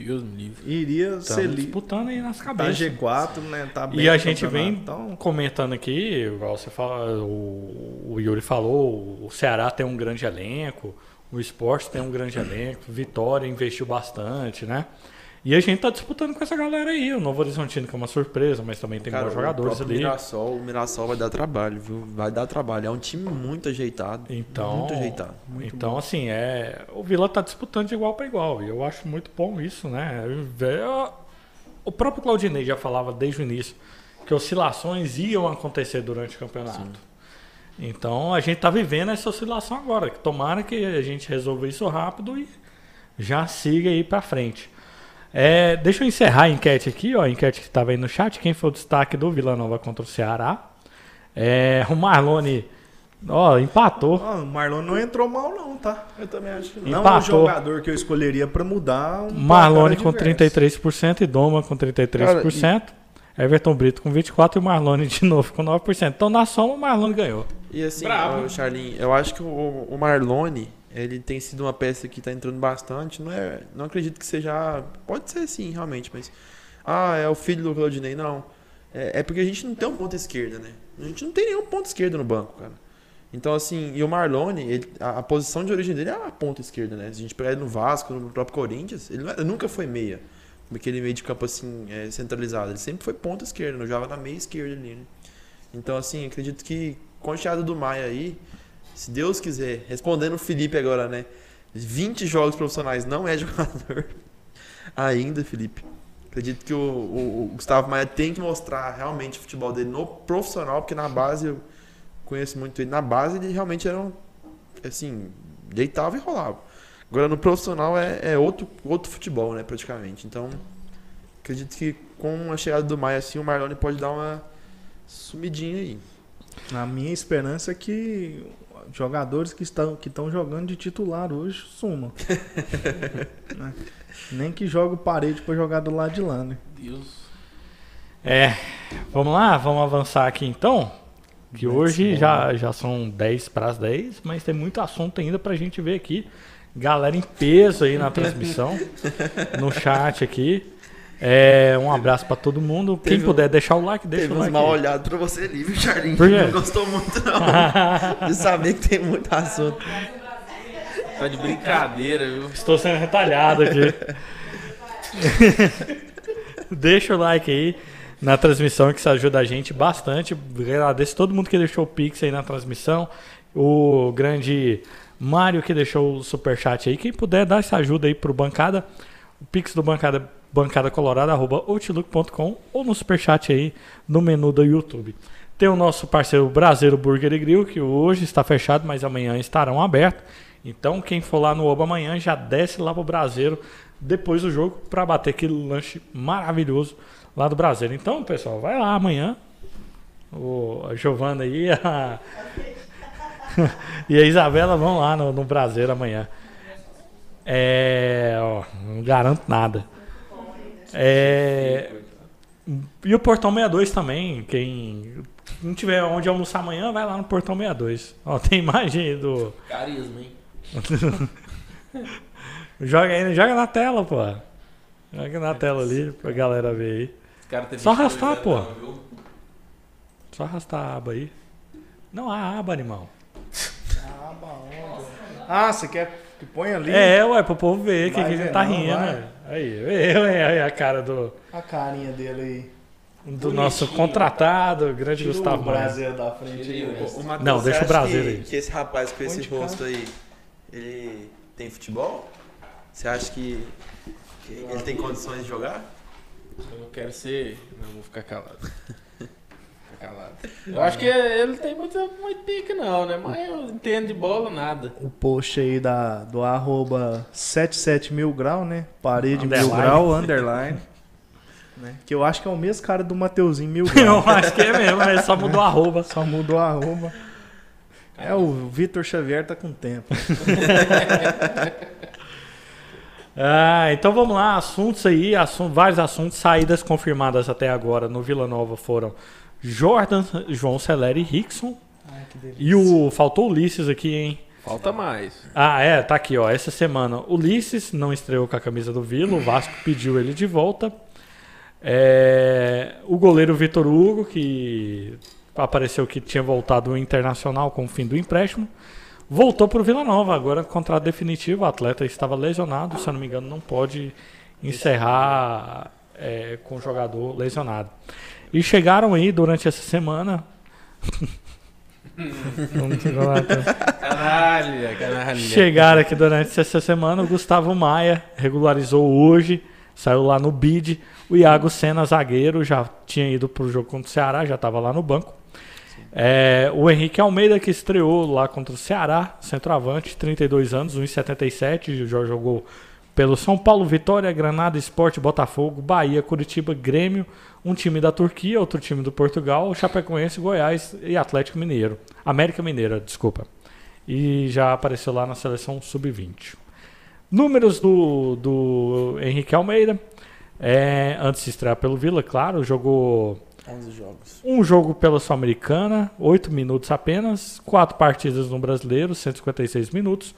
Deus me livre. iria ser Estamos li, disputando aí nas tá cabeças. G4, né? Tá bem E a gente vem Então, comentando aqui, igual você fala, o, o Yuri falou, o Ceará tem um grande elenco, o Esporte tem um grande elenco, Vitória investiu bastante, né? E a gente tá disputando com essa galera aí, o Novo Horizontino que é uma surpresa, mas também tem Cara, bons o jogadores próprio ali. Mirassol, o Mirassol vai dar trabalho, viu? Vai dar trabalho. É um time muito ajeitado. Então, Muito ajeitado. então assim, é, o Vila tá disputando de igual para igual, e eu acho muito bom isso, né? Eu- O próprio Claudinei já falava desde o início que oscilações iam acontecer durante o campeonato. Então a gente tá vivendo essa oscilação agora. Tomara que a gente resolva isso rápido e já siga aí para frente. É, deixa eu encerrar a enquete aqui, ó, a enquete que estava aí no chat. Quem foi o destaque do Vila Nova contra o Ceará? É, o Marlone, ó, empatou. ó, o Marlon não entrou mal, não, tá? Eu também acho que Não é um Empatou. jogador que eu escolheria pra mudar um Marlone com adverso. 33% e Doma com 33%. Everton Brito com 24% e o Marlone de novo com 9%. Então na soma o Marlone ganhou. E assim, Bravo. ô, Charlinho, eu acho que o, o Marlone, ele tem sido uma peça que tá entrando bastante. Não, é, não acredito que seja. Pode ser sim, realmente, mas. Ah, é o filho do Claudinei, não. É, é porque a gente não tem um ponto esquerda, né? A gente não tem nenhum ponto esquerda no banco, cara. Então, assim, e o Marlone, ele- a, a posição de origem dele é a ponta esquerda, né? Se a gente pegar ele no Vasco, no próprio Corinthians, ele, não é- nunca foi meia. Aquele meio de campo, assim, é, centralizado. Ele sempre foi ponta esquerda, não jogava na meia esquerda ali, né? Então, assim, acredito que com a chegada do Maia aí, se Deus quiser, respondendo o Felipe agora, né? 20 jogos profissionais não é jogador ainda, Felipe. Acredito que o, o- o Gustavo Maia tem que mostrar realmente o futebol dele no profissional, porque na base eu conheço muito ele. Na base ele realmente era um, assim, deitava e rolava. Agora no profissional é, é outro, outro futebol, né, praticamente. Então, acredito que com a chegada do Maia, assim, o Marlone pode dar uma sumidinha aí. A minha esperança é que jogadores que estão, que estão jogando de titular hoje sumam. Né? Nem que jogue o parede pra jogar do lado de lá, né? Deus. É, vamos lá, vamos avançar aqui então. Que hoje já, já são 10 para as 10, mas tem muito assunto ainda pra gente ver aqui. Galera em peso aí na transmissão, no chat aqui. É, um abraço pra todo mundo. Quem Teve um- puder deixar o like, deixa Teve o like. mal aí. olhados pra você ali, viu, Charlinho? Por quê? Não gostou muito, não. De saber que tem muito assunto. Tá de brincadeira, viu? Estou sendo retalhado aqui. Deixa o like aí na transmissão que isso ajuda a gente bastante. Agradeço todo mundo que deixou o Pix aí na transmissão. O grande Mário que deixou o superchat aí. Quem puder dar essa ajuda aí pro Bancada. O Pix do Bancada, bancadacolorada.outlook.com ou no superchat aí no menu do YouTube. Tem o nosso parceiro Brasileiro Burger e Grill, que hoje está fechado, mas amanhã estarão abertos. Então, quem for lá no Oba amanhã já desce lá pro Brasileiro depois do jogo para bater aquele lanche maravilhoso lá do Brasileiro. Então, pessoal, vai lá amanhã. O, a Giovana aí a- e a Isabela vão lá no, no Brasileiro amanhã. É, ó, não garanto nada. É, e o Portão 62 também. Quem não tiver onde almoçar amanhã, vai lá no Portão 62. Ó, tem imagem aí do. Carisma, hein? Joga aí, joga na tela, pô. Joga na tela ali pra galera ver aí. Só 22 arrastar, pô. não? Só arrastar a aba aí. Não, a aba, animal. Ah, você quer que ponha ali? É, ué, pro povo ver que, Vai que ele tá não, rindo. né? Aí, eu, aí a cara do, A carinha dele aí. do nosso contratado, grande Tira Gustavo o. Brasil da frente aí. O Matheus, Não, deixa o Brasil que, aí. que esse rapaz com esse rosto aí, ele tem futebol? Você acha que, que ele tem condições de jogar? Eu não quero ser. Não, vou ficar calado. Calado. Eu acho que ele tem muito, muito pique, não, né? Mas eu entendo de bola nada. O post aí da, do arroba 77 mil grau, né? Parede mil Underline. grau, underline. né? Que eu acho que é o mesmo cara do Mateuzinho mil Eu grau. acho que é mesmo, ele só mudou a arroba. Só mudou a arroba. É, o Vitor Xavier tá com tempo. Ah, então vamos lá, assuntos aí, assun- vários assuntos, saídas confirmadas até agora no Vila Nova foram Jordan, João Celeri e Rickson. Ai. E o. Faltou o Ulisses aqui, hein? Falta mais. Ah, é, tá aqui, ó. Essa semana Ulisses não estreou com a camisa do Vila, o Vasco pediu ele de volta. É, o goleiro Vitor Hugo, que apareceu que tinha voltado ao Internacional com o fim do empréstimo, voltou para o Vila Nova. Agora, contrato definitivo, o atleta estava lesionado, se eu não me engano, não pode encerrar é, com o jogador lesionado. E chegaram aí durante essa semana. Nada. Canalha, canalha. Chegaram aqui durante essa semana, o Gustavo Maia regularizou hoje, saiu lá no bid. O Iago Senna, zagueiro, já tinha ido pro jogo contra o Ceará, já estava lá no banco. É, o Henrique Almeida, que estreou lá contra o Ceará, centroavante, 32 anos, 1,77, já jogou pelo São Paulo, Vitória, Granada, Esporte, Botafogo, Bahia, Curitiba, Grêmio, um time da Turquia, outro time do Portugal, Chapecoense, Goiás e Atlético Mineiro. América Mineira, desculpa e já apareceu lá na seleção sub-20. Números do, do Henrique Almeida. É, antes de estrear pelo Vila, claro, jogou 11 jogos. um jogo pela Sul-Americana, 8 minutos apenas, quatro partidas no Brasileiro, 156 minutos,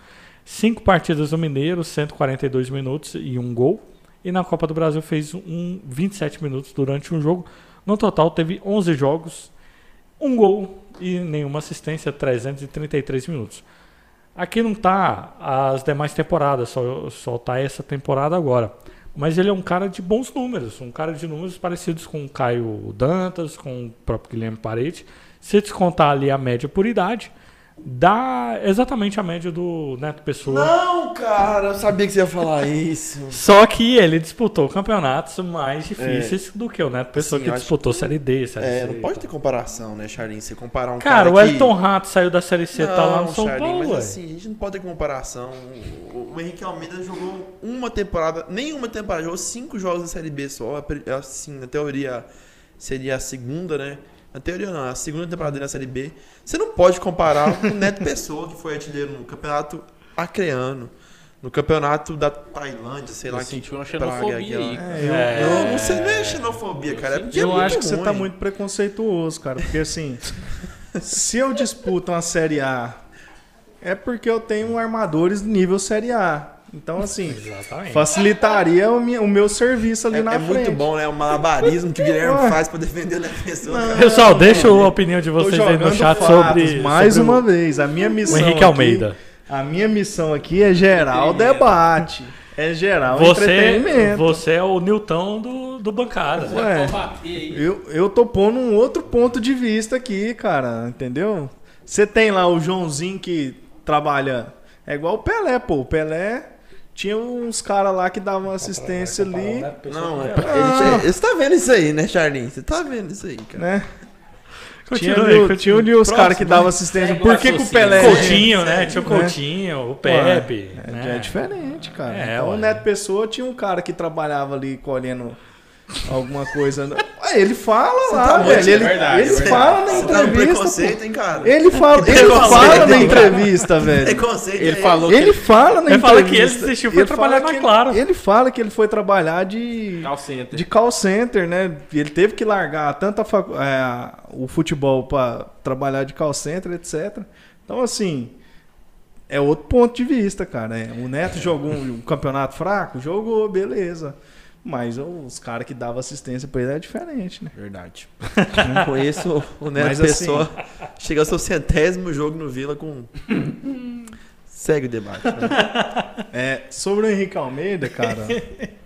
cinco partidas no Mineiro, 142 minutos e um gol. E na Copa do Brasil fez um 27 minutos durante um jogo. No total teve 11 jogos, um gol e nenhuma assistência, 333 minutos. Aqui não tá as demais temporadas, só, só tá essa temporada agora. Mas ele é um cara de bons números, um cara de números parecidos com o Caio Dantas, com o próprio Guilherme Parede. Se descontar ali a média por idade, dá exatamente a média do Neto Pessoa. Não, cara, eu sabia que você ia falar isso. Só que ele disputou campeonatos mais difíceis do que o Neto Pessoa, Sim, que disputou Série D, Série É, C. não e pode ter comparação, né, Charlinho? Você comparar um Cara, cara o que... Elton Rato saiu da Série C, tá lá no Não, São Charlinho, Paulo, mas ué. assim, a gente não pode ter comparação. O, o Henrique Almeida jogou uma temporada, nenhuma temporada, jogou cinco jogos na Série B só. Assim, na teoria seria a segunda, né? Teoria não, a segunda temporada dele na Série B. Você não pode comparar com o Neto Pessoa, que foi artilheiro no campeonato acreano. no campeonato da Tailândia, sei lá Eu que senti uma xenofobia aquela. aí. É, eu, É. Não, não sei, não é xenofobia, cara. É porque é eu acho que você tá ruim. muito preconceituoso, cara. Porque assim, se eu disputo uma Série A, é porque eu tenho armadores nível Série A. Então, assim, Exatamente. facilitaria o, mi- o meu serviço ali É, na é frente. muito bom, né? O malabarismo que o Guilherme Ué. faz pra defender o defensor. Não. Pessoal, deixa a opinião de vocês aí no chat fatos, sobre, mais sobre uma o, vez. A minha o missão Henrique aqui- Almeida. A minha missão aqui é gerar o debate. É gerar o Você, entretenimento. você é o Newton do, do bancada. Ué, Pode bater aí. eu, eu tô pondo um outro ponto de vista aqui, cara. Entendeu? Você tem lá o Joãozinho que trabalha. É igual o Pelé, pô. O Pelé tinha uns caras lá que davam assistência ali. Não, é, Ah. você tá vendo isso aí, né, Charlinho? Você tá vendo isso aí, cara. Né? Tinha, Continue, ali, tinha ali os caras que davam assistência. Segue o Por que, que o. Pelé. é Coutinho, né? Tinha o né? Coutinho, o Pepe. É, né? é diferente, cara. É, então o Neto Pessoa tinha um cara que trabalhava ali colhendo alguma coisa. Ué, ele fala lá, tá velho. Ele, verdade, ele verdade. fala na Você tá entrevista. pô. hein, cara? Ele fala, ele fala na entrevista, velho. Preconceito. Ele é- falou Ele fala na Ele fala que ele desistiu foi Ele trabalhar na ele- Claro. Ele fala que ele foi trabalhar de Call center. de call center, né? Ele teve que largar tanto a facu- é, o futebol para trabalhar de call center, etc. Então, assim, é outro ponto de vista, cara. É, O Neto jogou um, um campeonato fraco? Jogou, beleza. Mas os caras que davam assistência pra ele é diferente, né? Verdade. Não conheço o Neto Mas assim- Pessoa. Chega ao seu centésimo jogo no Vila com. Segue o debate. né? É, sobre o Henrique Almeida, cara,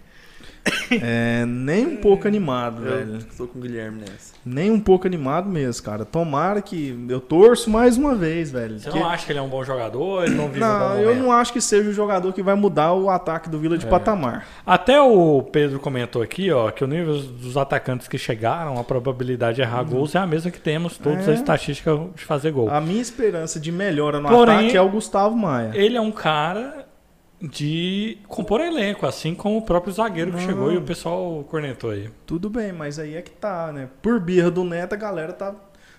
é, nem um pouco animado, velho. Eu tô com o Guilherme nessa. Nem um pouco animado mesmo, cara. Tomara que. Eu torço mais uma vez, velho. Você que- não acha que ele é um bom jogador? Ele não vive um bom Não, eu momento? não acho que seja o jogador que vai mudar o ataque do Vila de É. patamar. Até o Pedro comentou aqui, ó, que o nível dos atacantes que chegaram, a probabilidade de errar gols é a mesma que temos todas É. as estatísticas de fazer gol. A minha esperança de melhora no Porém- ataque é o Gustavo Maia. Ele é um cara de compor elenco, assim como o próprio zagueiro que Não. chegou e o pessoal cornetou aí. Tudo bem, mas aí é que tá, né? Por birra do Neto, a galera tá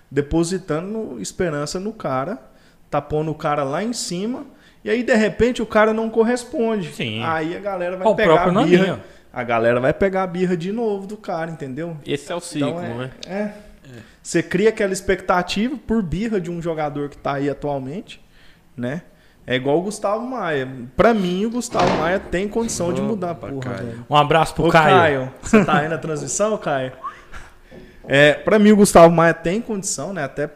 depositando esperança no cara, tá pondo o cara lá em cima, e aí de repente o cara não corresponde. Sim. Aí a galera vai Ó, pegar a birra. Naninho. A galera vai pegar a birra de novo do cara, entendeu? Esse é o ciclo, Então né? é, é. Você cria aquela expectativa por birra de um jogador que tá aí atualmente, né? É igual o Gustavo Maia. Pra mim, o Gustavo Maia tem condição de mudar, Opa, porra, Caio. velho. Um abraço pro Ô, Caio. você tá aí na transmissão, Caio? É, pra mim, o Gustavo Maia tem condição, né? Até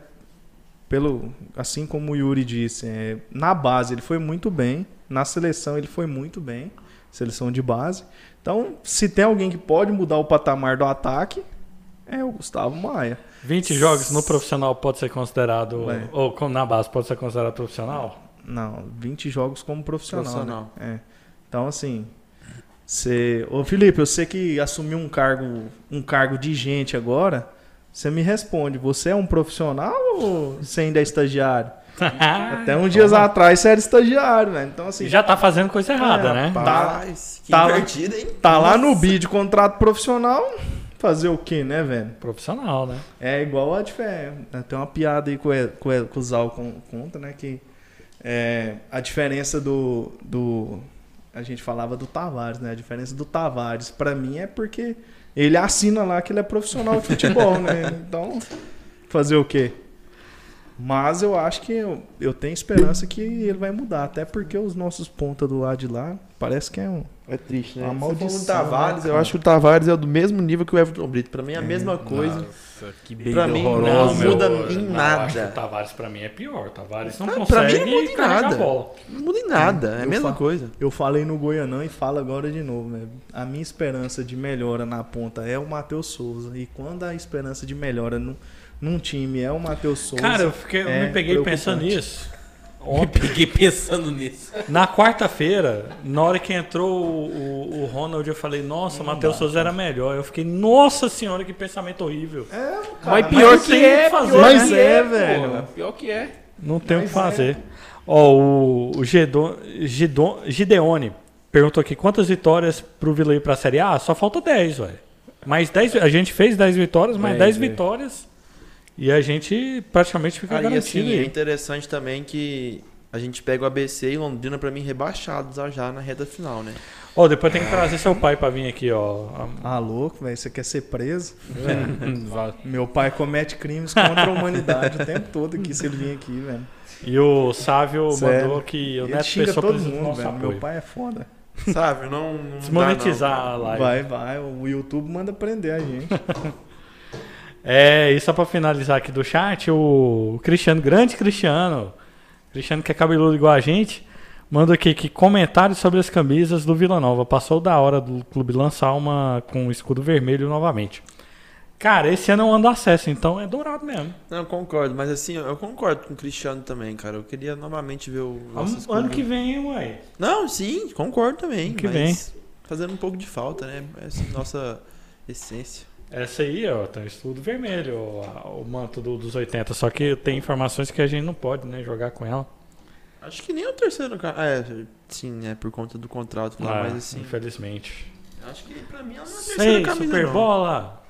pelo. Assim como o Yuri disse, é, na base ele foi muito bem. Na seleção ele foi muito bem. Seleção de base. Então, se tem alguém que pode mudar o patamar do ataque, é o Gustavo Maia. 20 jogos no profissional pode ser considerado. Vai. Ou na base pode ser considerado profissional? Não, 20 jogos como profissional. Profissional. Né? É. Então, assim. Você... Ô, Felipe, eu sei que assumiu um cargo, um cargo de gente agora. Você me responde, você é um profissional ou você ainda é estagiário? Até uns dias atrás você era estagiário, né? Então, assim, Já tá fazendo coisa errada, É, né? tá. Rapaz, que tá lá- invertido, hein? tá lá no Nossa. bid contrato profissional, fazer o quê, né, velho? Profissional, né? É igual a diferença. Tem uma piada aí com, o- com, o- com o Zal con- conta, né? Que é, a diferença do, do. A gente falava do Tavares, né? A diferença do Tavares, pra mim, é porque ele assina lá que ele é profissional de futebol, né? Então, fazer o quê? Mas eu acho que eu, eu tenho esperança que ele vai mudar. Até porque os nossos pontas do lado de lá parece que é um. É triste, né? Uma Você falou do maldição, Tavares, né, eu acho que o Tavares é do mesmo nível que o Everton Brito. Pra mim é a É. mesma coisa. Nossa, que Pra mim, não muda em não, eu nada. acho que o Tavares pra mim é pior. O Tavares não Ah, consegue pra mim não muda em nada. a bola. Não muda em nada, é a Eu mesma coisa. Eu falei no Goianão e falo agora de novo, né? A minha esperança de melhora na ponta é o Matheus Souza. E quando a esperança de melhora num, num time é o Matheus Souza. Cara, eu, fiquei, eu é me peguei pensando nisso. Eu Ontem, peguei pensando nisso. na quarta-feira, na hora que entrou o, o, Ronald, eu falei, nossa, o Matheus Souza era melhor. Eu fiquei, nossa senhora, que pensamento horrível. Mas mas pior não que é, que fazer, pior Mas que é, pô. velho. Pior que é. Não tem o que Mas fazer. Ó, o, o Gedon, Gideone perguntou aqui quantas vitórias pro Vila ir pra Série A? Só falta 10, velho. Mais 10, a gente fez 10 vitórias, mais 10 Dez, velho. vitórias. E a gente praticamente fica Ah, e garantido assim, é interessante também que a gente pega o ABC e Londrina, pra mim, rebaixados já- já na reta final, né? Ó, depois tem que trazer seu pai pra vir aqui, ó. Ah, louco, velho. Você quer ser preso? Vai. Meu pai comete crimes contra a humanidade o tempo todo aqui, se ele vir aqui, velho. E o Sávio Sério. mandou que o Ele Neto Pessoa todo mundo, nosso velho. apoio. Meu pai é foda. Sabe? Não. não dá, Desmonetizar não. a live. Vai, vai. O YouTube manda prender a gente. É, e só pra finalizar aqui do chat, o Cristiano, grande Cristiano, Cristiano que é cabeludo igual a gente, manda aqui que comentários sobre as camisas do Vila Nova. Passou da hora do clube lançar uma com o escudo vermelho novamente. Cara, esse ano é um ano do acesso, então é dourado mesmo. Não, concordo, mas assim, eu concordo com o Cristiano também, cara. Eu queria novamente ver o. nosso Ano, que vem, ué. Não, sim, concordo também. Ano que mas Fazendo um pouco de falta, né? Essa nossa essência. Essa aí, ó, tem o escudo vermelho, o, o manto do- dos 80. Só que tem informações que a gente não pode, né, jogar com ela. Acho que nem o terceiro cara. É, sim, né? Por conta do contrato lá, Ah, mas assim. infelizmente. Acho que pra mim ela não é a terceira Sei, camisa. Super não. Bola!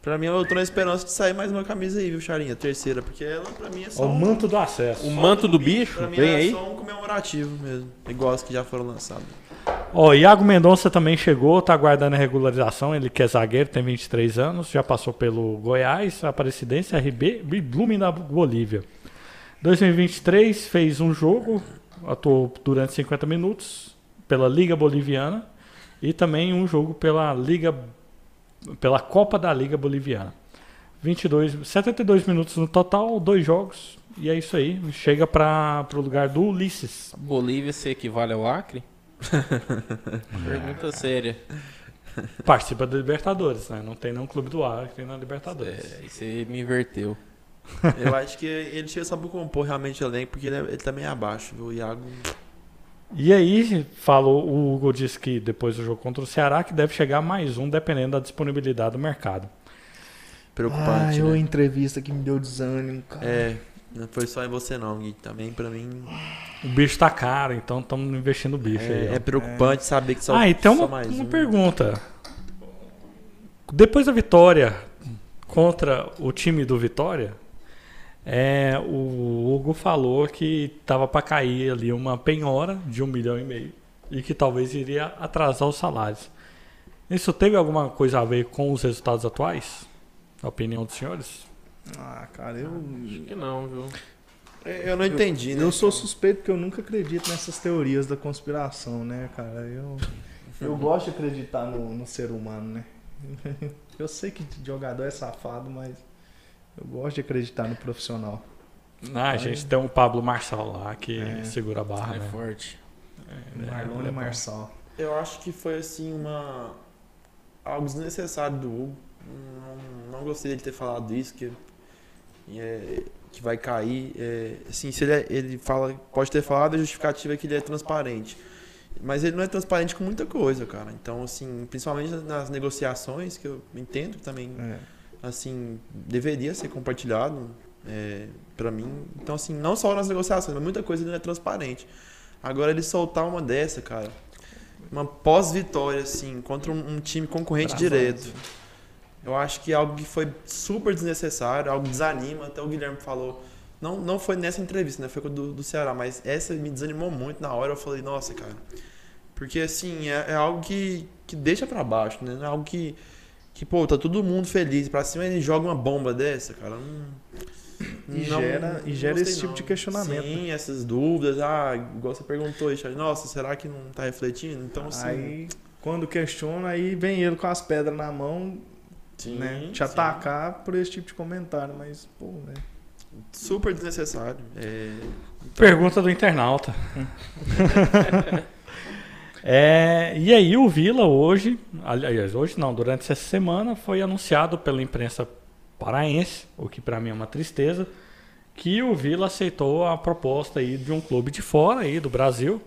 Pra mim eu tô na esperança de sair mais uma camisa aí, viu, Charinha? Terceira, porque ela pra mim é só. O um- manto do acesso. O manto do bicho, Pra mim vem é aí. só um comemorativo mesmo. Igual as que já foram lançadas. Ó, Iago Mendonça também chegou, tá aguardando a regularização. Ele que é zagueiro, tem 23 anos, já passou pelo Goiás, Aparecidense, RB e Blooming da Bolívia. 2023 fez um jogo, atuou durante 50 minutos pela Liga Boliviana e também um jogo pela Liga pela Copa da Liga Boliviana. 22, 72 minutos no total, dois jogos. E é isso aí, chega para o lugar do Ulisses. Bolívia se equivale ao Acre? Pergunta séria. Participa da Libertadores, né? Não tem nenhum clube do Acre na Libertadores. É, você me inverteu. Eu acho que ele chega só pra compor realmente o elenco, porque ele, é- ele também é abaixo, viu? O Iago. E aí, falou, o Hugo disse que depois do jogo contra o Ceará, que deve chegar mais um, dependendo da disponibilidade do mercado. Preocupante. ah, eu né? entrevista que me deu desânimo, cara. É, não foi só em você não, Gui. Também pra mim. O bicho tá caro, então estamos investindo no bicho aí. É, ó. é preocupante saber que só, ah, e tem só uma, mais uma um. pergunta. Depois da vitória contra o time do Vitória, é, o Hugo falou que tava para cair ali uma penhora de um milhão e meio e que talvez iria atrasar os salários. Isso teve alguma coisa a ver com os resultados atuais? Na opinião dos senhores? Ah, cara, eu. Acho que não, viu? Eu não entendi, né? Eu sou suspeito porque eu nunca acredito nessas teorias da conspiração, né, cara? Eu, eu gosto de acreditar no, no ser humano, né? Eu sei que jogador é safado, mas eu gosto de acreditar no profissional. Ah, a gente tem um Pablo Marçal lá que É. segura a barra, é né? forte. Marlon é e bom. Marçal. Eu acho que foi assim uma. algo desnecessário do Hugo. Não, não gostei de ter falado isso, que, é, que vai cair. É, assim, se ele, é- ele fala, pode ter falado, a justificativa é que ele é transparente. Mas ele não é transparente com muita coisa, cara. Então, assim, principalmente nas negociações, que eu entendo que também É. assim, deveria ser compartilhado é, para mim. Então, assim, não só nas negociações, mas muita coisa não é transparente. Agora, ele soltar uma dessa, cara, uma pós-vitória, assim, contra um, um time concorrente direto, eu acho que algo que foi super desnecessário, algo que desanima. Até o Guilherme falou. Não, não foi nessa entrevista, né? Foi do, do Ceará, mas essa me desanimou muito na hora. Eu falei, nossa, cara. Porque, assim, é, é algo que, que deixa pra baixo, né? É algo que, que, pô, tá todo mundo feliz pra cima e ele joga uma bomba dessa, cara. Não, E gera- e gera esse tipo de questionamento, Sim, essas dúvidas. Ah, igual você perguntou, Richard, nossa, será que não tá refletindo? Então, assim. Aí, quando questiona, aí vem ele com as pedras na mão, sim, né? Te sim. atacar por esse tipo de comentário, mas, pô, né? Super desnecessário. É, Pergunta do internauta. É, e aí o Vila hoje, aliás, hoje não, durante essa semana foi anunciado pela imprensa paraense, o que para mim é uma tristeza, que o Vila aceitou a proposta aí de um clube de fora aí do Brasil.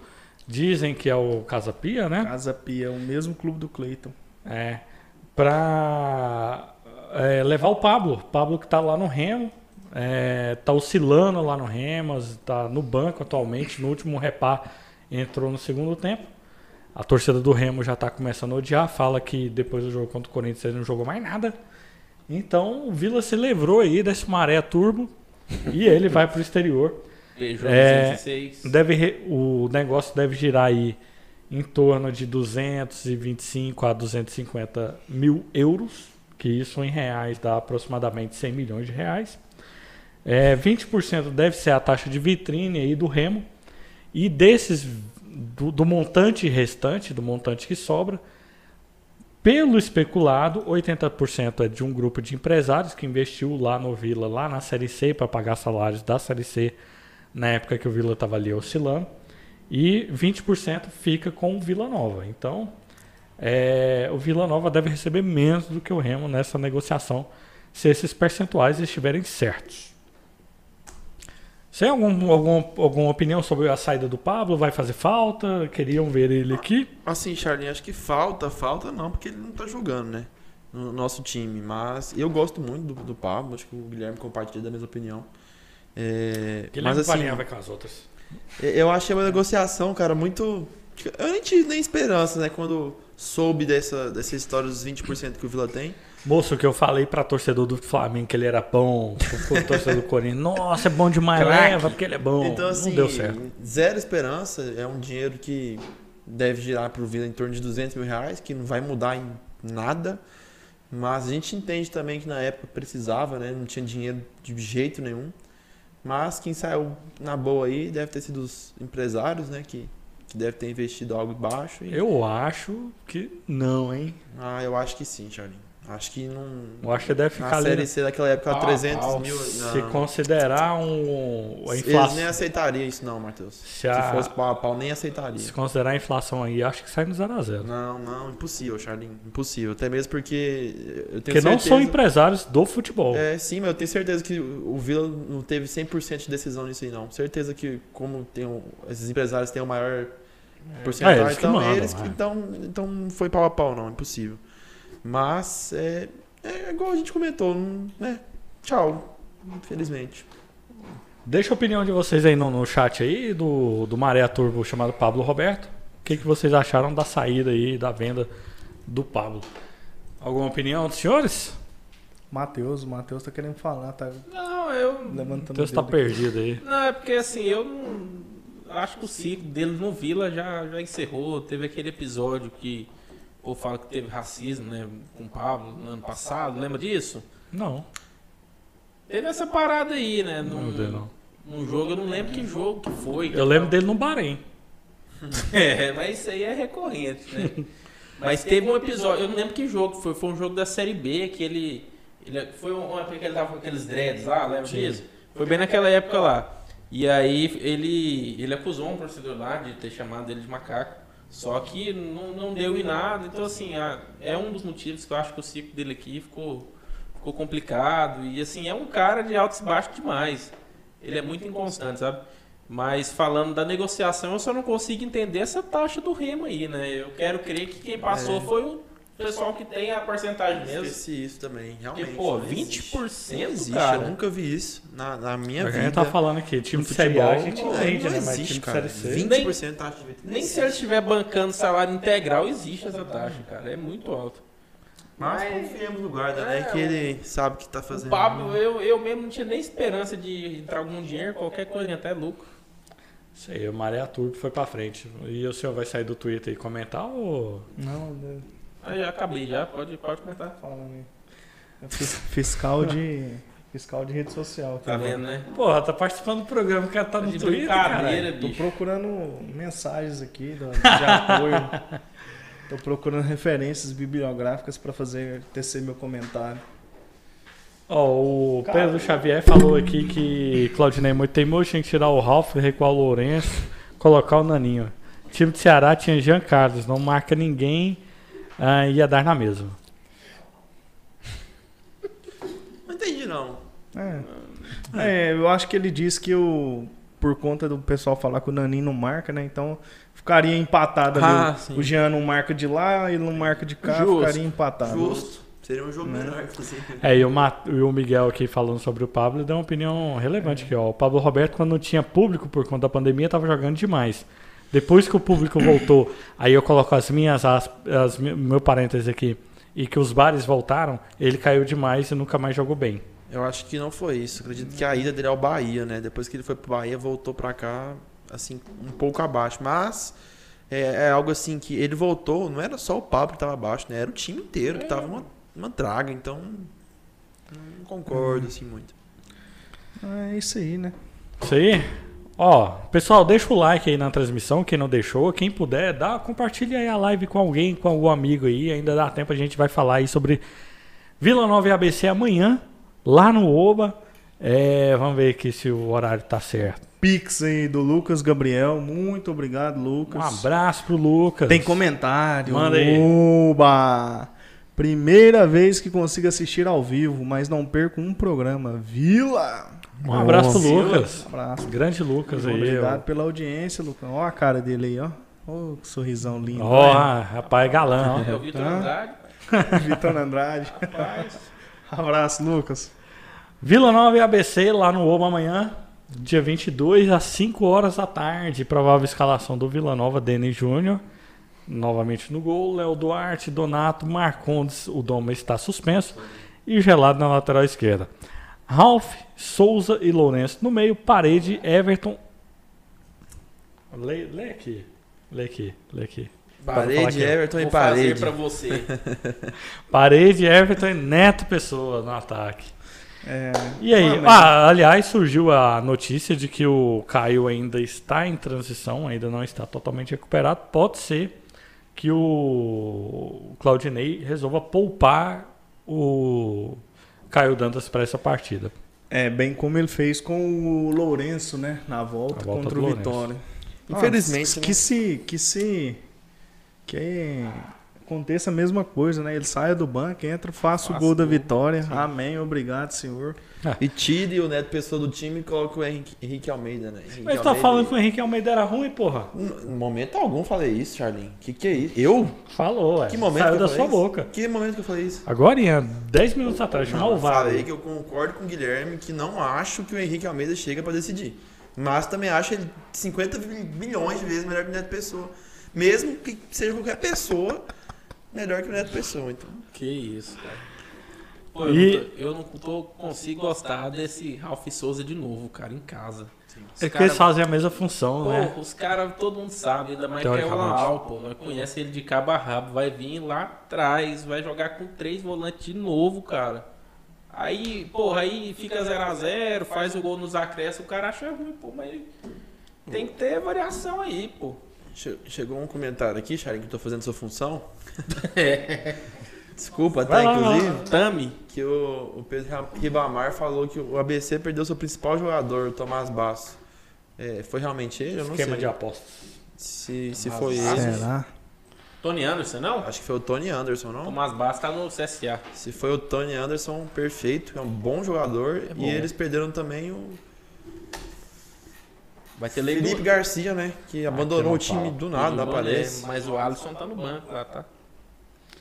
Dizem que é o Casa Pia, né? Casa Pia, é o mesmo clube do Cleiton. É, para levar o Pablo. Pablo que tá lá no Remo, é, tá oscilando lá no Remo, tá no banco atualmente. No último repar entrou no segundo tempo. A torcida do Remo já tá começando a odiar. Fala que depois do jogo contra o Corinthians ele não jogou mais nada. Então o Vila se livrou aí desse maré turbo e ele vai pro exterior. Peugeot É, 206. Deve re- o negócio deve girar aí em torno de 225 a 250 mil euros, que isso em reais dá aproximadamente 100 milhões de reais. É, 20% deve ser a taxa de vitrine aí do remo. E desses, do, do montante restante, do montante que sobra, pelo especulado, 80% é de um grupo de empresários que investiu lá no Vila, lá na Série C, para pagar salários da Série C na época que o Vila estava ali oscilando. E 20% fica com o Vila Nova. Então, é, o Vila Nova deve receber menos do que o Remo nessa negociação, se esses percentuais estiverem certos. Você tem algum, algum, alguma opinião sobre a saída do Pablo? Vai fazer falta? Queriam ver ele aqui? Assim, Charlinho, acho que falta, falta não, porque ele não tá jogando, né? No nosso time. Mas eu gosto muito do, do Pablo, acho que o Guilherme compartilha da mesma opinião. É, Guilherme mas assim, vai com as outras. Eu achei uma negociação, cara, muito. Eu nem tive nem esperança, né? Quando soube dessa, dessa história dos 20% que o Vila tem. Moço, que eu falei pra torcedor do Flamengo que ele era bom, pro torcedor do Corinthians, nossa, é bom demais, leva porque ele é bom. Então, assim, Não deu certo. zero esperança. É um dinheiro que deve girar pro Vila em torno de 200 mil reais, que não vai mudar em nada. Mas a gente entende também que na época precisava, né? Não tinha dinheiro de jeito nenhum. Mas quem saiu na boa aí deve ter sido os empresários, né? Que, que deve ter investido algo baixo. E... Eu acho que não, hein? Ah, eu acho que sim, Charlie. Acho que não. Eu acho que deve ficar ali. série C daquela época, Pau a 300 pau. mil. Se não. considerar um, a Eles inflação. nem aceitariam isso, não, Matheus. Se Se, a- fosse pau a pau, nem aceitaria. Se considerar a inflação aí, acho que sai no 0 a 0 Não, não, impossível, Charlinho. Impossível. Até mesmo porque eu tenho Porque não certeza... são empresários do futebol. É, sim, mas eu tenho certeza que o Vila não teve 100% de decisão nisso aí, não. Certeza que, como tem um- esses empresários têm o maior É, porcentagem, eles que então, mandam, eles que, é. então, então não foi pau a pau, não. Impossível. Mas, é, é igual a gente comentou, né? Tchau. Infelizmente. Deixa a opinião de vocês aí no, no chat aí, do, do Maré Turbo chamado Pablo Roberto. O que, que vocês acharam da saída aí, da venda do Pablo? Alguma opinião dos senhores? Matheus, o Matheus tá querendo falar, tá Não, eu. levantando o tá perdido aí. Não, é porque assim, eu não. Acho que o ciclo dele no Vila já, já encerrou. Teve aquele episódio que o povo fala que teve racismo, né? Com o Pablo no ano passado, lembra disso? Não, Teve essa parada aí, né? não Num, deu não. num jogo, eu não lembro que jogo que foi. Eu lembro dele no Bahrein. É, mas isso aí é recorrente, né? Mas teve um episódio, eu não lembro que jogo foi, foi um jogo da Série B que ele, ele foi uma época que ele tava com aqueles dreads lá, lembra Sim. disso? Foi bem naquela época lá. E aí ele, ele acusou um torcedor lá de ter chamado ele de macaco. Só que não, não deu em nada. Então, assim, é um dos motivos que eu acho que o ciclo dele aqui ficou, ficou complicado. E, assim, é um cara de altos e baixos demais. Ele é muito inconstante, sabe? Mas falando da negociação, eu só não consigo entender essa taxa do Remo aí, né? Eu quero crer que quem passou É. foi o pessoal que tem a porcentagem mesmo. Esqueci isso também, realmente. Porque, pô, não existe. 20%, Não existe, cara. eu nunca vi isso na, na minha a vida. gente tá falando aqui, time de Série A a futebol, gente não, entende, não né? Mas existe, time de cara. Série C. 20% taxa de vitrine. Nem se ele estiver bancando salário integral, existe essa taxa, cara. É muito alto. Mas Mas- confiemos no guarda, É, né? Que ele sabe o que tá O fazendo. Pablo, eu, eu mesmo não tinha nem esperança de entrar algum dinheiro, qualquer coisa, até lucro. Isso aí, o Maré Turbo foi pra frente. E o senhor vai sair do Twitter e comentar ou. Não, né, Aí já acabei, já, pode, pode comentar. falando aí. Fiscal de. Fiscal de rede social. Tá agora. vendo, né? Porra, tá participando do programa, o cara tá no De Twitter, cara. Tô procurando mensagens aqui do- de apoio. Tô procurando referências bibliográficas pra fazer tecer meu comentário. Ó, o Pedro Xavier falou aqui que Claudinei é muito teimoso, tinha que tirar o Ralf, recuar o Lourenço, colocar o Naninho. O time de Ceará tinha Jean Carlos, não marca ninguém, ah, ia dar na mesma. Não entendi, não. É. É, eu acho que ele disse que o. Por conta do pessoal falar que o Naninho não marca, né? Então ficaria empatado ali. Ah, o- sim. o Jean não marca de lá, ele não marca de cá, Justo. ficaria empatado. Justo. Seria um jogo Né? melhor, inclusive. É, e o, Ma- e o Miguel aqui falando sobre o Pablo deu uma opinião relevante aqui, ó. O Pablo Roberto, quando não tinha público por conta da pandemia, tava jogando demais. Depois que o público voltou, aí eu coloco as minhas, as, mi- meu parênteses aqui, e que os bares voltaram, ele caiu demais e nunca mais jogou bem. Eu acho que não foi isso. Acredito que a ida dele é o Bahia, né? Depois que ele foi pro Bahia, voltou pra cá, assim, um pouco abaixo. Mas é, é algo assim que ele voltou, não era só o Pablo que tava abaixo, né? Era o time inteiro que tava uma, uma draga. Então, não concordo, assim, muito. É isso aí, né? Isso aí. Ó, pessoal, deixa o like aí na transmissão, quem não deixou, quem puder, dá, compartilha aí a live com alguém, com algum amigo aí, ainda dá tempo, a gente vai falar aí sobre Vila Nova e ABC amanhã, lá no Oba. É, vamos ver aqui se o horário tá certo. Pix aí do Lucas Gabriel. Muito obrigado, Um Lucas. abraço pro Lucas. Tem comentário. Manda aí. Oba! Primeira vez que consigo assistir ao vivo, mas não perco um programa. Vila! Um abraço pro. Lucas. Abraço. Grande Lucas aí. Obrigado pela audiência, Lucão. Ó a cara dele aí, ó. Ó que sorrisão lindo. Ó, rapaz, galã, É o Vitor? Andrade. Vitor Andrade. Rapaz. Abraço, Lucas. Vila Nova e ABC lá no Oba amanhã, dia 22, às 5 horas da tarde. Provável escalação do Vila Nova, Denis Júnior. Novamente no gol, Léo Duarte, Donato, Marcondes, o Doma está suspenso. E gelado na lateral esquerda. Ralph, Souza e Lourenço no meio, parede, Everton. Lê, lê aqui. Lê aqui, lê aqui. Parede, aqui. Everton e Vou fazer parede. pra você. Parede, Everton e Neto Pessoa no ataque. É, E aí? Mano, Ah, aliás, surgiu a notícia de que o Caio ainda está em transição, ainda não está totalmente recuperado. Pode ser que o Claudinei resolva poupar o Caio Dantas para essa partida. É, bem como ele fez com o Lourenço, né? Na volta, volta contra o Lourenço. Vitória. Infelizmente, Ah, que né? se. Que se. Que aconteça a mesma coisa, né? Ele saia do banco, entra, faça o gol da vitória. Amém, obrigado, senhor. E tire o Neto Pessoa do time e coloca o Henrique, Henrique Almeida, né? Henrique Mas tá Almeida- falando que o Henrique Almeida era ruim, porra? Em momento algum falei isso, Charlin. Que que é isso? Eu? Falou, é. Que momento Saiu que eu da falei sua isso? boca. Que momento que eu falei isso? Agora, em 10 minutos atrás, chamar o eu VAR. falei que eu concordo com o Guilherme que não acho que o Henrique Almeida chega pra decidir. Mas também acho ele 50 milhões de vezes melhor que o Neto Pessoa. Mesmo que seja qualquer pessoa, melhor que o Neto Pessoa. Então, Que isso, cara. Pô, eu, E- não tô- eu não tô- consigo gostar desse Ralph Souza de novo, cara, em casa. Os É que cara- eles fazem a mesma função, Pô, né? os caras, todo mundo sabe, ainda mais que é o. Laal, pô. Nós conhece ele de cabo a rabo. Vai vir lá atrás, vai jogar com três volantes de novo, cara. Aí, porra, aí fica 0x0, faz o gol nos acréscimos, o cara acha ruim, pô, mas tem que ter variação aí, pô. che- chegou um comentário aqui, Charlin, que eu tô fazendo sua função. É. Desculpa, lá, lá. inclusive. Tami. que o, o Pedro Ribamar falou que o ABC perdeu seu principal jogador, o Tomás Basso. É, foi realmente ele? Eu não Esquema sei. de apostas. Se, se foi Basso. ele. Será? Tony Anderson, não? Acho que foi o Tony Anderson, não? Tomás Bastos tá no CSA. Se foi o Tony Anderson, perfeito. É um bom jogador. É bom. E eles perderam também o Vai ter Felipe do... Garcia, né? Que abandonou o time do nada, não Abandonou, aparece. Mas o Alisson tá no banco lá, tá?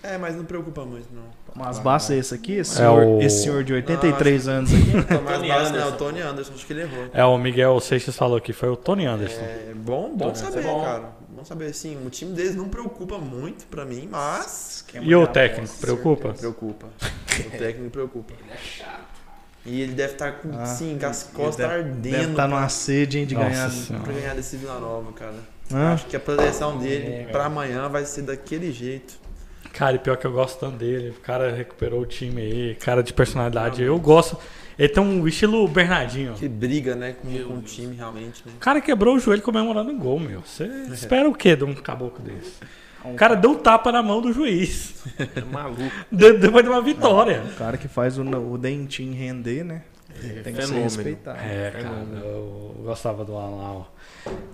É, mas não preocupa muito, não. Mas basta esse aqui, esse senhor, o- esse senhor de 83 anos aqui. O Tomás não é o Anderson. Tony Anderson, acho que ele errou. É, o Miguel Seixas falou que foi o Tony Anderson. É bom, bom Tony saber, é bom. cara. Bom saber, assim, o time deles não preocupa muito pra mim, mas e o técnico, preocupa? Preocupa. O técnico preocupa. Ele é chato. E ele deve estar com, Ah, sim, com as ele costas deve- ardendo Deve estar numa sede hein, de Nossa ganhar. Senhora. pra ganhar desse Vila Nova, cara. Hã? Acho que a projeção dele É, pra amanhã vai ser daquele jeito. Cara, e pior que eu gosto tanto dele. O cara recuperou o time aí, cara de personalidade. Eu gosto. Ele tem um estilo Bernardinho. Que briga, né, com, com o time, realmente, né? O cara quebrou o joelho comemorando um gol, meu. Você espera o quê de um caboclo desse? O cara deu um tapa na mão do juiz. É maluco. de- Depois de uma vitória. O cara que faz o, o dentinho render, né? Tem que ser respeitado. É, cara, eu gostava do Alan Al.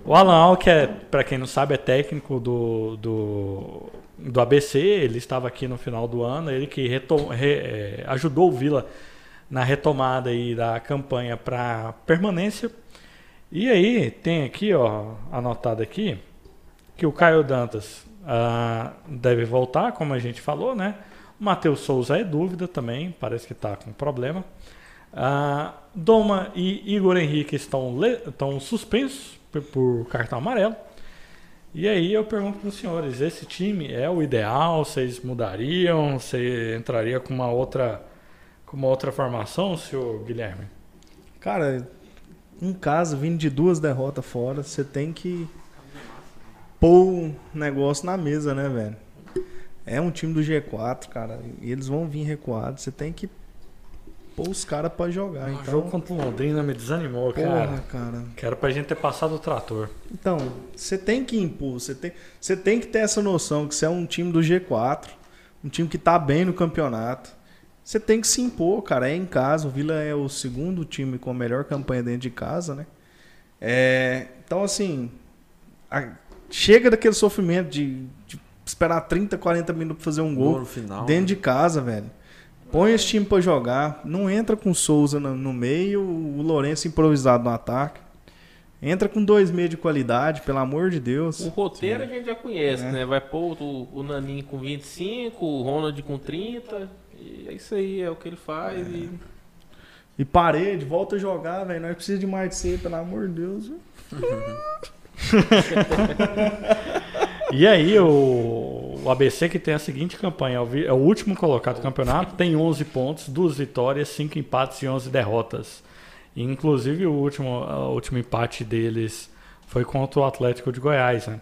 O Alan Al, que é, pra quem não sabe, é técnico do, do, do ABC, ele estava aqui no final do ano, ele que retom, re- é, ajudou o Vila na retomada aí da campanha para permanência. E aí, tem aqui, ó, anotado aqui, que o Caio Dantas ah, deve voltar, como a gente falou, né? O Matheus Souza é dúvida também, parece que está com problema. Ah, Doma e Igor Henrique estão, estão suspensos por cartão amarelo. E aí eu pergunto para os senhores, esse time é o ideal? Vocês mudariam? Você entraria com uma outra com uma outra formação, senhor Guilherme? Cara, em casa, vindo de duas derrotas fora, você tem que pôr o negócio na mesa, né, velho? É um time do G4, cara, e eles vão vir recuados. Você tem que pôr os caras pra jogar. O Então, jogo contra o Londrina me desanimou, porra, cara. cara. Que era pra gente ter passado o trator. Então, você tem que impor, você tem, você tem que ter essa noção que você é um time do G4, um time que tá bem no campeonato. Você tem que se impor, cara. É em casa. O Vila é o segundo time com a melhor campanha dentro de casa, né? É, então, assim, a- chega daquele sofrimento de, de esperar 30, 40 minutos pra fazer um Gol final. dentro de casa, velho. Põe esse time pra jogar. Não entra com o Souza no, no meio, o Lourenço improvisado no ataque. Entra com dois meios de qualidade, pelo amor de Deus. O roteiro a gente já conhece, É. né? Vai pôr o, o Naninho com 25, o Ronald com 30. E é isso aí, é o que ele faz. E... E parede, volta a jogar, velho. Nós precisamos de mais de você, pelo amor de Deus. viu? E aí, o, o ABC que tem a seguinte campanha, é o é último colocado do campeonato, tem 11 pontos, 2 vitórias, 5 empates e 11 derrotas. E, inclusive, o último, o último empate deles foi contra o Atlético de Goiás. Né?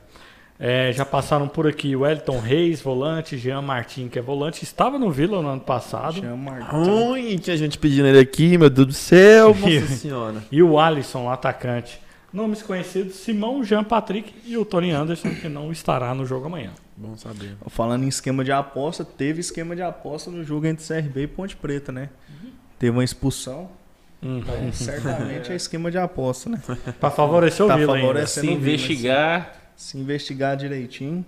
É, já passaram por aqui o Elton Reis, volante, Jean Martin, que é volante, estava no Vila no ano passado. Chama Martins. Ruim, tinha gente pedindo ele aqui, meu Deus do céu, nossa senhora. E o Alisson, o atacante. Nomes conhecidos, Simão, Jean Patrick e o Tony Anderson, que não estará no jogo amanhã. Bom saber. Falando em esquema de aposta, teve esquema de aposta no jogo entre CRB e Ponte Preta, né? Teve uma expulsão. Hum. Então, certamente é esquema de aposta, né? Pra favorecer o Tá Vila ainda. Se o Vila, investigar. Se investigar direitinho.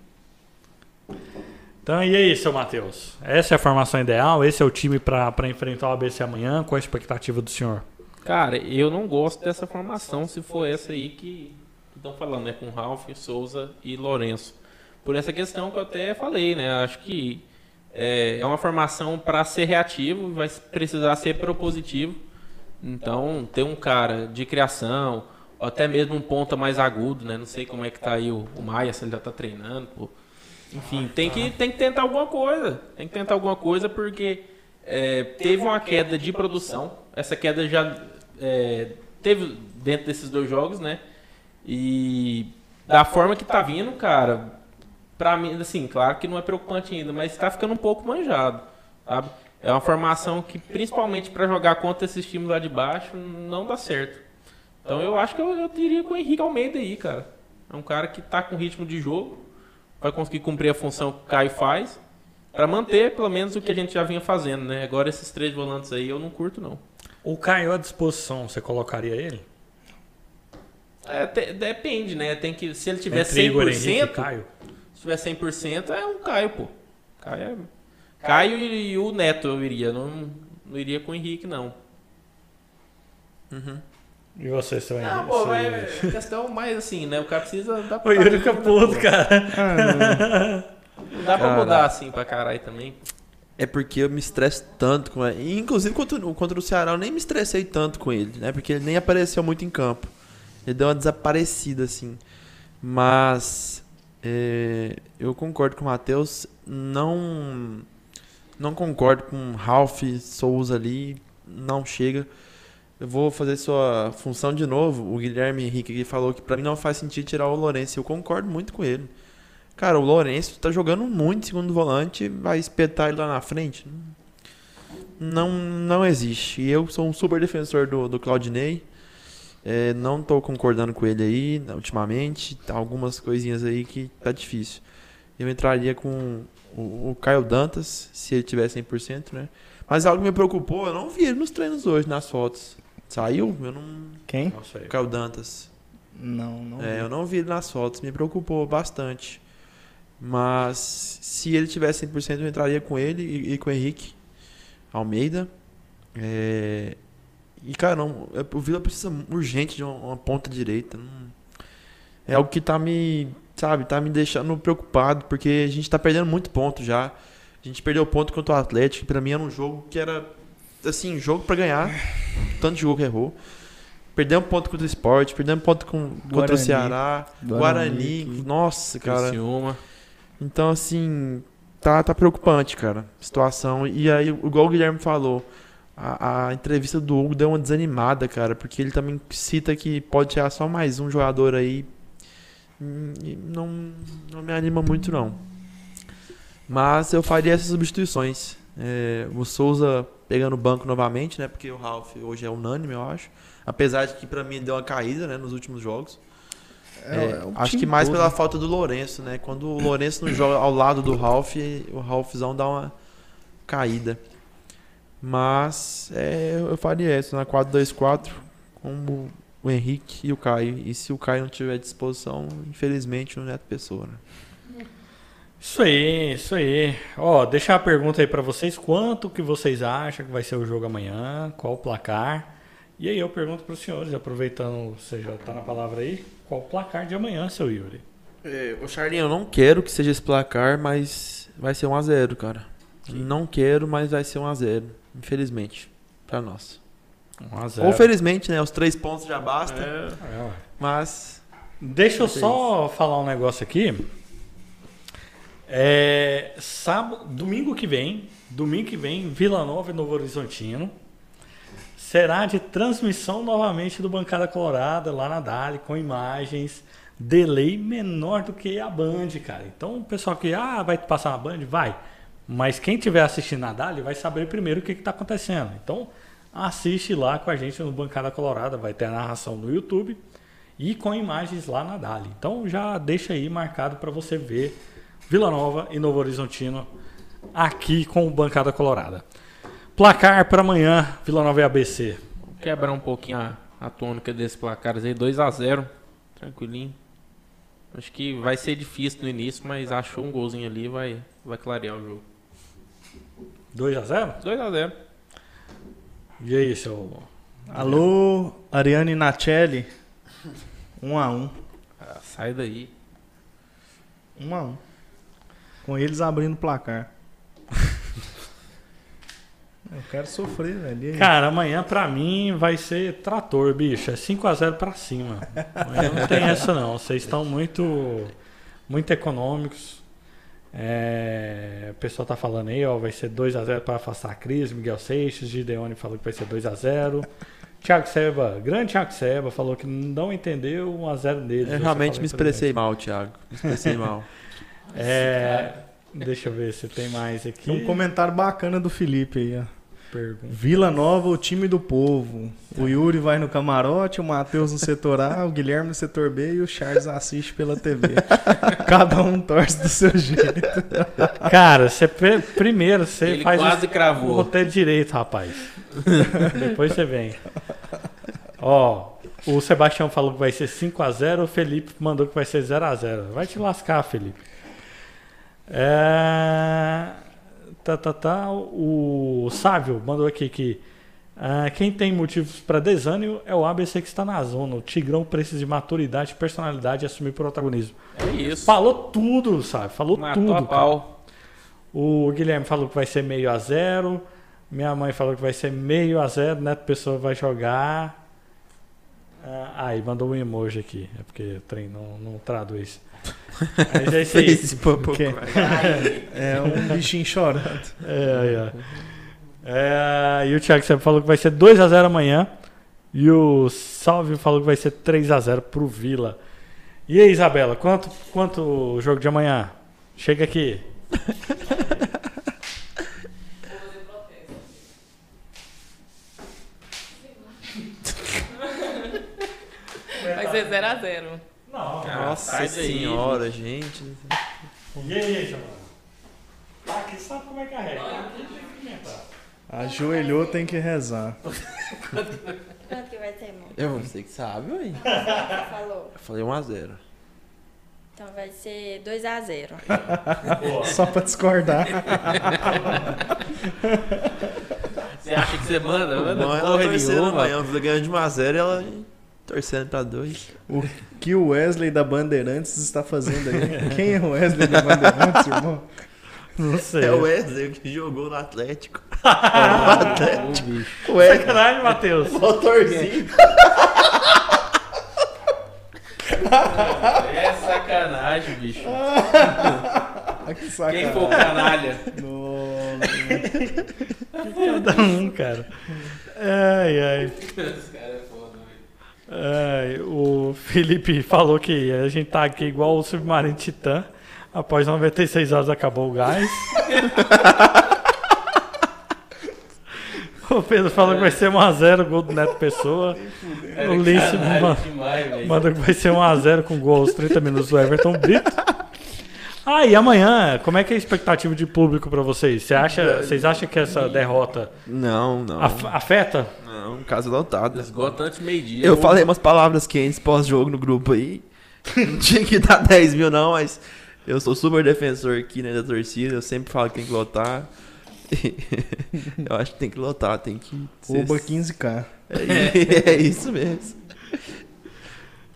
Então, e aí, seu Matheus? Essa é a formação ideal? Esse é o time pra pra enfrentar o ABC amanhã? Qual a expectativa do senhor? Cara, eu não gosto dessa formação se for essa aí que estão falando, né? Com Ralf, Souza e Lourenço. Por essa questão que eu até falei, né? Acho que é, é uma formação para ser reativo, vai precisar ser propositivo. Então, ter um cara de criação, ou até mesmo um ponta mais agudo, né? Não sei como é que tá aí o, o Maia, se ele já tá treinando, pô. Enfim, tem que, tem que tentar alguma coisa. Tem que tentar alguma coisa porque é, teve uma queda de produção. Essa queda já é, teve dentro desses dois jogos, né? E da forma que tá vindo, cara, pra mim, assim, claro que não é preocupante ainda, mas tá ficando um pouco manjado, sabe? É uma formação que, principalmente para jogar contra esses times lá de baixo, não dá certo. Então eu acho que eu, eu diria com o Henrique Almeida aí, cara. É um cara que tá com ritmo de jogo, vai conseguir cumprir a função que o Caio faz, para manter pelo menos o que a gente já vinha fazendo, né? Agora esses três volantes aí eu não curto, não. O Caio à disposição, você colocaria ele? É, te- depende, né? Tem que, se ele tiver Entre Igor Henrique e 100%, Caio? se tiver 100%, é um Caio, pô. Caio, é... Caio e, e o Neto eu iria, não, não iria com o Henrique, não. E você, seu Henrique? Não, pô, mas é questão mais assim, né? O cara precisa dar O Yuri fica puto, cara. Não dá pra mudar assim pra caralho também. É porque eu me estresso tanto com ele. Inclusive contra, o- contra o Ceará eu nem me estressei tanto com ele, né? Porque ele nem apareceu muito em campo. Ele deu uma desaparecida, assim. Mas é, eu concordo com o Matheus. Não, não concordo com Ralph Souza ali. Não chega. Eu vou fazer sua função de novo. O Guilherme Henrique falou que pra mim não faz sentido tirar o Lourenço. Eu concordo muito com ele. Cara, o Lourenço tá jogando muito segundo volante, vai espetar ele lá na frente. Não, não existe. E eu sou um super defensor do, do Claudinei. É, não tô concordando com ele aí né, ultimamente. Tá algumas coisinhas aí que tá difícil. Eu entraria com o, o Caio Dantas, se ele tiver 100%, né? Mas algo que me preocupou, eu não vi ele nos treinos hoje, nas fotos. Saiu? Eu não. Quem? O Caio Dantas. Não, não. É, eu não vi ele nas fotos, me preocupou bastante. Mas se ele tivesse 100%, eu entraria com ele e, e com o Henrique Almeida. É, e, cara, não, é, o Vila precisa urgente de uma, uma ponta direita. não- é algo que tá me, sabe, tá me deixando preocupado, porque a gente tá perdendo muito ponto já. A gente perdeu ponto contra o Atlético, que pra mim era um jogo que era, assim, jogo pra ganhar. Tanto de jogo que errou. Perdemos ponto contra o Sport, perdemos ponto com, contra o Guarani. Ceará, Guarani, Guarani. Nossa, cara. Criciúma. Então, assim, tá, tá preocupante, cara, a situação. E aí, igual o Guilherme falou, a, a entrevista do Hugo deu uma desanimada, cara, porque ele também cita que pode chegar só mais um jogador aí. Não, não me anima muito, não. Mas eu faria essas substituições. É, o Souza pegando o banco novamente, né? Porque o Ralph hoje é unânime, eu acho. Apesar de que pra mim deu uma caída, né? Nos últimos jogos. É, o acho time que mais todo, pela falta do Lourenço, né? Quando o Lourenço não joga ao lado do Ralph, o Ralphzão dá uma caída. Mas é, eu faria isso na 4-2-4 com o, Henrique e o Caio. E se o Caio não tiver disposição, infelizmente o Neto Pessoa, né? Isso aí, isso aí. Ó, deixar a pergunta aí pra vocês. Quanto que vocês acham que vai ser o jogo amanhã? Qual o placar? E aí eu pergunto pros senhores, aproveitando você já tá na palavra aí, qual o placar de amanhã, seu Yuri? É, ô Charlinho, eu não quero que seja esse placar, mas vai ser 1x0, cara. Não quero, mas vai ser 1x0. Infelizmente. Pra nós. 1 a 0. Ou felizmente, né? Os três pontos já basta. É, ué. Mas. Deixa eu ser só falar um negócio aqui. É, sábado, domingo que vem, domingo que vem, Vila Nova e Novo Horizontino. Será de transmissão novamente do Bancada Colorada lá na Dali, com imagens, delay menor do que a Band, cara. Então o pessoal que ah, vai passar na Band, vai. Mas quem estiver assistindo na Dali vai saber primeiro o que está acontecendo. Então assiste lá com a gente no Bancada Colorada, vai ter a narração no YouTube e com imagens lá na Dali. Então já deixa aí marcado para você ver Vila Nova e Novo Horizontino aqui com o Bancada Colorada. Placar para amanhã, Vila Nova e ABC. Quebrar um pouquinho a, a tônica desses placares aí, 2x0, tranquilinho. Acho que vai ser difícil no início, mas achou um golzinho ali vai vai clarear o jogo. 2 a 0 2x0. E aí, seu. Alô, Ariane Nacelli. 1 a 1 Ah, sai daí. 1 a 1 Com eles abrindo o placar. Eu quero sofrer, velho. Cara, amanhã pra mim vai ser trator, bicho. É 5 a 0 pra cima. Amanhã não tem essa não. Vocês estão muito muito econômicos. É, o pessoal tá falando aí, ó, vai ser 2 a 0 para afastar a crise. Miguel Seixas, Gideone falou que vai ser 2 a 0. Thiago Seba, grande Thiago Seba, falou que não entendeu 1 a 0 dele. Eu realmente me expressei mal, Thiago. Me expressei mal. É, deixa eu ver se tem mais aqui. Tem um comentário bacana do Felipe aí, ó. Pergunta. Vila Nova, o time do povo. O Yuri vai no camarote, o Matheus no setor A, o Guilherme no setor B e o Charles assiste pela TV. Cada um torce do seu jeito. Cara, você pre- primeiro você Ele faz quase o, o cravou. roteiro direito, rapaz. Depois você vem. Ó, o Sebastião falou que vai ser 5 a 0 o Felipe mandou que vai ser 0 a 0 Vai te lascar, Felipe. É... Tá, tá, tá. O Sávio mandou aqui que ah, quem tem motivos para desânimo é o ABC que está na zona. O Tigrão precisa de maturidade, personalidade e assumir protagonismo. É isso. Falou tudo, sabe? Falou Matou tudo. a pau. O Guilherme falou que vai ser meio a zero. Minha mãe falou que vai ser meio a zero. Neto Pessoa vai jogar. Ah, aí, mandou um emoji aqui. É porque o trem não, não traduz. Mas é isso aí. Facebook. Que- É um bichinho chorando. É, aí, ó. É, e o Thiago sempre falou que vai ser 2x0 amanhã. E o Salve falou que vai ser 3x0 pro Vila. E aí, Isabela, quanto, quanto o jogo de amanhã? Chega aqui. Vai ser 0x0. Não, Nossa senhora, gente. E aí, Isabela? Tá aqui, sabe como é que carrega. Aqui tem que inventar. Ajoelhou, tem que rezar. Quanto que vai ser, irmão? Eu você que sabe, ué. Você falou. Eu falei 1x0. Então vai ser 2x0. Só pra discordar. Você acha que você manda? Manda Não, ela torcendo nenhuma. amanhã. Vila ganhando de 1x0 e ela torcendo pra 2. O que o Wesley da Bandeirantes está fazendo aí? Quem é o Wesley da Bandeirantes, irmão? Não sei. É o Wesley que jogou no Atlético. Bicho. O Wesley. Sacanagem, Matheus. Motorzinho. É sacanagem, bicho. Ah, que Quem sacanagem. for o canalha? Nossa. Cada um, cara. Ai, ai. Esse cara é foda, ai. O Felipe falou que a gente tá aqui igual o Submarino Titã. Após 96 horas acabou o gás. o Pedro falou que vai ser 1x0 gol do Neto Pessoa. Era O Lício canalha ma- demais, velho. Manda que vai ser 1x0 com gol aos 30 minutos do Everton Brito. Ah, e amanhã, como é que é a expectativa de público pra vocês? Você acha, vocês acham que essa derrota Não, não. af- afeta? Não, casa lotada. Esgota antes meio-dia. Eu falei umas palavras quentes pós-jogo no grupo aí. Não tinha que dar 10 mil, não, mas eu sou super defensor aqui né, da torcida. Eu sempre falo que tem que lotar. eu acho que tem que lotar, tem que. ser- Oba 15k. É, é isso mesmo.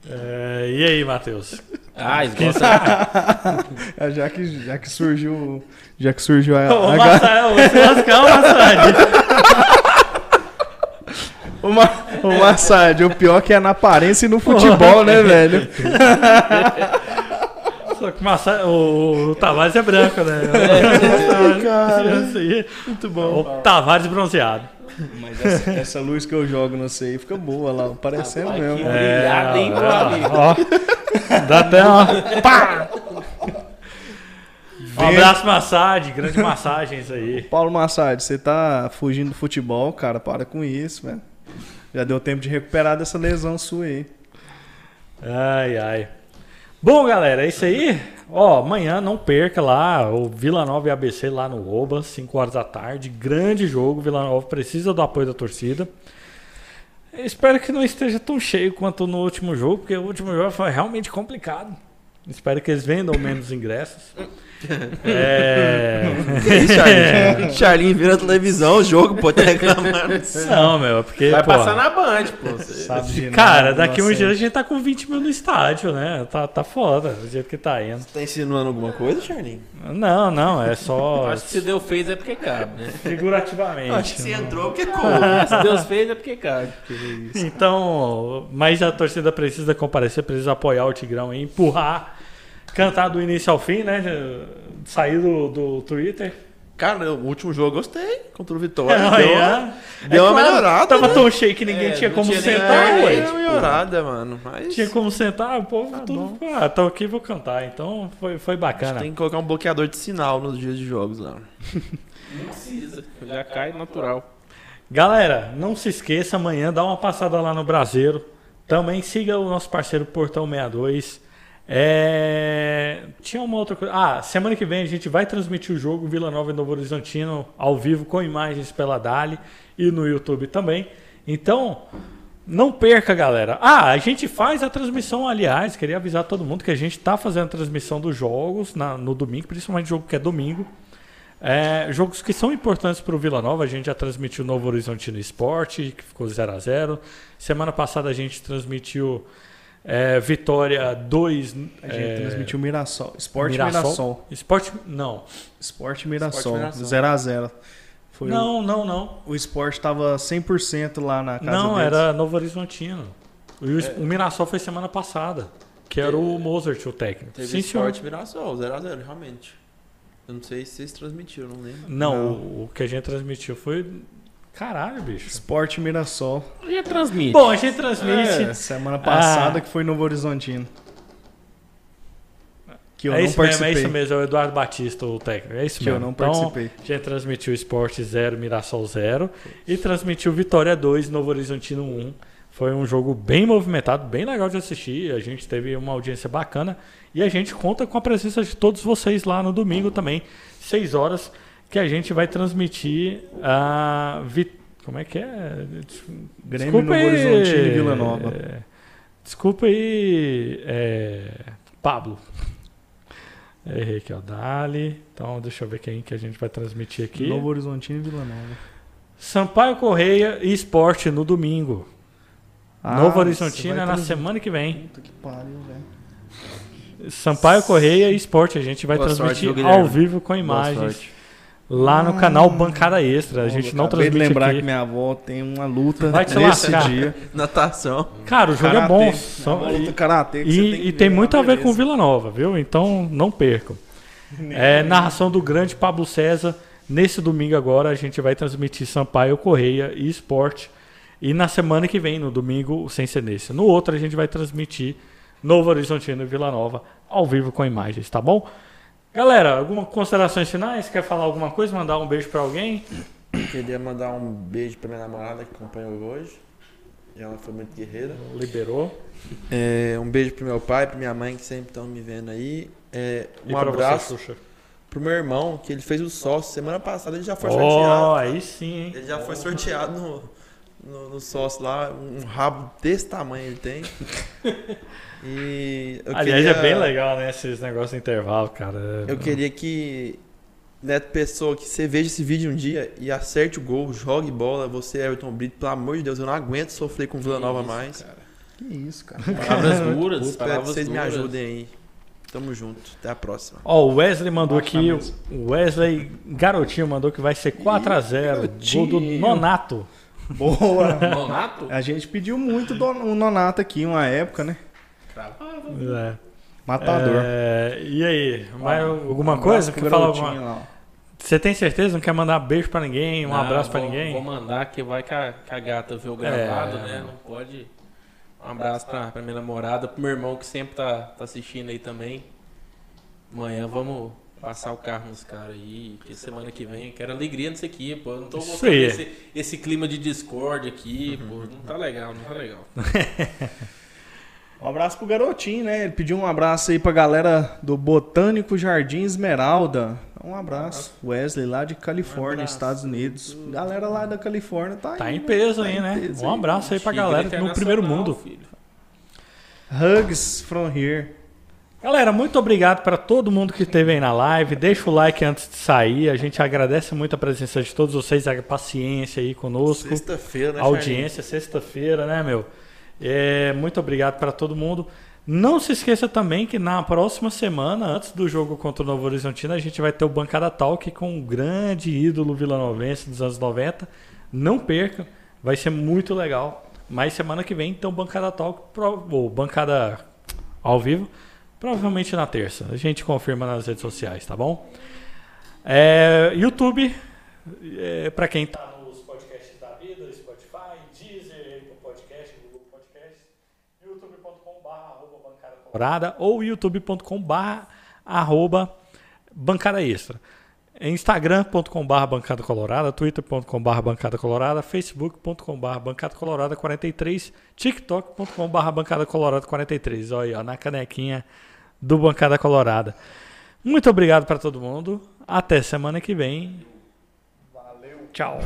É, e aí, Matheus? Ah, esgota. É, Já que, já que surgiu. Já que surgiu a. Ô, a Massa, ô, se lascar, ô, Massad. O, Ma... o Massad, o pior que é na aparência e no futebol, né, velho? Só que o, Massa, o, o Tavares é branco, né? cara. Isso aí. Muito bom. O Tavares bronzeado. Mas essa, essa luz que eu jogo não sei fica boa lá, parecendo mesmo. que- Obrigado, hein, ó. Dá até uma. Pá! Um abraço, Massad. Grande massagens aí. Paulo Massad, você tá fugindo do futebol, cara, para com isso, velho. Já deu tempo de recuperar dessa lesão sua aí. Ai, ai. Bom, galera, é isso aí. Ó, amanhã não perca lá o Vila Nova e ABC lá no Oba, 5 horas da tarde. Grande jogo. Vila Nova precisa do apoio da torcida. Espero que não esteja tão cheio quanto no último jogo, porque o último jogo foi realmente complicado. Espero que eles vendam menos ingressos. É. Que isso, Charlinho? Charlinho vira televisão, o jogo, pô, tá reclamando. Não, meu, é porque. Vai pô, passar na Band, pô. Você- Sabe Cara, nada, daqui uns inocente. dias a gente tá com 20 mil no estádio, né? Tá, tá foda, do jeito que tá indo. Tá insinuando alguma coisa, Charlinho? Não, não, é só Acho que se Deus fez é porque cabe, né? figurativamente. Acho que você entrou porque como. Se Deus fez é porque cabe. Então, mas a torcida precisa comparecer, precisa apoiar o Tigrão e empurrar, cantar do início ao fim, né? Sair do, do Twitter. Cara, o último jogo eu gostei contra o Vitória. É, deu é. uma, deu uma melhorada. Tava né? tão cheio que ninguém É, tinha como tinha nem- sentar, É, ué. Deu uma melhorada, mano. Mas Tinha como sentar, o povo tudo. Ah, tô aqui vou cantar. Então foi, foi bacana. tem que colocar um bloqueador de sinal nos dias de jogos lá. Não precisa. Já cai natural. Galera, não se esqueça, amanhã dá uma passada lá no Brasileiro. Também siga o nosso parceiro Portão 62. É... Tinha uma outra coisa. Ah, semana que vem a gente vai transmitir o jogo Vila Nova e Novo Horizontino ao vivo com imagens pela Dali e no YouTube também. Então, não perca, galera. Ah, a gente faz a transmissão, aliás, queria avisar todo mundo que a gente está fazendo a transmissão dos jogos na- no domingo, principalmente jogo que é domingo. É, jogos que são importantes para o Vila Nova, a gente já transmitiu o Novo Horizontino Esporte, que ficou 0 a 0 Semana passada a gente transmitiu é, Vitória 2. A gente transmitiu Mirassol. Esporte Mirassol? Mirassol. Esporte. Não. Esporte Mirassol. Mirassol. 0x0. Foi Não, não, não. O, o esporte tava 100% lá na casa Não, deles. era Novo Horizontino. O, o Mirassol foi semana passada, que era o Mozart, o técnico. Teve Sim, senhor. esporte Mirassol, 0x0, realmente. Eu não sei se vocês transmitiram, não lembro. Não, Não. O, o que a gente transmitiu foi. Caralho, bicho. Esporte Mirassol. Já transmite. Bom, a gente transmite. É, semana passada Ah. que foi Novo Horizontino. Que eu é não isso mesmo, participei. é isso mesmo, é o Eduardo Batista, o técnico. É isso Que mesmo. eu não Então, participei. a gente transmitiu Esporte 0, Mirassol 0 e transmitiu Vitória 2, Novo Horizontino 1. Foi um jogo bem movimentado, bem legal de assistir. A gente teve uma audiência bacana e a gente conta com a presença de todos vocês lá no domingo também, 6 horas, que a gente vai transmitir a Vi- como é que é? Grêmio Novo Horizontino e Vila Nova. é, Desculpa aí, é, Pablo. Errei aqui, ó. Dali. Então, deixa eu ver quem que a gente vai transmitir aqui. Novo Horizontino e Vila Nova. Sampaio Correia e Esporte no domingo. Ah, Novo Horizontino é na trans- semana que vem. Puta que pariu, velho. Sampaio Correia e Esporte. A gente vai Boa sorte, transmitir viu, ao vivo com Boa imagens lá no canal Bancada Extra. A gente não Acabei de transmite lembrar aqui. que minha avó tem uma luta Vai te nesse lascar. dia. Natação. Cara, o jogo é Karatê. bom. É Só- uma luta karatê E, que e tem muito é a ver com. Vila Nova, viu? Então não percam. É, narração do grande Pablo César, Nesse domingo agora a gente vai transmitir Sampaio Correia e Esporte. E na semana que vem, no domingo, sem nesse. No outro a gente vai transmitir Novo Horizontino e Vila Nova ao vivo com imagens, tá bom? Galera, algumas considerações finais? Quer falar alguma coisa? Mandar um beijo pra alguém? Queria mandar um beijo pra minha namorada que acompanhou hoje. Ela foi muito guerreira. Liberou. É, um beijo pro meu pai, pra minha mãe que sempre estão me vendo aí. É, um abraço Você, pro meu irmão, que ele fez o sócio. Semana passada ele já foi Ó, sorteado. aí sim, hein? Ele já foi sorteado no, no, no sócio lá. Um rabo desse tamanho ele tem. E eu Aliás, queria, é bem legal, né? Esses negócios de intervalo, cara. Eu queria que Neto Pessoa, que você veja esse vídeo um dia e acerte o gol, jogue bola, você, Everton Brito, pelo amor de Deus, eu não aguento sofrer com Vila Nova Isso, mais. cara. Que isso, cara. Palavras duras, Espero que palavras vocês me duras. ajudem aí. Tamo junto. Até a próxima. Ó, o Wesley mandou Baixa aqui, o Wesley Garotinho mandou que vai ser 4x0. Gol do. Nonato. Boa. Nonato? A gente pediu muito o Nonato aqui uma época, né? É. Matador. É, e aí, mais alguma Um coisa? Quer falar alguma... Você tem certeza? Não quer mandar beijo pra ninguém, um Não, abraço pra vou- ninguém? Vou mandar que vai que a, que a gata vê o gravado, É. né? Não pode. Um abraço pra, pra minha namorada, pro meu irmão que sempre tá, tá assistindo aí também. Amanhã vamos passar o carro nos caras aí, que semana que vem eu quero alegria nisso aqui, pô. Eu não tô gostando desse esse clima de discord aqui, pô. Não tá legal, não tá legal. Um abraço pro garotinho, né? Ele pediu um abraço aí pra galera do Botânico Jardim Esmeralda. Um abraço. Wesley lá de Califórnia, abraço. Estados Unidos. Galera lá da Califórnia tá aí. Tá em né? peso Tá aí, em né? peso Um aí. abraço aí pra Tigre galera no internacional, primeiro mundo. filho. Hugs from here. Galera, muito obrigado para todo mundo que esteve aí na live. Deixa o like antes de sair. A gente agradece muito a presença de todos vocês, a paciência aí conosco. Sexta-feira, né, A audiência, sexta-feira, né, meu? É, muito obrigado para todo mundo. Não se esqueça também que na próxima semana, antes do jogo contra o Novo Horizontino, a gente vai ter o Bancada Talk com um grande ídolo vilanovense dos anos 90. Não perca, vai ser muito legal. Mas semana que vem, então, Bancada Talk, ou Bancada ao vivo, provavelmente na terça. A gente confirma nas redes sociais, tá bom? É, YouTube, é, para quem tá ou youtube.com.br arroba bancada extra. Instagram.com.br bancada colorada, twitter.com.br bancada colorada, facebook.com.br bancada colorada 43, tiktok.com.br bancada colorada 43. Olha aí, na canequinha do Bancada Colorada. Muito obrigado para todo mundo. Até semana que vem. Valeu. Tchau.